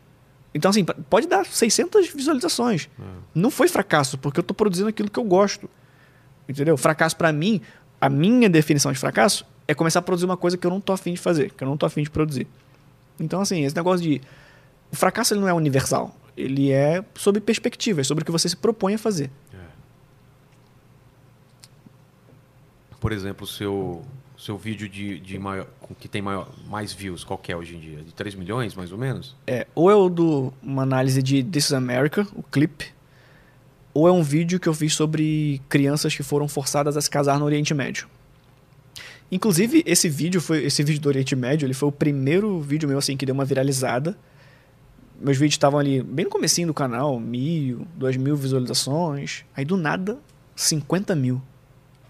Speaker 2: Então, assim, pode dar 600 visualizações. Não foi fracasso, porque eu tô produzindo aquilo que eu gosto. Entendeu? Fracasso pra mim, a minha definição de fracasso é começar a produzir uma coisa que eu não tô afim de fazer, que eu não tô afim de produzir. Então, assim, esse negócio de. O fracasso ele não é universal. Ele é sobre perspectiva, é sobre o que você se propõe a fazer.
Speaker 1: Por exemplo, o seu, seu vídeo de, de maior, que tem maior, mais views, qual que é hoje em dia? De 3 milhões, mais ou menos?
Speaker 2: É, ou é o do uma análise de This is America, o clipe, ou é um vídeo que eu fiz sobre crianças que foram forçadas a se casar no Oriente Médio. Inclusive, esse vídeo foi esse vídeo do Oriente Médio, ele foi o primeiro vídeo meu assim que deu uma viralizada. Meus vídeos estavam ali bem no comecinho do canal, mil, duas mil visualizações. Aí do nada, 50 mil.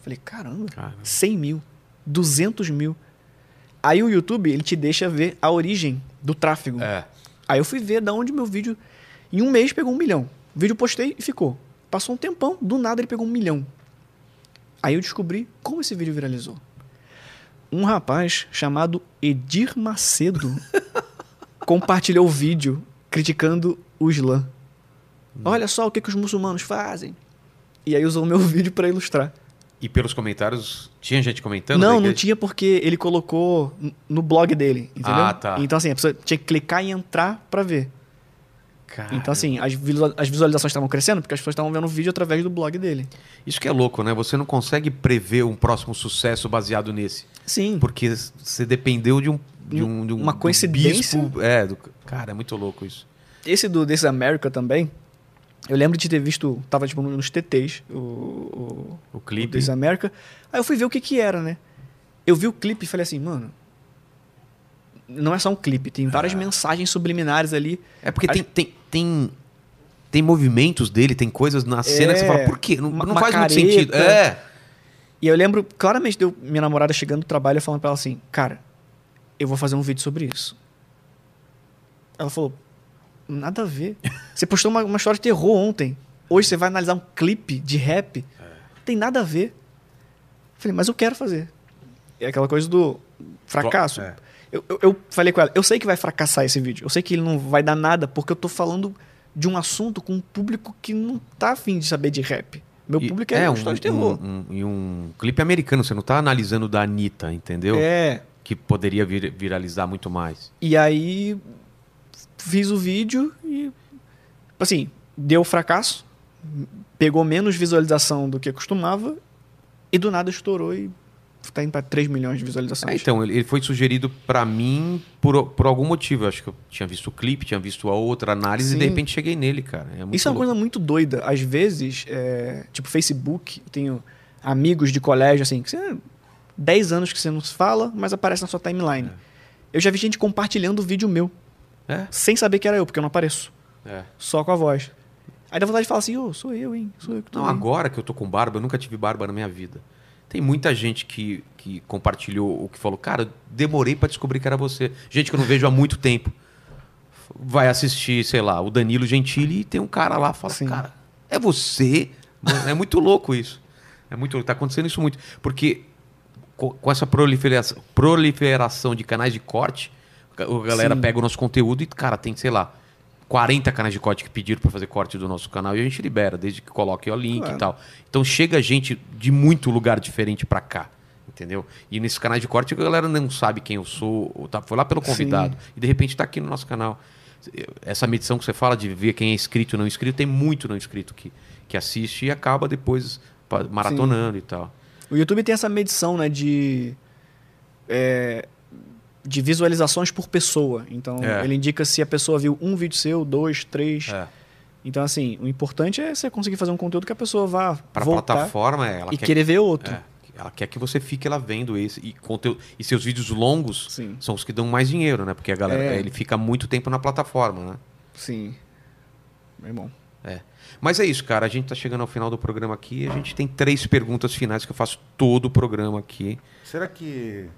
Speaker 2: Falei, caramba,
Speaker 1: Caramba.
Speaker 2: 100 mil, 200 mil. Aí o YouTube, ele te deixa ver a origem do tráfego.
Speaker 1: É.
Speaker 2: Aí eu fui ver da onde meu vídeo. Em um mês pegou um milhão. O vídeo postei e ficou. Passou um tempão, do nada ele pegou um milhão. Aí eu descobri como esse vídeo viralizou. Um rapaz chamado Edir Macedo compartilhou o vídeo criticando o Islã. Olha só o que, que os muçulmanos fazem. E aí usou o meu vídeo para ilustrar.
Speaker 1: E pelos comentários, tinha gente comentando?
Speaker 2: não, não tinha porque ele colocou no blog dele, entendeu?
Speaker 1: Ah, tá.
Speaker 2: Então assim, a pessoa tinha que clicar e entrar para ver.
Speaker 1: Cara,
Speaker 2: Então, assim, as, visual- as visualizações estavam crescendo porque as pessoas estavam vendo o vídeo através do blog dele.
Speaker 1: Isso que é louco, né? Você não consegue prever um próximo sucesso baseado nesse.
Speaker 2: Sim.
Speaker 1: Porque você dependeu de um. De um, de um
Speaker 2: Uma coincidência.
Speaker 1: bispo. É, do- cara, é muito louco isso.
Speaker 2: Esse do This America também, eu lembro de ter visto, tava tipo nos TTs, o, o,
Speaker 1: O
Speaker 2: o
Speaker 1: clipe.
Speaker 2: This America. Aí eu fui ver o que que era, né? Eu vi o clipe e falei assim, mano, não é só um clipe, tem várias mensagens subliminares ali.
Speaker 1: É porque
Speaker 2: Acho-
Speaker 1: tem, tem, tem, tem movimentos dele, tem coisas na cena que você
Speaker 2: É,
Speaker 1: fala, por quê? Não, não faz muito
Speaker 2: careta.
Speaker 1: sentido. É.
Speaker 2: E eu lembro claramente de minha namorada chegando do trabalho e falando pra ela assim, cara, eu vou fazer um vídeo sobre isso. Ela falou, nada a ver. Você postou uma, uma história de terror ontem. Hoje você vai analisar um clipe de rap. Tem nada a ver. Falei, mas eu quero fazer. É aquela coisa do fracasso.
Speaker 1: É.
Speaker 2: Eu, eu, eu falei com ela, eu sei que vai fracassar esse vídeo. Eu sei que ele não vai dar nada, porque eu tô falando de um assunto com um público que não tá afim de saber de rap. Meu
Speaker 1: E-
Speaker 2: público é,
Speaker 1: um,
Speaker 2: história de terror.
Speaker 1: um- um- e um clipe americano, você não tá analisando da Anitta, entendeu?
Speaker 2: É.
Speaker 1: Que poderia vir- viralizar muito mais.
Speaker 2: E aí fiz o vídeo e assim, deu fracasso, pegou menos visualização do que costumava e do nada estourou e tá indo pra 3 milhões de visualizações.
Speaker 1: É, então, ele foi sugerido pra mim por, por algum motivo. Eu acho que eu tinha visto o clipe, tinha visto a outra análise e de
Speaker 2: Sim.
Speaker 1: repente cheguei nele, cara. É
Speaker 2: Isso é uma
Speaker 1: louco.
Speaker 2: coisa muito doida. Às vezes, é, tipo Facebook, eu tenho amigos de colégio, assim, que você, 10 anos que você não se fala, mas aparece na sua timeline. Eu já vi gente compartilhando vídeo meu,
Speaker 1: É,
Speaker 2: sem saber que era eu, porque eu não apareço.
Speaker 1: é.
Speaker 2: Só com a voz. Aí dá vontade de falar assim, ô, sou eu, hein? Sou eu que tô
Speaker 1: Não,
Speaker 2: aí."
Speaker 1: agora que eu tô com barba, eu nunca tive barba na minha vida. Tem muita gente que, que compartilhou o que falou, cara, demorei pra descobrir que era você. Gente que eu não vejo há muito tempo. Vai assistir, sei lá, o Danilo Gentili e tem um cara lá, fala,
Speaker 2: Sim.
Speaker 1: cara, é você? Mano, é muito louco isso. É muito louco. Tá acontecendo isso muito. Porque co- com essa proliferação, proliferação de canais de corte, a galera
Speaker 2: Sim.
Speaker 1: pega o nosso conteúdo e, cara, tem, sei lá, 40 canais de corte que pediram pra fazer corte do nosso canal e a gente libera, desde que coloque o link
Speaker 2: Claro.
Speaker 1: e tal. Então chega gente de muito lugar diferente pra cá. Entendeu? E nesses canais de corte a galera não sabe quem eu sou, ou tá, foi lá pelo
Speaker 2: Sim.
Speaker 1: convidado. E de repente tá aqui no nosso canal. Essa medição que você fala de ver quem é inscrito e não inscrito, tem muito não inscrito que, que assiste e acaba depois maratonando e tal.
Speaker 2: O YouTube tem essa medição, né, de é, de visualizações por pessoa. Então,
Speaker 1: É.
Speaker 2: ele indica se a pessoa viu um vídeo seu, dois, três.
Speaker 1: É.
Speaker 2: Então, assim, o importante é você conseguir fazer um conteúdo que a pessoa vá
Speaker 1: Para a
Speaker 2: voltar
Speaker 1: plataforma, ela
Speaker 2: e
Speaker 1: quer,
Speaker 2: querer ver outro.
Speaker 1: é, ela quer que você fique lá vendo esse e conteúdo e seus vídeos longos
Speaker 2: Sim,
Speaker 1: são os que dão mais dinheiro, né? Porque a galera
Speaker 2: É.
Speaker 1: ele fica muito tempo na plataforma, né?
Speaker 2: sim. Bem bom.
Speaker 1: Mas é isso, cara. A gente tá chegando ao final do programa aqui. A gente tem três perguntas finais que eu faço todo o programa aqui.
Speaker 3: Será que.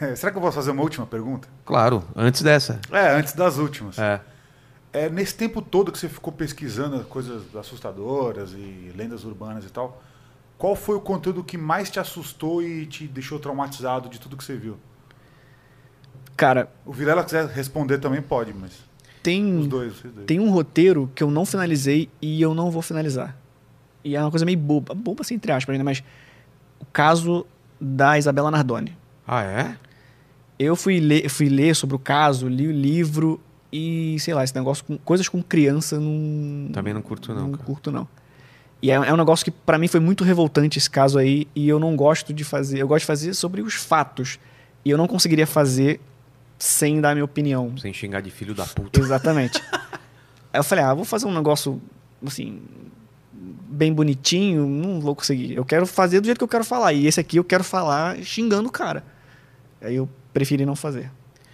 Speaker 3: Será que eu posso fazer uma última pergunta?
Speaker 1: Claro, antes dessa.
Speaker 3: É, antes das últimas.
Speaker 1: É.
Speaker 3: É, nesse tempo todo que você ficou pesquisando coisas assustadoras e lendas urbanas e tal, qual foi o conteúdo que mais te assustou e te deixou traumatizado de tudo que você viu?
Speaker 2: Cara,
Speaker 3: O Vilela quiser responder também pode, mas os
Speaker 2: tem,
Speaker 3: dois, dois.
Speaker 2: tem um roteiro que eu não finalizei e eu não vou finalizar. E é uma coisa meio boba. Boba, assim, entre aspas, ainda, mas o caso da Isabela Nardoni.
Speaker 1: Ah, é?
Speaker 2: Eu fui ler, fui ler sobre o caso, li o livro e, sei lá, esse negócio com coisas com criança não.
Speaker 1: Também não curto, não,
Speaker 2: Não
Speaker 1: cara.
Speaker 2: curto, não. E é, é um negócio que pra mim foi muito revoltante esse caso aí e eu não gosto de fazer. Eu gosto de fazer sobre os fatos. E eu não conseguiria fazer sem dar minha opinião.
Speaker 1: Sem xingar de filho da puta.
Speaker 2: Exatamente. aí eu falei, ah, vou fazer um negócio assim. Bem bonitinho, não vou conseguir. Eu quero fazer do jeito que eu quero falar. E esse aqui eu quero falar xingando o cara. Aí eu preferi não fazer.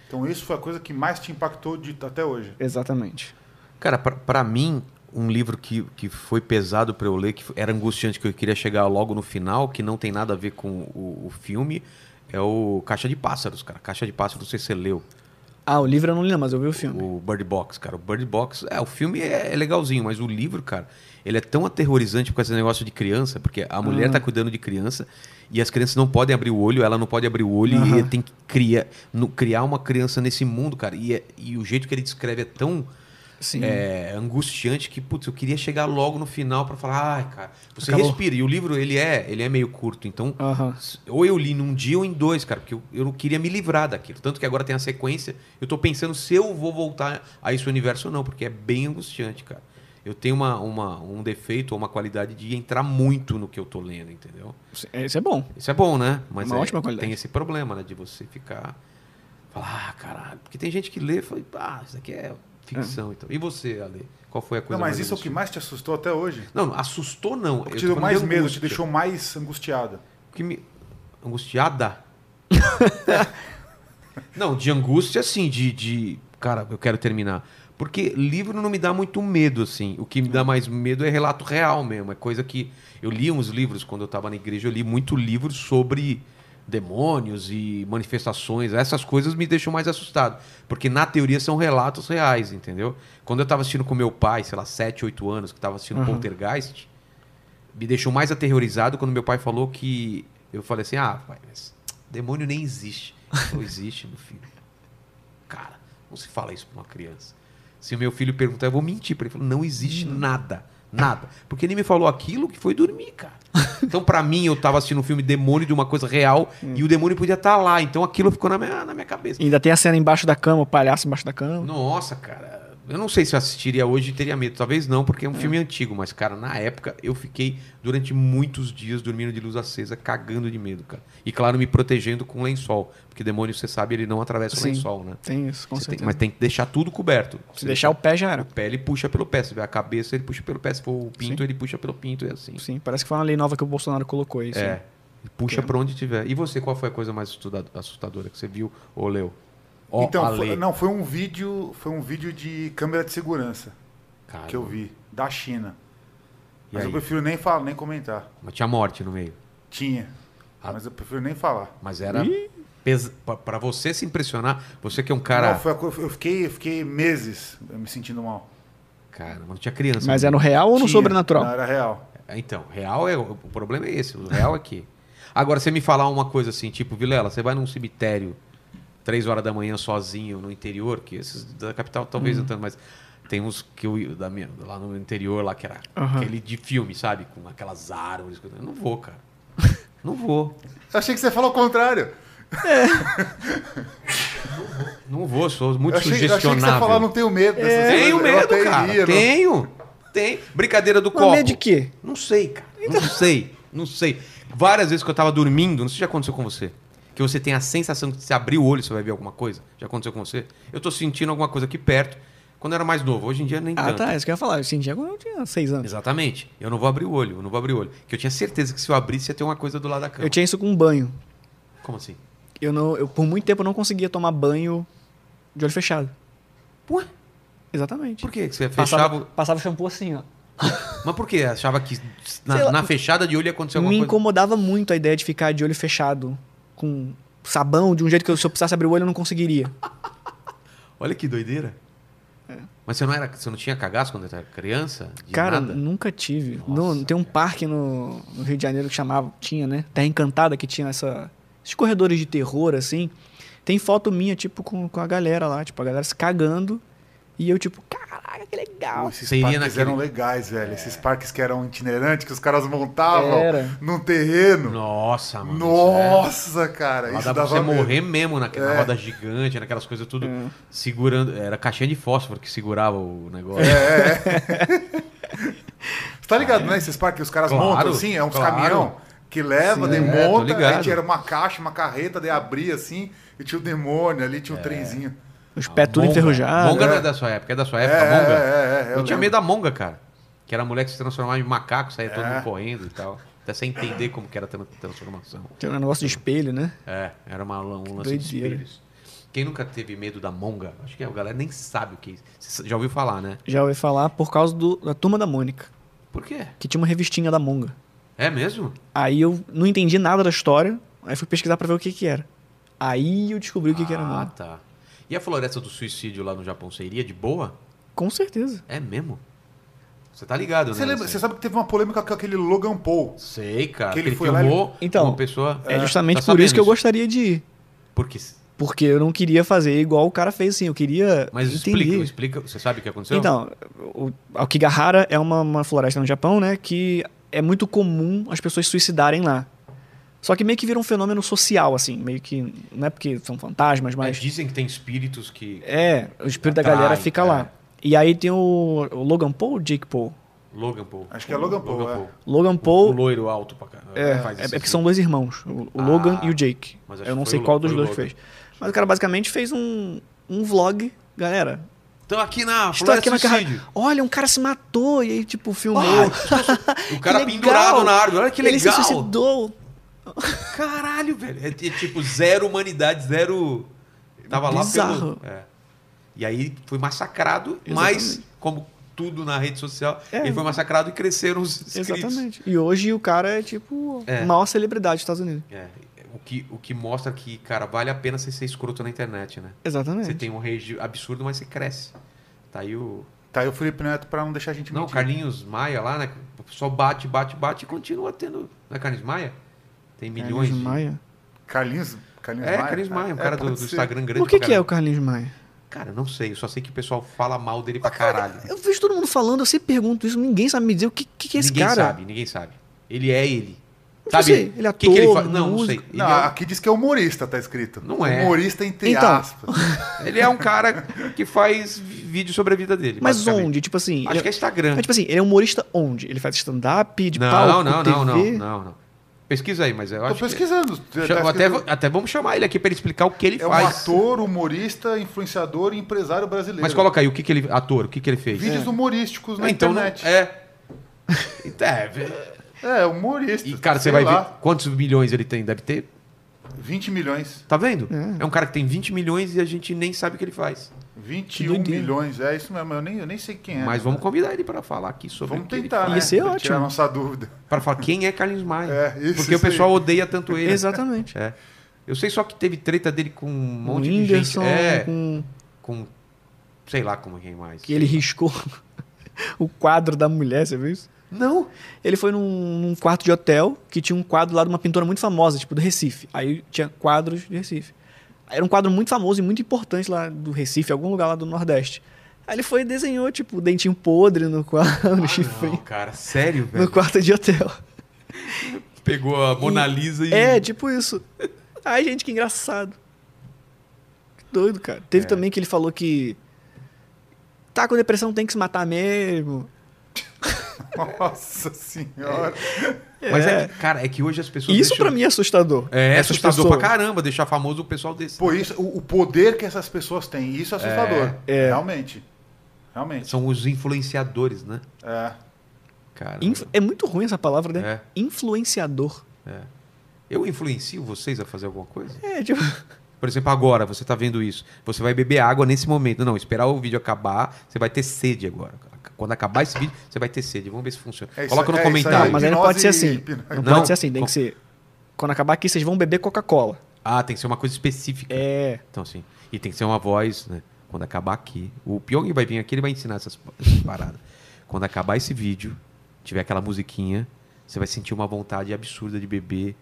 Speaker 3: Então isso foi a coisa que mais te impactou de, até hoje.
Speaker 2: Exatamente.
Speaker 1: Cara, pra, pra mim, um livro que, que foi pesado pra eu ler, que era angustiante, que eu queria chegar logo no final, que não tem nada a ver com o, o filme, é o Caixa de Pássaros, cara. Caixa de Pássaros, não sei se você leu.
Speaker 2: Ah, o livro eu não li, não, mas eu vi o filme.
Speaker 1: O Bird Box, cara. O Bird Box, é, o filme é, é legalzinho, mas o livro, cara, ele é tão aterrorizante com esse negócio de criança, porque a mulher
Speaker 2: Ah.
Speaker 1: tá cuidando de criança e as crianças não podem abrir o olho, ela não pode abrir o olho e
Speaker 2: Aham.
Speaker 1: ele tem que criar, no- criar uma criança nesse mundo, cara. E, é- e o jeito que ele descreve é tão é, angustiante que, putz, eu queria chegar logo no final pra falar, ai, cara, você
Speaker 2: Acabou.
Speaker 1: respira. E o livro, ele é, ele é meio curto, então
Speaker 2: Aham.
Speaker 1: ou eu li num dia ou em dois, cara, porque eu, eu não queria me livrar daquilo. Tanto que agora tem a sequência, eu tô pensando se eu vou voltar a esse universo ou não, porque é bem angustiante, cara. Eu tenho uma, uma, um defeito ou uma qualidade de entrar muito no que eu tô lendo, entendeu?
Speaker 2: Isso é bom.
Speaker 1: Isso é bom, né? Mas
Speaker 2: Uma
Speaker 1: é-
Speaker 2: ótima qualidade.
Speaker 1: tem esse problema, né? De você ficar. Falar, ah, caralho. Porque tem gente que lê e fala, ah, isso aqui é ficção. Então. E você, Ale? Qual foi a coisa
Speaker 3: Não, mas
Speaker 1: mais
Speaker 3: isso é o que mais te assustou até hoje?
Speaker 1: Não, não, assustou não.
Speaker 3: O que
Speaker 1: Eu
Speaker 3: te deu mais
Speaker 1: de
Speaker 3: medo, te deixou mais angustiada?
Speaker 1: O que me. Angustiada? não, de angústia, assim, de, de. Cara, eu quero terminar. Porque livro não me dá muito medo, assim. O que me dá mais medo é relato real mesmo. É coisa que. Eu li uns livros quando eu estava na igreja, eu li muito livros sobre demônios e manifestações. Essas coisas me deixam mais assustado. Porque na teoria são relatos reais, entendeu? Quando eu estava assistindo com meu pai, sei lá, 7, 8 anos, que estava assistindo
Speaker 2: Uhum.
Speaker 1: Poltergeist, me deixou mais aterrorizado quando meu pai falou que. Eu falei assim: ah, pai, mas demônio nem existe. Falou: existe, meu filho. Cara, não se fala isso pra uma criança. Se o meu filho perguntar, eu vou mentir pra ele. Falou: não existe nada. Nada. Porque ele me falou aquilo que foi dormir, cara. Então, pra mim, eu tava assistindo um filme demônio de uma coisa real e o demônio podia estar lá. Então aquilo ficou na minha, na minha cabeça.
Speaker 2: E ainda tem a cena embaixo da cama, o palhaço embaixo da cama.
Speaker 1: Nossa, cara. Eu não sei se eu assistiria hoje e teria medo. Talvez não, porque é um filme antigo. Mas, cara, na época eu fiquei durante muitos dias dormindo de luz acesa, cagando de medo, cara. E, claro, me protegendo com lençol. Porque demônio, você sabe, ele não atravessa o
Speaker 2: Sim.
Speaker 1: lençol, né?
Speaker 2: Tem isso, com
Speaker 1: Você tem-
Speaker 2: certeza.
Speaker 1: mas tem que deixar tudo coberto.
Speaker 2: Se deixar o pé já era.
Speaker 1: O pé, ele puxa pelo pé. Se tiver a cabeça, ele puxa pelo pé. Se for o pinto, ele puxa pelo pinto. É assim.
Speaker 2: Sim, parece que foi uma lei nova que o Bolsonaro colocou sim.
Speaker 1: É. Puxa
Speaker 2: Que-
Speaker 1: pra onde tiver. E você, qual foi a coisa mais assustadora que você viu ou leu? Ó,
Speaker 3: então,
Speaker 1: a
Speaker 3: foi- não, foi um vídeo, foi um vídeo de câmera de segurança
Speaker 1: Cara,
Speaker 3: que eu vi da China.
Speaker 1: E
Speaker 3: Mas
Speaker 1: aí?
Speaker 3: eu prefiro nem falar, nem comentar.
Speaker 1: Mas tinha morte no meio.
Speaker 3: Tinha.
Speaker 1: Ah.
Speaker 3: Mas eu prefiro nem falar.
Speaker 1: Mas era.
Speaker 2: Ih.
Speaker 1: pes- Pra você se impressionar, você que é um cara.
Speaker 3: Não, foi eu, fiquei, eu fiquei meses me sentindo mal.
Speaker 1: Cara, não tinha criança.
Speaker 2: Mas é no real ou no
Speaker 3: Tinha.
Speaker 2: sobrenatural?
Speaker 3: Não, era real.
Speaker 1: É, Então, real é. O problema é esse. O real é que. Agora, você me falar uma coisa assim, tipo, Vilela, você vai num cemitério três horas da manhã sozinho no interior, que esses da capital talvez
Speaker 2: Uhum.
Speaker 1: não tanto, mas tem uns que eu da minha, lá no interior lá que era
Speaker 2: Aham.
Speaker 1: aquele de filme, sabe? Com aquelas árvores. Eu não vou, cara. Não vou.
Speaker 3: Eu achei que você falou o contrário.
Speaker 1: Não vou, sou muito
Speaker 3: Eu achei, eu achei que você
Speaker 1: sugestionável.
Speaker 3: falar, não tenho medo. dessas coisas.
Speaker 1: Tenho
Speaker 3: Eu
Speaker 1: medo, cara.
Speaker 3: iria, não.
Speaker 1: Tenho. Tem. Brincadeira do
Speaker 2: Mas
Speaker 1: copo.
Speaker 2: medo de quê?
Speaker 1: Não sei, cara. Não sei. Não sei. Várias vezes que eu tava dormindo, não sei se já aconteceu com você. Que você tem a sensação que se abrir o olho você vai ver alguma coisa. Já aconteceu com você? Eu tô sentindo alguma coisa aqui perto. Quando eu era mais novo. Hoje em dia nem
Speaker 2: Ah,
Speaker 1: tanto.
Speaker 2: tá. Isso que eu ia falar. Eu sentia quando eu tinha seis anos.
Speaker 1: Exatamente. Eu não vou abrir o olho. Eu não vou abrir o olho. Que eu tinha certeza que se eu abrisse ia ter uma coisa do lado da cama.
Speaker 2: Eu tinha isso com banho.
Speaker 1: Como assim?
Speaker 2: Eu não, eu, por muito tempo eu não conseguia tomar banho de olho fechado.
Speaker 1: Ué?
Speaker 2: Exatamente.
Speaker 1: Por quê? Que você fechava.
Speaker 2: Passava, passava shampoo assim, ó.
Speaker 1: Mas por quê? Achava que na,
Speaker 2: lá.
Speaker 1: na fechada de olho ia acontecer alguma
Speaker 2: Me
Speaker 1: coisa?
Speaker 2: incomodava muito a ideia de ficar de olho fechado. Com sabão, de um jeito que eu, se eu precisasse abrir o olho eu não conseguiria.
Speaker 1: Olha que doideira. Mas você não era, você não tinha cagaço quando era criança?
Speaker 2: Cara,
Speaker 1: nada?
Speaker 2: nunca tive.
Speaker 1: Nossa,
Speaker 2: No- tem um parque no, no Rio de Janeiro que chamava, tinha, né? Terra Encantada, que tinha essa, esses corredores de terror, assim. Tem foto minha, tipo, com, com a galera lá, tipo, a galera se cagando. E eu, tipo, caraca, que legal.
Speaker 3: Esses
Speaker 1: Você iria
Speaker 3: parques
Speaker 1: naquele-
Speaker 3: eram legais, velho. Esses parques que eram itinerantes, que os caras montavam
Speaker 2: Era.
Speaker 3: num terreno.
Speaker 1: Nossa, mano.
Speaker 3: Nossa, cara.
Speaker 1: Isso é... Lá
Speaker 3: isso
Speaker 1: dá pra
Speaker 3: dava
Speaker 1: você
Speaker 3: medo.
Speaker 1: morrer mesmo naquela
Speaker 3: É.
Speaker 1: roda gigante, naquelas coisas tudo
Speaker 2: É.
Speaker 1: segurando. Era caixinha de fósforo que segurava o negócio.
Speaker 3: É, Você tá ligado, né? Esses parques que os caras
Speaker 1: Claro,
Speaker 3: montam assim, é uns
Speaker 1: claro.
Speaker 3: caminhão que leva,
Speaker 1: Sim, é,
Speaker 3: desmonta,
Speaker 1: ligado.
Speaker 3: aí tinha uma caixa, uma carreta, daí abria assim, e tinha o demônio ali, tinha o trenzinho.
Speaker 2: Os pés tudo
Speaker 1: Monga.
Speaker 2: enferrujados.
Speaker 1: Monga não
Speaker 3: é.
Speaker 1: é da sua época, é da sua
Speaker 3: É,
Speaker 1: época, Monga?
Speaker 3: é, é, é,
Speaker 1: eu,
Speaker 3: eu
Speaker 1: tinha medo da Monga, cara. Que era a mulher que se transformava em macaco, saía todo
Speaker 3: É.
Speaker 1: mundo correndo e tal. Até sem entender como que era a tran- transformação.
Speaker 2: Tem um negócio de espelho, né?
Speaker 1: É, era uma, um lance de
Speaker 2: Doideira.
Speaker 1: espelhos. Quem nunca teve medo da Monga? Acho que a galera nem sabe o que é isso. Você já ouviu falar, né?
Speaker 2: Já ouvi falar por causa do- da Turma da Mônica,
Speaker 1: Por quê?
Speaker 2: que tinha uma revistinha da Monga.
Speaker 1: É mesmo?
Speaker 2: Aí eu não entendi nada da história, aí fui pesquisar pra ver o que que era. Aí eu descobri o que que era
Speaker 1: Ah,
Speaker 2: Monga.
Speaker 1: tá. E a floresta do suicídio lá no Japão, você iria de boa?
Speaker 2: Com certeza.
Speaker 1: É mesmo? Você tá ligado,
Speaker 3: Você,
Speaker 1: né?
Speaker 3: lembra,
Speaker 1: Assim?
Speaker 3: você sabe que teve uma polêmica com aquele Logan Paul.
Speaker 1: Sei, cara.
Speaker 3: Que ele
Speaker 1: ele
Speaker 3: foi lá,
Speaker 1: filmou
Speaker 2: Então,
Speaker 1: uma pessoa...
Speaker 2: É, justamente
Speaker 1: tá
Speaker 2: por isso que eu gostaria de ir.
Speaker 1: Porque...
Speaker 2: Porque eu não queria fazer igual o cara fez assim, eu queria
Speaker 1: Mas
Speaker 2: entender.
Speaker 1: explica, explica. Você sabe o que aconteceu?
Speaker 2: Então, o Aokigahara é uma, uma floresta no Japão, né, que é muito comum as pessoas se suicidarem lá. Só que meio que vira um fenômeno social, assim, meio que, não é porque são fantasmas,
Speaker 1: Mas
Speaker 2: mas
Speaker 1: dizem que tem espíritos que...
Speaker 2: é, o espírito da galera fica
Speaker 1: é.
Speaker 2: lá. E aí tem o, o Logan Paul ou Jake Paul?
Speaker 1: Logan Paul.
Speaker 3: Acho que é Logan Paul, é.
Speaker 2: Logan
Speaker 1: O
Speaker 2: Paul
Speaker 1: loiro alto pra caramba.
Speaker 2: é,
Speaker 1: faz
Speaker 2: é, é porque
Speaker 1: assim.
Speaker 2: são dois irmãos, o, o
Speaker 1: Ah,
Speaker 2: Logan e o Jake.
Speaker 1: mas acho
Speaker 2: Eu não sei
Speaker 1: o
Speaker 2: qual dos
Speaker 1: o
Speaker 2: dois
Speaker 1: Logan.
Speaker 2: fez. Mas o cara basicamente fez um, um vlog, galera.
Speaker 1: Então aqui na
Speaker 2: Estou aqui na carra...
Speaker 1: Suicídio.
Speaker 2: Olha, um cara se matou e aí, tipo, filmou.
Speaker 1: O cara
Speaker 2: legal!
Speaker 1: pendurado na árvore. Olha que
Speaker 2: Ele se
Speaker 1: legal.
Speaker 2: suicidou.
Speaker 1: Caralho, velho. É, é tipo zero humanidade, zero. Tava lá
Speaker 2: Bizarro.
Speaker 1: pelo. É. E aí foi massacrado,
Speaker 2: Exatamente.
Speaker 1: mas, como tudo na rede social,
Speaker 2: É.
Speaker 1: ele foi massacrado e cresceram os inscritos.
Speaker 2: Exatamente. E hoje o cara é, tipo,
Speaker 1: É.
Speaker 2: maior celebridade dos Estados Unidos.
Speaker 1: É, o, que, o que mostra que, cara, vale a pena você ser escroto na internet, né?
Speaker 2: Exatamente.
Speaker 1: Você tem um rage absurdo, mas você cresce. Tá aí o.
Speaker 3: Tá aí o Felipe Neto pra não deixar a gente
Speaker 1: Não, o
Speaker 3: mentir.
Speaker 1: Carlinhos Maia lá, né? O pessoal bate, bate, bate e continua tendo. Não é Carlinhos Maia? Tem milhões
Speaker 2: Carlinhos
Speaker 1: de.
Speaker 2: Maia.
Speaker 3: Carlinhos, Carlinhos
Speaker 1: É,
Speaker 3: Maia?
Speaker 1: Carlinhos Maia, um
Speaker 3: É,
Speaker 1: cara do, do. Instagram grande.
Speaker 2: Por que, que é o. Carlinhos Maia?
Speaker 1: Cara, não sei. Eu só sei que o pessoal fala mal dele pra caralho.
Speaker 2: Eu vejo todo mundo falando, eu sempre pergunto isso, ninguém sabe me dizer o que, que, que é esse
Speaker 1: ninguém
Speaker 2: cara.
Speaker 1: sabe, ninguém sabe. Ele é ele.
Speaker 2: Não
Speaker 1: Sabe?
Speaker 2: sei, ele é
Speaker 1: O que que ele
Speaker 2: ator,
Speaker 1: fa- Não, não sei.
Speaker 3: Não,
Speaker 1: é,
Speaker 3: aqui diz que é humorista, tá escrito.
Speaker 1: Não é.
Speaker 3: Humorista entre
Speaker 2: Então.
Speaker 3: aspas.
Speaker 1: ele é um cara que faz vídeo sobre a vida dele.
Speaker 2: Mas onde? Tipo assim.
Speaker 1: Acho
Speaker 2: ele,
Speaker 1: que é Instagram.
Speaker 2: mas, tipo assim, ele é humorista onde? Ele faz stand-up, de
Speaker 1: não,
Speaker 2: palco,
Speaker 1: não,
Speaker 2: TV?
Speaker 1: não, não, não, não. Pesquisa aí, mas eu
Speaker 3: Tô
Speaker 1: acho que...
Speaker 3: pesquisando. Tá
Speaker 1: Chama- até, até vamos chamar ele aqui pra ele explicar o que ele
Speaker 3: É um
Speaker 1: faz.
Speaker 3: ator, humorista, influenciador e empresário brasileiro.
Speaker 1: Mas coloca aí o que, que ele. Ator, o que, que ele fez?
Speaker 3: Vídeos humorísticos na
Speaker 1: Ah, então, não-
Speaker 3: internet.
Speaker 1: é. Então, é.
Speaker 3: É, humorista.
Speaker 1: E, cara, você vai
Speaker 3: lá,
Speaker 1: ver quantos milhões ele tem. Deve ter.
Speaker 3: 20 milhões.
Speaker 1: Tá vendo?
Speaker 2: É.
Speaker 1: É. um cara que tem 20 milhões e a gente nem sabe o que ele faz.
Speaker 3: 21
Speaker 2: doideira.
Speaker 3: milhões. É isso mesmo. Eu nem, eu nem sei quem é.
Speaker 1: Mas vamos convidar ele pra falar aqui sobre
Speaker 3: Vamos
Speaker 1: o ele
Speaker 3: tentar,
Speaker 1: faz.
Speaker 3: né? Pra
Speaker 2: ótimo.
Speaker 3: Tirar nossa dúvida.
Speaker 1: Pra falar quem é Carlinhos Maia.
Speaker 3: É, isso,
Speaker 1: Porque o
Speaker 3: isso aí.
Speaker 1: pessoal odeia tanto ele.
Speaker 2: Exatamente.
Speaker 1: É. Eu sei só que teve treta dele com um
Speaker 2: O
Speaker 1: monte de gente. É,
Speaker 2: com
Speaker 1: com. Sei lá como quem mais.
Speaker 2: que ele riscou o quadro da mulher, você viu isso?
Speaker 1: Não.
Speaker 2: Ele foi num, num quarto de hotel que tinha um quadro lá de uma pintora muito famosa, tipo do Recife. Aí tinha quadros de Recife. Era um quadro muito famoso e muito importante lá do Recife, algum lugar lá do Nordeste. Aí ele foi e desenhou, tipo, o dentinho podre no quadro, no
Speaker 1: Ah,
Speaker 2: chifrinho,
Speaker 1: não, cara, sério, velho.
Speaker 2: no quarto de hotel.
Speaker 1: Pegou a Mona Lisa e.
Speaker 2: É, tipo isso. Ai, gente, que engraçado. Que doido, cara. Teve
Speaker 1: É.
Speaker 2: também que ele falou que tá com depressão, tem que se matar mesmo.
Speaker 3: Nossa senhora.
Speaker 1: Mas é,
Speaker 2: É.
Speaker 1: que, cara, é que hoje as pessoas.
Speaker 2: Isso
Speaker 1: deixam-
Speaker 2: pra mim é assustador.
Speaker 1: É,
Speaker 2: Essas
Speaker 1: assustador pra caramba deixar famoso o pessoal desse.
Speaker 3: Pô, isso, o, o poder que essas pessoas têm, isso é assustador.
Speaker 2: É.
Speaker 3: Realmente. Realmente.
Speaker 1: São os influenciadores, né?
Speaker 3: É.
Speaker 1: Cara.
Speaker 2: Inf- É muito ruim essa palavra, né?
Speaker 1: É.
Speaker 2: Influenciador.
Speaker 1: Eu influencio vocês a fazer alguma coisa?
Speaker 2: É, tipo.
Speaker 1: Por exemplo, agora você tá vendo isso. Você vai beber água nesse momento. Não, esperar o vídeo acabar, você vai ter sede agora. Quando acabar esse vídeo, você vai ter sede. Vamos ver se funciona.
Speaker 3: É
Speaker 1: Coloca no
Speaker 3: é
Speaker 1: comentário.
Speaker 2: Não, mas aí não pode ser assim. Não,
Speaker 1: Não.
Speaker 2: pode ser assim. Tem que ser. Quando acabar aqui, vocês vão beber Coca-Cola.
Speaker 1: Ah, tem que ser uma coisa específica.
Speaker 2: É.
Speaker 1: Então, sim. E tem que ser uma voz, né? Quando acabar aqui. O Pyong vai vir aqui, ele vai ensinar essas, essas paradas. Quando acabar esse vídeo, tiver aquela musiquinha, você vai sentir uma vontade absurda de beber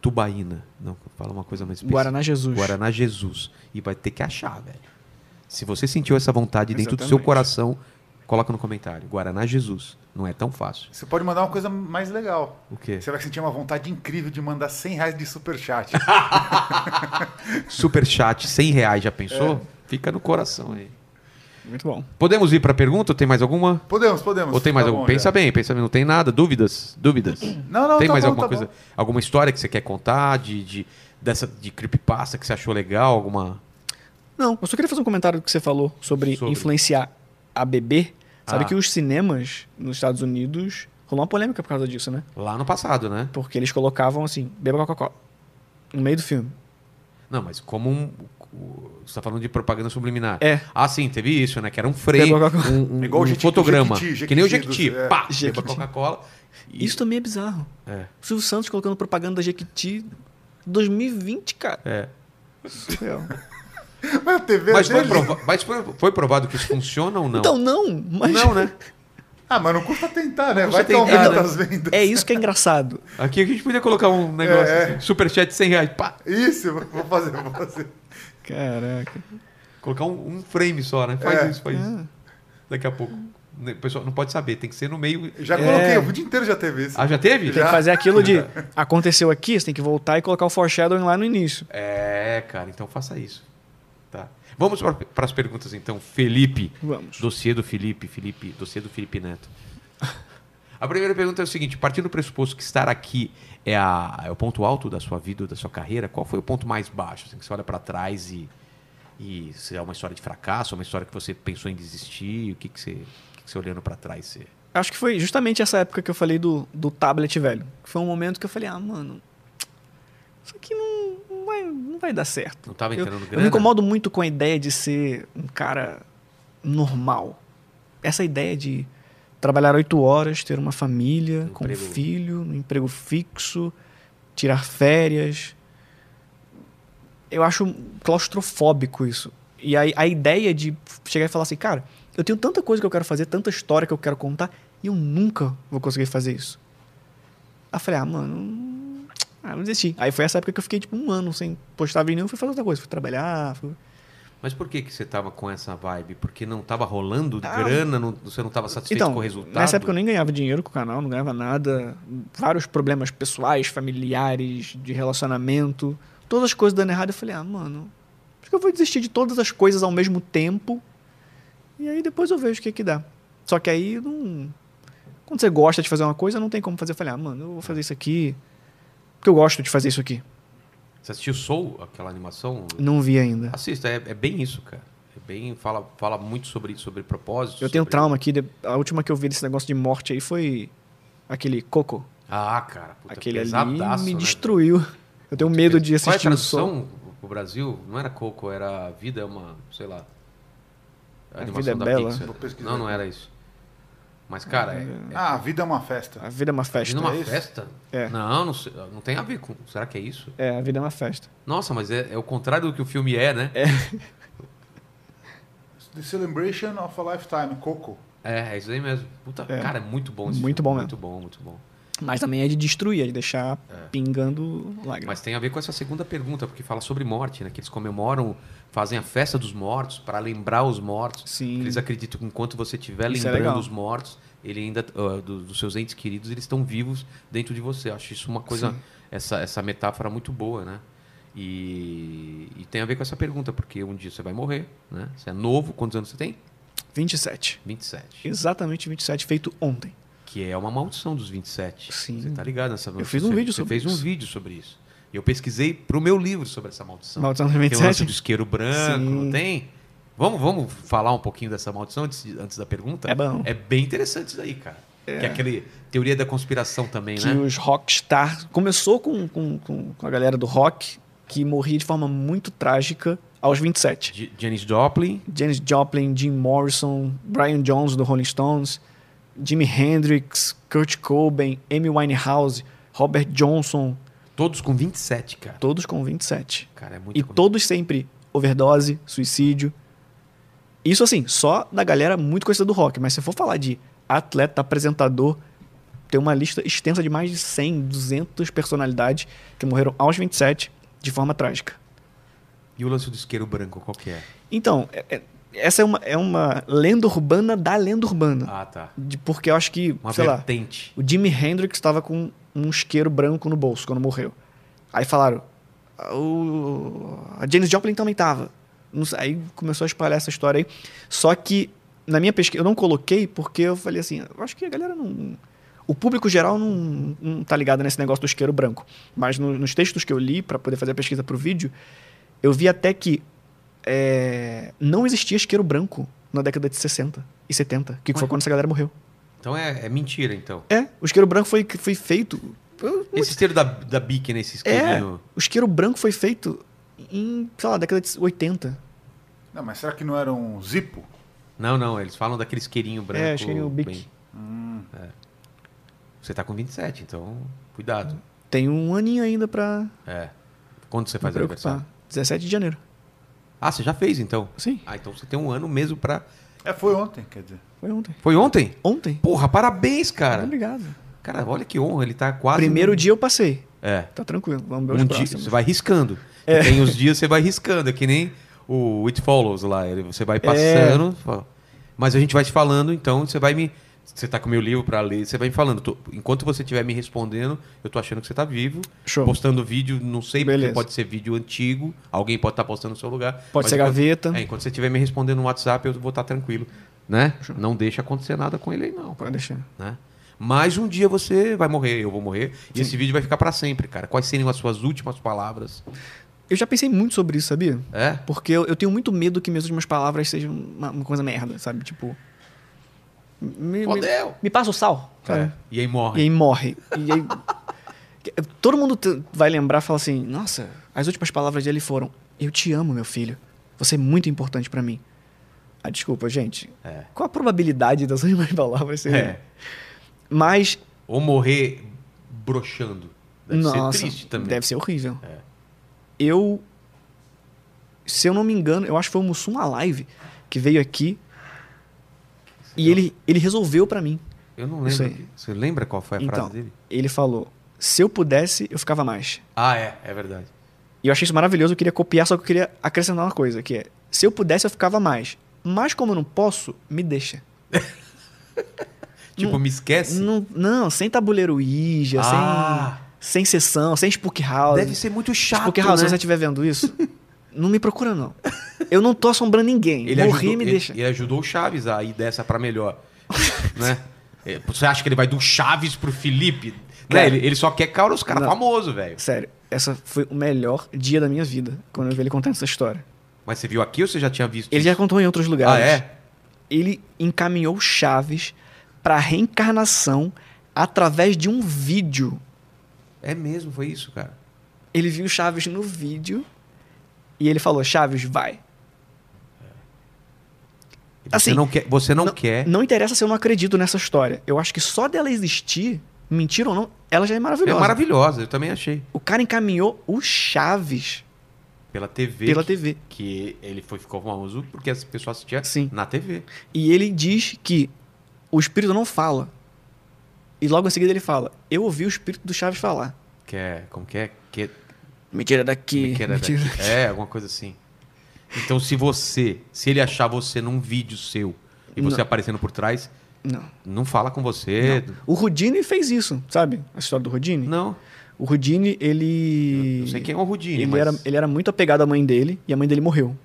Speaker 1: tubaína. Não, fala uma coisa mais específica.
Speaker 2: Guaraná Jesus.
Speaker 1: Guaraná Jesus. E vai ter que achar, velho. Se você sentiu essa vontade dentro do seu
Speaker 2: Exatamente.
Speaker 1: coração, coloca no comentário. Guaraná Jesus. Não é tão fácil.
Speaker 3: Você pode mandar uma coisa mais legal.
Speaker 1: O quê?
Speaker 3: Você vai sentir uma vontade incrível de mandar 100 reais de superchat.
Speaker 1: Super chat, 100 reais, já pensou?
Speaker 2: É.
Speaker 1: Fica no coração aí.
Speaker 2: Muito bom.
Speaker 1: Podemos ir pra pergunta? Ou tem mais alguma?
Speaker 3: Podemos, podemos.
Speaker 1: Ou tem mais
Speaker 3: Tá
Speaker 1: alguma? Pensa
Speaker 3: já.
Speaker 1: bem, pensa bem. Não tem nada? Dúvidas? Dúvidas?
Speaker 3: Não, não,
Speaker 1: tem
Speaker 3: tá
Speaker 1: mais
Speaker 3: bom,
Speaker 1: alguma
Speaker 3: tá
Speaker 1: coisa?
Speaker 3: bom.
Speaker 1: Alguma história que você quer contar de, de, dessa, de creepypasta que você achou legal? Alguma.
Speaker 2: Não, eu só queria fazer um comentário do que você falou sobre,
Speaker 1: Sobre.
Speaker 2: influenciar a beber. Sabe
Speaker 1: Ah.
Speaker 2: que os cinemas nos Estados Unidos rolou uma polêmica por causa disso, né?
Speaker 1: Lá no passado, né?
Speaker 2: Porque eles colocavam assim, beba Coca-Cola. No meio do filme.
Speaker 1: Não, mas como um. Você tá falando de propaganda subliminar.
Speaker 2: É.
Speaker 1: Ah, sim, teve isso, né? Que era um
Speaker 2: Coca-Cola.
Speaker 1: um, um,
Speaker 3: É igual o
Speaker 1: um
Speaker 3: Jequiti-
Speaker 1: fotograma.
Speaker 3: Jequiti,
Speaker 1: que nem o
Speaker 3: Jequiti
Speaker 1: Jequiti.
Speaker 3: é.
Speaker 1: Pá, beba
Speaker 2: Jequiti.
Speaker 1: Coca-Cola. E-
Speaker 2: Isso também é bizarro.
Speaker 1: É,
Speaker 2: O Silvio Santos colocando propaganda da Jequiti 2020, cara.
Speaker 1: é.
Speaker 2: Surreal.
Speaker 3: Mas a TV
Speaker 1: Mas, foi, prova- mas foi, foi provado que isso funciona ou não?
Speaker 2: Então não, mas
Speaker 1: Não, né?
Speaker 3: Ah, mas não custa tentar, né? Vai
Speaker 1: tentar,
Speaker 3: aumenta
Speaker 1: né?
Speaker 3: as vendas.
Speaker 2: é isso que é engraçado.
Speaker 1: Aqui a gente podia colocar um negócio
Speaker 3: É, é.
Speaker 1: assim, superchat 100 reais. Pá,
Speaker 3: Isso, vou fazer, vou fazer.
Speaker 2: Caraca.
Speaker 1: colocar um, um frame só, né? Faz
Speaker 3: É.
Speaker 1: isso, faz isso. Daqui a pouco. Né, O pessoal não pode saber, tem que ser no meio.
Speaker 3: Já
Speaker 2: É.
Speaker 3: coloquei, o vídeo inteiro já teve isso.
Speaker 1: Ah, já teve?
Speaker 2: Tem que fazer aquilo de aconteceu aqui, você tem que voltar e colocar o foreshadowing lá no início.
Speaker 1: É, cara, então faça isso. Tá. Vamos para as perguntas então. Felipe.
Speaker 2: Vamos.
Speaker 1: Dossiê do Felipe, Felipe, dossiê do Felipe Neto. A primeira pergunta é o seguinte: partindo do pressuposto que estar aqui é, a- é o ponto alto da sua vida, ou da sua carreira, qual foi o ponto mais baixo? Assim, que você olha para trás e, e se é uma história de fracasso, uma história que você pensou em desistir, o que, que, você, o que, que você olhando para trás você.
Speaker 2: Acho que foi justamente essa época que eu falei do, do tablet velho. Foi um momento que eu falei, ah, mano, isso aqui não, não, vai, não vai dar certo.
Speaker 1: Não estava
Speaker 2: Eu,
Speaker 1: entrando
Speaker 2: eu
Speaker 1: grana?
Speaker 2: me incomodo muito com a ideia de ser um cara normal. Essa ideia de trabalhar oito horas, ter uma família, com um
Speaker 1: Emprego-
Speaker 2: filho, um emprego fixo, tirar férias. Eu acho claustrofóbico isso. E aí a ideia de chegar e falar assim, cara, eu tenho tanta coisa que eu quero fazer, tanta história que eu quero contar, e eu nunca vou conseguir fazer isso. Aí eu falei, ah, mano, ah, não desisti. Aí foi essa época que eu fiquei tipo um ano sem postar vídeo nenhum, fui fazer outra coisa, fui trabalhar, fui...
Speaker 1: Mas por que, que você tava com essa vibe? Porque não tava rolando
Speaker 2: Ah,
Speaker 1: grana, não- você não tava satisfeito
Speaker 2: Então,
Speaker 1: com o resultado?
Speaker 2: nessa época eu nem ganhava dinheiro com o canal, não ganhava nada. Vários problemas pessoais, familiares, de relacionamento. Todas as coisas dando errado. Eu falei, ah, mano, acho que eu vou desistir de todas as coisas ao mesmo tempo. E aí depois eu vejo o que que dá. Só que aí não. Quando você gosta de fazer uma coisa, não tem como fazer. Eu falei, ah, mano, eu vou fazer isso aqui. Porque eu gosto de fazer isso aqui.
Speaker 1: Você assistiu Soul, aquela animação?
Speaker 2: Não vi ainda.
Speaker 1: Assista, é, é bem isso, cara. É bem, fala, fala muito sobre, sobre propósito.
Speaker 2: Eu tenho
Speaker 1: sobre-
Speaker 2: trauma aqui. A última que eu vi desse negócio de morte aí foi aquele Coco.
Speaker 1: Ah, cara, puta,
Speaker 2: Aquele ali
Speaker 1: pesadaço,
Speaker 2: me
Speaker 1: né,
Speaker 2: destruiu. Eu tenho medo de
Speaker 1: velho? Qual é a
Speaker 2: assistir
Speaker 1: tradução pro Brasil? Não era Coco, era Vida é uma, sei lá.
Speaker 2: A
Speaker 1: animação
Speaker 2: Vida é
Speaker 1: da
Speaker 2: Bela.
Speaker 1: Pixar. Não, não era isso. Mas, cara, é, é,
Speaker 3: Ah, a vida é uma festa.
Speaker 2: A vida é uma festa.
Speaker 1: Imagina uma
Speaker 3: é isso?
Speaker 1: festa?
Speaker 2: É.
Speaker 1: Não, não, não tem a ver com. Será que é isso?
Speaker 2: É, a vida é uma festa.
Speaker 1: Nossa, mas é, é o contrário do que o filme é, né? É,
Speaker 3: The Celebration of a Lifetime, Coco.
Speaker 1: é, isso aí mesmo. Puta,
Speaker 2: É.
Speaker 1: cara, é muito bom esse
Speaker 2: Muito
Speaker 1: filme.
Speaker 2: bom
Speaker 1: Muito bom, muito bom.
Speaker 2: Mas também é de destruir, é de deixar pingando lágrimas.
Speaker 1: Mas tem a ver com essa segunda pergunta, porque fala sobre morte, né? Que eles comemoram, fazem a festa dos mortos para lembrar os mortos.
Speaker 2: Sim.
Speaker 1: Eles acreditam que enquanto você estiver
Speaker 2: é
Speaker 1: lembrando
Speaker 2: legal.
Speaker 1: os mortos, ele ainda ah, do- dos seus entes queridos, eles estão vivos dentro de você. Eu acho isso uma coisa,
Speaker 2: Sim.
Speaker 1: essa, essa metáfora muito boa, né? E, e tem a ver com essa pergunta, porque um dia você vai morrer, né? Você é novo, quantos anos você tem?
Speaker 2: 27.
Speaker 1: 27.
Speaker 2: Exatamente 27, feito ontem.
Speaker 1: Que é uma maldição dos 27.
Speaker 2: Sim.
Speaker 1: Você tá ligado nessa
Speaker 2: Eu fiz um
Speaker 1: você-
Speaker 2: vídeo
Speaker 1: Você
Speaker 2: sobre
Speaker 1: fez um
Speaker 2: isso.
Speaker 1: vídeo sobre isso. Eu pesquisei pro meu livro sobre essa maldição.
Speaker 2: Maldição dos
Speaker 1: Tem o lance
Speaker 2: 27?
Speaker 1: do isqueiro branco,
Speaker 2: Sim.
Speaker 1: não tem? Vamos, vamos falar um pouquinho dessa maldição antes, antes da pergunta?
Speaker 2: É bom.
Speaker 1: É bem interessante isso daí, cara. Que é aquele teoria da conspiração também,
Speaker 2: Que
Speaker 1: né?
Speaker 2: os rockstar... Começou com, com, com, com a galera do rock, que morria de forma muito trágica aos 27.
Speaker 1: J- Janis Joplin,
Speaker 2: Janis Joplin, Jim Morrison, Brian Jones do Rolling Stones, Jimi Hendrix, Kurt Cobain, Amy Winehouse, Robert Johnson,
Speaker 1: todos com 27, cara.
Speaker 2: todos com 27.
Speaker 1: Cara, é muito
Speaker 2: E todos sempre overdose, suicídio. Isso assim, só da galera muito conhecida do rock, mas se for falar de atleta, apresentador, tem uma lista extensa de mais de 100, 200 personalidades que morreram aos 27 de forma trágica.
Speaker 1: E o lance do isqueiro branco, qual que é?
Speaker 2: Então, é- é- essa é uma, é uma lenda urbana da lenda urbana.
Speaker 1: Ah, tá.
Speaker 2: De- porque eu acho que,
Speaker 1: Uma
Speaker 2: sei lá,
Speaker 1: vertente.
Speaker 2: o Jimi Hendrix estava com um isqueiro branco no bolso quando morreu. Aí falaram, "Ah, o... a Janis Joplin também tava. Não sei, Aí começou a espalhar essa história aí. Só que na minha pesquisa eu não coloquei porque eu falei assim, eu acho que a galera não. O público geral não, não tá ligado nesse negócio do isqueiro branco. Mas no- nos textos que eu li para poder fazer a pesquisa pro vídeo, eu vi até que é, não existia isqueiro branco na década de 60 e 70, que foi
Speaker 1: Ué?
Speaker 2: quando essa galera morreu.
Speaker 1: Então é, é mentira, então.
Speaker 2: É, o isqueiro branco foi, foi feito.
Speaker 1: Esse isqueiro da, da Bic, né? Esse
Speaker 2: É, o isqueiro branco foi feito em, sei lá, década de 80.
Speaker 3: Não, mas será que não era um Zippo?
Speaker 1: Não, não, eles falam daquele isqueirinho branco.
Speaker 2: É, isqueirinho Bic.
Speaker 1: bem-
Speaker 3: Hum,
Speaker 1: Você tá com 27, então cuidado.
Speaker 2: Tem um aninho ainda pra
Speaker 1: É. Quando você faz aniversário?
Speaker 2: 17 de janeiro.
Speaker 1: Ah, você já fez então?
Speaker 2: Sim,
Speaker 1: Ah, então você tem um ano mesmo pra.
Speaker 3: É, foi ontem, quer dizer.
Speaker 2: foi ontem.
Speaker 1: Foi ontem?
Speaker 2: Ontem?
Speaker 1: Porra, parabéns, cara.
Speaker 2: Obrigado.
Speaker 1: Cara, olha que honra, ele tá quase.
Speaker 2: Primeiro
Speaker 1: no-
Speaker 2: dia eu passei.
Speaker 1: É.
Speaker 2: Tá tranquilo, vamos ver os
Speaker 1: Um dia,
Speaker 2: próximos.
Speaker 1: você vai riscando.
Speaker 2: É.
Speaker 1: Tem os dias você vai riscando, é que nem o It Follows lá. ele- Você
Speaker 2: É.
Speaker 1: vai passando. fala- Mas a gente vai te falando, então você vai me. Você tá com o meu livro pra ler, você vai me falando. Tô- enquanto você estiver me respondendo, eu tô achando que você tá vivo.
Speaker 2: Show.
Speaker 1: Postando vídeo, não sei,
Speaker 2: Beleza.
Speaker 1: porque pode ser vídeo antigo, alguém pode estar postando no seu lugar.
Speaker 2: Pode ser
Speaker 1: enquanto-
Speaker 2: gaveta.
Speaker 1: É, enquanto você estiver me respondendo no WhatsApp, eu vou estar tranquilo. Né? Não deixa acontecer nada com ele aí, não.
Speaker 2: Pode deixar.
Speaker 1: né? Mas um dia você vai morrer, eu vou morrer, e
Speaker 2: Sim.
Speaker 1: esse vídeo vai ficar pra sempre, cara. Quais seriam as suas últimas palavras?
Speaker 2: Eu já pensei muito sobre isso, sabia?
Speaker 1: É?
Speaker 2: Porque eu, eu tenho muito medo que minhas últimas palavras sejam uma, uma coisa merda, sabe? Tipo. Me, me, me passa o sal?
Speaker 1: É. E aí
Speaker 2: E
Speaker 1: morre.
Speaker 2: aí morre. E aí. Todo mundo vai lembrar e falar assim: Nossa, as últimas palavras dele foram: Eu te amo, meu filho. Você é muito importante pra mim. Ah, desculpa, gente.
Speaker 1: É.
Speaker 2: Qual a probabilidade das últimas palavras serem?
Speaker 1: É.
Speaker 2: Mas,
Speaker 1: Ou morrer broxando. Deve
Speaker 2: nossa,
Speaker 1: ser triste também.
Speaker 2: deve ser horrível.
Speaker 1: É.
Speaker 2: Eu. Se eu não me engano, eu acho que foi o Mussum Alive que veio aqui e ele, ele resolveu pra mim.
Speaker 1: Eu não lembro. Você lembra qual foi a
Speaker 2: Então.
Speaker 1: frase dele?
Speaker 2: Ele falou: Se eu pudesse, eu ficava mais.
Speaker 1: Ah, é, é verdade.
Speaker 2: E eu achei isso maravilhoso, eu queria copiar, só que eu queria acrescentar uma coisa, que é, Se eu pudesse, eu ficava mais. Mas como eu não posso, me deixa.
Speaker 1: Tipo, me esquece?
Speaker 2: Não, não, sem tabuleiro Ouija,
Speaker 1: Ah.
Speaker 2: sem, sem sessão, sem Spook House.
Speaker 1: Deve ser muito chato,
Speaker 2: Spook House,
Speaker 1: né?
Speaker 2: se você estiver vendo isso, não me procura, não. Eu não tô assombrando ninguém.
Speaker 1: Ele
Speaker 2: Morri,
Speaker 1: ajudou,
Speaker 2: me
Speaker 1: ele,
Speaker 2: deixa.
Speaker 1: ele ajudou o Chaves a ir dessa pra melhor. né? É, Você acha que ele vai do Chaves pro Felipe? Né?
Speaker 2: Cara,
Speaker 1: Ele, ele só quer caura os caras famosos, velho.
Speaker 2: Sério, essa foi o melhor dia da minha vida, quando eu vi ele contando essa história.
Speaker 1: Mas você viu aqui ou você já tinha visto?
Speaker 2: Ele
Speaker 1: isso?
Speaker 2: já contou em outros lugares.
Speaker 1: Ah, é?
Speaker 2: Ele encaminhou Chaves pra reencarnação através de um vídeo.
Speaker 1: É mesmo, foi isso, cara.
Speaker 2: Ele viu Chaves no vídeo e ele falou: Chaves, vai.
Speaker 1: Você
Speaker 2: Assim,
Speaker 1: não quer. Você não, quer.
Speaker 2: Não interessa se eu não acredito nessa história. Eu acho que só dela existir, mentira ou não, ela já é
Speaker 1: É
Speaker 2: maravilhosa.
Speaker 1: maravilhosa, eu também achei.
Speaker 2: O cara encaminhou o Chaves
Speaker 1: Pela TV.
Speaker 2: pela
Speaker 1: que,
Speaker 2: TV.
Speaker 1: Que ele foi, ficou famoso porque as pessoas assistiam
Speaker 2: Sim.
Speaker 1: na TV.
Speaker 2: E ele diz que o espírito não fala. E logo em seguida ele fala: Eu ouvi o espírito do Chaves falar.
Speaker 1: Que é. Como que é? Que,
Speaker 2: Mentira daqui.
Speaker 1: que era
Speaker 2: mentira
Speaker 1: daqui. É, alguma coisa assim. Então, se você. Se ele achar você num vídeo seu e você
Speaker 2: Não.
Speaker 1: aparecendo por trás,
Speaker 2: Não.
Speaker 1: não fala com você.
Speaker 2: O Rudine fez isso, sabe? A história do Rudine?
Speaker 1: Não.
Speaker 2: O Rudine, ele.
Speaker 1: Não sei quem é o Rudini,
Speaker 2: ele,
Speaker 1: mas...
Speaker 2: era, ele era muito apegado à mãe dele e a mãe dele morreu.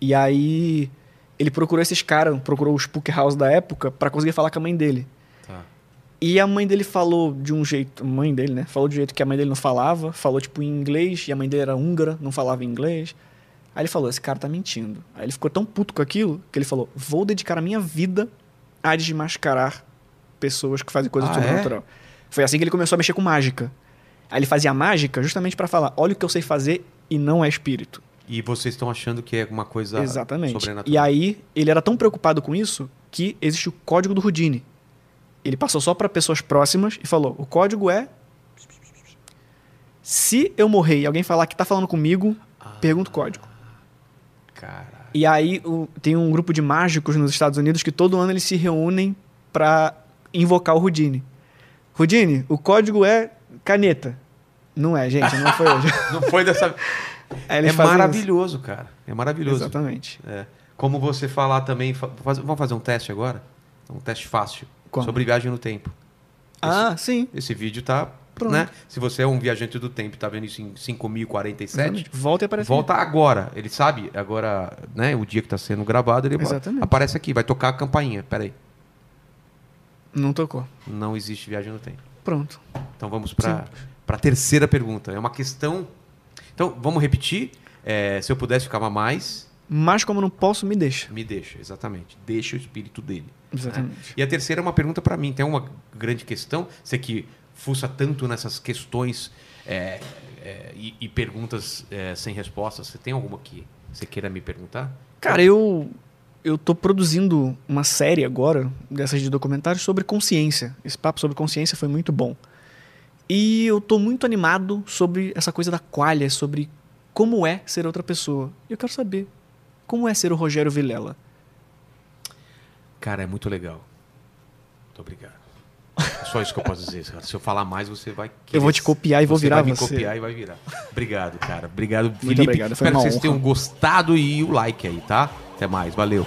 Speaker 2: E aí ele procurou esses caras, procurou o Spook House da época pra conseguir falar com a mãe dele. E a mãe dele falou de um jeito, a mãe dele, né? Falou de um jeito que a mãe dele não falava, falou tipo em inglês, e a mãe dele era húngara, não falava inglês. Aí ele falou: esse cara tá mentindo. Aí ele ficou tão puto com aquilo que ele falou: vou dedicar a minha vida a desmascarar pessoas que fazem coisa
Speaker 1: Ah,
Speaker 2: sobrenatural. Foi assim que ele começou a mexer com mágica. Aí ele fazia mágica justamente pra falar: olha o que eu sei fazer e não é espírito.
Speaker 1: E vocês estão achando que é alguma coisa
Speaker 2: Exatamente.
Speaker 1: sobrenatural.
Speaker 2: E aí, ele era tão preocupado com isso que existe o código do Houdini. Ele passou só para pessoas próximas e falou: o código é. Se eu morrer e alguém falar que tá falando comigo,
Speaker 1: Ah.
Speaker 2: pergunta o código.
Speaker 1: Caralho.
Speaker 2: E aí o- tem um grupo de mágicos nos Estados Unidos que todo ano eles se reúnem para invocar o Houdini. Houdini, o código é caneta. Não é, gente, não foi hoje.
Speaker 1: Não foi dessa. É
Speaker 2: fazem
Speaker 1: maravilhoso, cara. É
Speaker 2: isso.
Speaker 1: maravilhoso.
Speaker 2: Exatamente.
Speaker 1: É. Como você falar também. fa- faz- vamos fazer um teste agora? Um teste fácil.
Speaker 2: Como?
Speaker 1: Sobre viagem no tempo.
Speaker 2: Ah, sim.
Speaker 1: Esse vídeo tá.
Speaker 2: Pronto.
Speaker 1: Né? Se você é um viajante do tempo e tá vendo isso em 5047,
Speaker 2: Exatamente. Volta e aparece.
Speaker 1: volta agora. Ele sabe, agora, né? O dia que tá sendo gravado, ele
Speaker 2: Exatamente.
Speaker 1: aparece aqui, vai tocar a campainha. Peraí.
Speaker 2: Não tocou.
Speaker 1: Não existe viagem no tempo.
Speaker 2: Pronto.
Speaker 1: Então vamos para a terceira pergunta. É uma questão. Então, vamos repetir. É, se eu pudesse ficar mais,
Speaker 2: Mas como não posso, me deixa.
Speaker 1: me deixa, exatamente. Deixa o espírito dele.
Speaker 2: Exatamente.
Speaker 1: E a terceira é uma pergunta para mim. Tem uma grande questão. Você que fuça tanto nessas questões é, é, e, e perguntas é, sem respostas, você tem alguma que você queira me perguntar?
Speaker 2: Cara, eu eu tô produzindo uma série agora dessas de documentários sobre consciência. Esse papo sobre consciência foi muito bom. E eu tô muito animado sobre essa coisa da qualha, sobre como é ser outra pessoa. E eu quero saber como é ser o Rogério Vilela.
Speaker 1: Cara, é muito legal. Muito obrigado. É Só isso que eu posso dizer. cara. Se eu falar mais, você vai.
Speaker 2: Eu vou te copiar e vou
Speaker 1: você
Speaker 2: virar
Speaker 1: vai me
Speaker 2: você.
Speaker 1: copiar e vai virar. Obrigado, cara. Obrigado, Felipe.
Speaker 2: obrigado, foi
Speaker 1: Espero que vocês
Speaker 2: honra.
Speaker 1: tenham gostado e o like aí, tá? Até mais. Valeu.